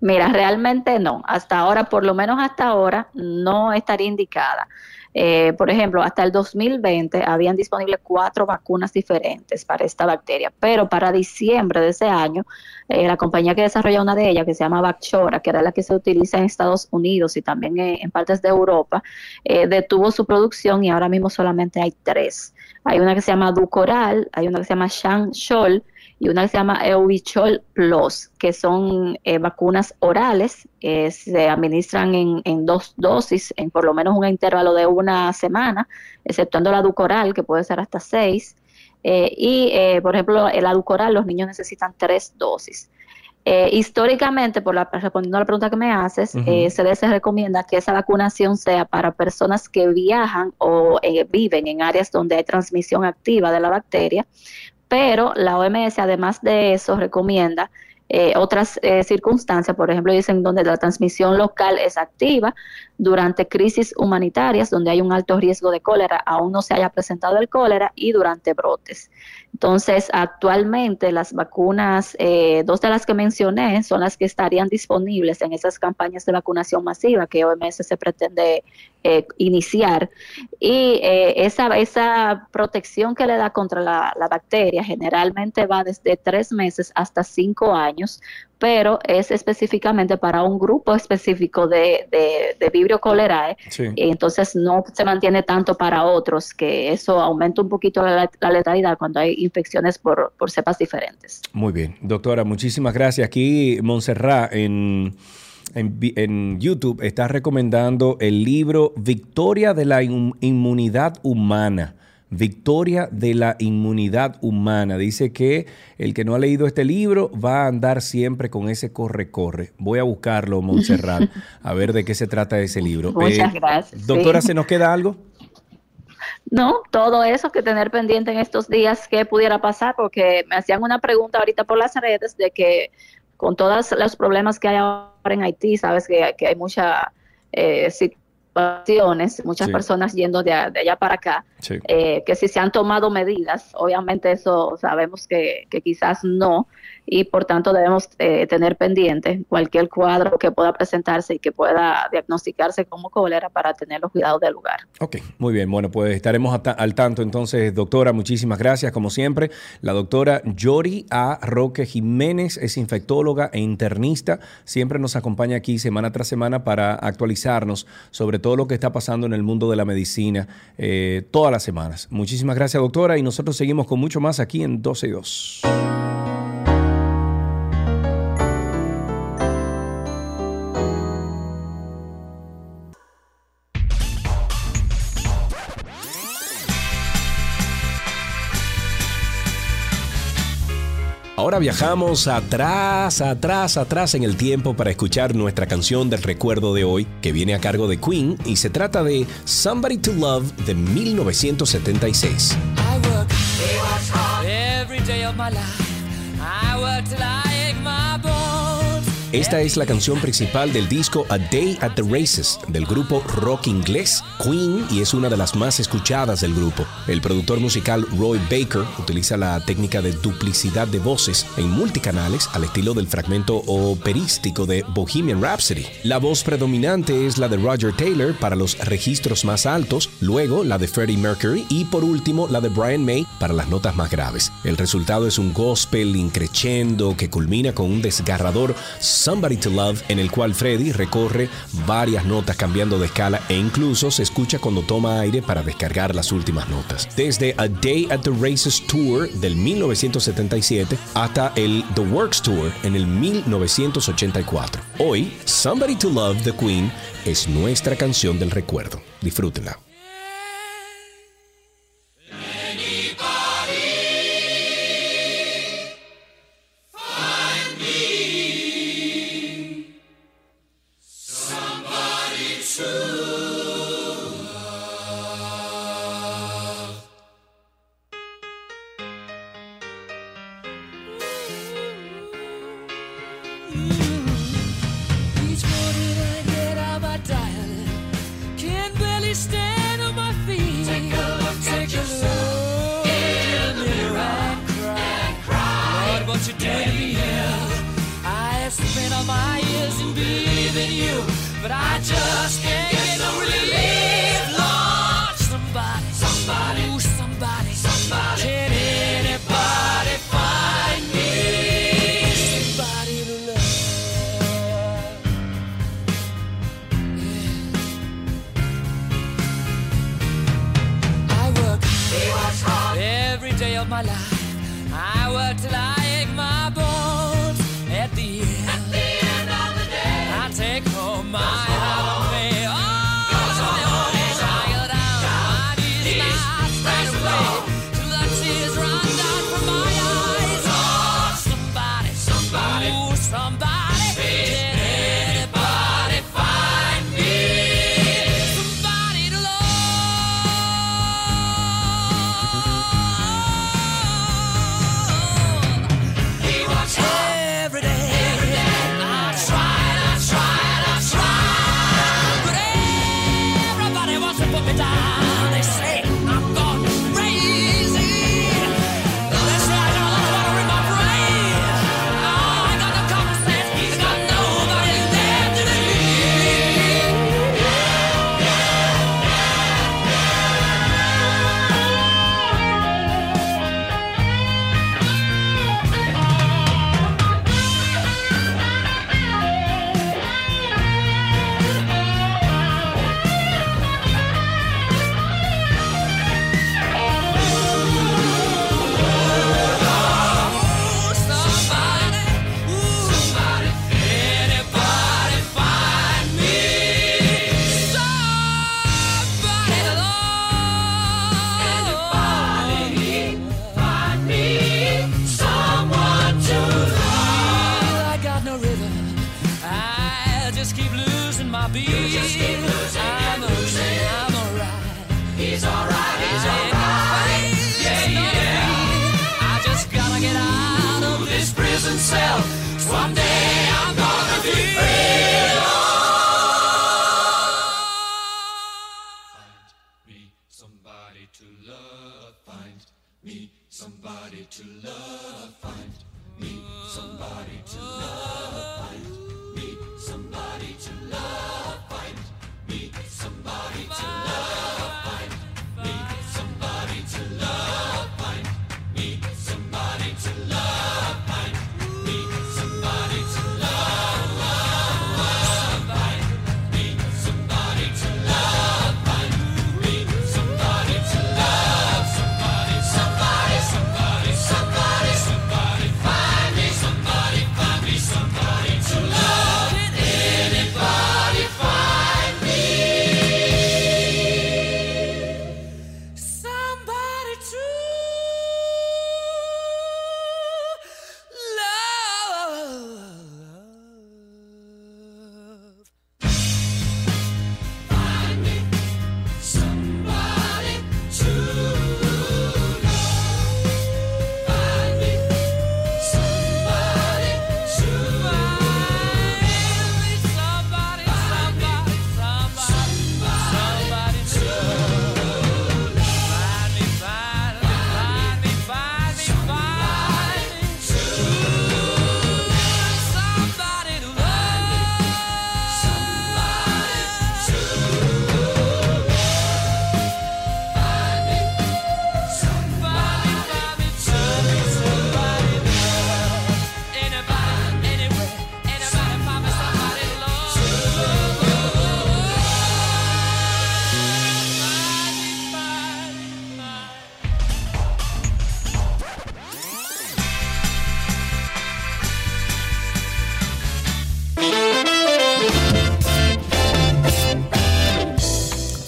Mira, realmente no. Hasta ahora, por lo menos hasta ahora, no estaría indicada. Eh, por ejemplo, hasta el 2020 habían disponibles cuatro vacunas diferentes para esta bacteria, pero para diciembre de ese año, eh, la compañía que desarrolla una de ellas, que se llama Bacchora, que era la que se utiliza en Estados Unidos y también en, partes de Europa, eh, detuvo su producción y ahora mismo solamente hay tres. Hay una que se llama Ducoral, hay una que se llama Shanshol y una que se llama Euvechol Plus, que son eh, vacunas orales, eh, se administran en, en dos dosis, en por lo menos un intervalo de una semana, exceptuando la Ducoral, que puede ser hasta seis. Eh, y, por ejemplo, el Aducoral, los niños necesitan tres dosis. Eh, históricamente, por la, respondiendo a la pregunta que me haces, eh, se les recomienda que esa vacunación sea para personas que viajan o eh, viven en áreas donde hay transmisión activa de la bacteria, pero la OMS, además de eso, recomienda eh, otras eh, circunstancias, por ejemplo, dicen donde la transmisión local es activa, durante crisis humanitarias, donde hay un alto riesgo de cólera, aún no se haya presentado el cólera, y durante brotes. Entonces, actualmente las vacunas, eh, dos de las que mencioné, son las que estarían disponibles en esas campañas de vacunación masiva que OMS se pretende eh, iniciar. Y eh, esa, esa protección que le da contra la, la bacteria generalmente va desde tres meses hasta cinco años, pero es específicamente para un grupo específico de, de, de Vibrio cholerae. Sí. Y entonces no se mantiene tanto para otros, que eso aumenta un poquito la, la letalidad cuando hay infecciones por, por cepas diferentes. Muy bien, doctora, muchísimas gracias. Aquí Montserrat en, en, en YouTube está recomendando el libro Victoria de la Inmu- Inmunidad Humana. Victoria de la Inmunidad Humana. Dice que el que no ha leído este libro va a andar siempre con ese corre-corre. Voy a buscarlo, Montserrat, <laughs> a ver de qué se trata ese libro. Eh, Muchas gracias, Doctora, sí. ¿se nos queda algo? No, todo eso que tener pendiente en estos días que pudiera pasar, porque me hacían una pregunta ahorita por las redes de que con todos los problemas que hay ahora en Haití, sabes que, que hay muchas eh, situaciones, muchas Sí. personas yendo de, allá para acá, Sí. eh, que si se han tomado medidas, obviamente eso sabemos que, que quizás no, y por tanto debemos eh, tener pendiente cualquier cuadro que pueda presentarse y que pueda diagnosticarse como cólera para tener los cuidados del lugar. Ok, muy bien. Bueno, pues estaremos al tanto entonces, doctora. Muchísimas gracias, como siempre. La doctora Yori A. Roque Jiménez es infectóloga e internista. Siempre nos acompaña aquí semana tras semana para actualizarnos sobre todo lo que está pasando en el mundo de la medicina eh, todas las semanas. Muchísimas gracias, doctora. Y nosotros seguimos con mucho más aquí en 12 y 2. Viajamos atrás, atrás, atrás en el tiempo para escuchar nuestra canción del recuerdo de hoy, que viene a cargo de Queen y se trata de Somebody to Love de 1976. I work Esta es la canción principal del disco A Day at the Races del grupo rock inglés Queen y es una de las más escuchadas del grupo. El productor musical Roy Baker utiliza la técnica de duplicidad de voces en multicanales al estilo del fragmento operístico de Bohemian Rhapsody. La voz predominante es la de Roger Taylor para los registros más altos, luego la de Freddie Mercury y por último la de Brian May para las notas más graves. El resultado es un gospel increchendo que culmina con un desgarrador Somebody to Love, en el cual Freddy recorre varias notas cambiando de escala e incluso se escucha cuando toma aire para descargar las últimas notas. Desde A Day at the Races Tour del 1977 hasta el The Works Tour en el 1984. Hoy, Somebody to Love the Queen es nuestra canción del recuerdo. Disfrútenla. but I just can't.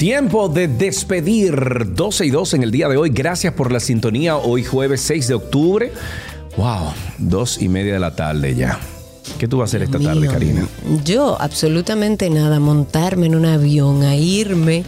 Tiempo de despedir 12 y 2 en el día de hoy. Gracias por la sintonía. Hoy jueves 6 de octubre. Wow, dos y media de la tarde ya. ¿Qué tú vas a hacer esta tarde. Karina? Yo, absolutamente nada. Montarme en un avión, a irme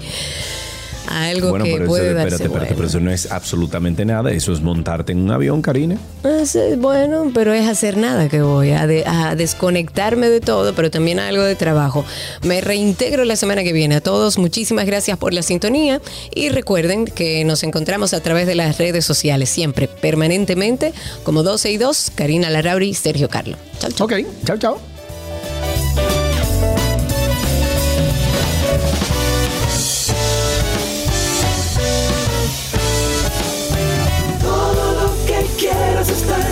algo bueno, que pero eso, puede espérate, darse espérate, bueno. pero eso no es absolutamente nada. Eso es montarte en un avión, Karina. Ah, sí, bueno, pero es hacer nada que voy, a, de- a desconectarme de todo, pero también a algo de trabajo. Me reintegro la semana que viene. A todos, muchísimas gracias por la sintonía y recuerden que nos encontramos a través de las redes sociales, siempre, permanentemente, como 12 y 2, Karina Larrauri, Sergio Carlo. Chao, chao. Ok, chao, chao. заставить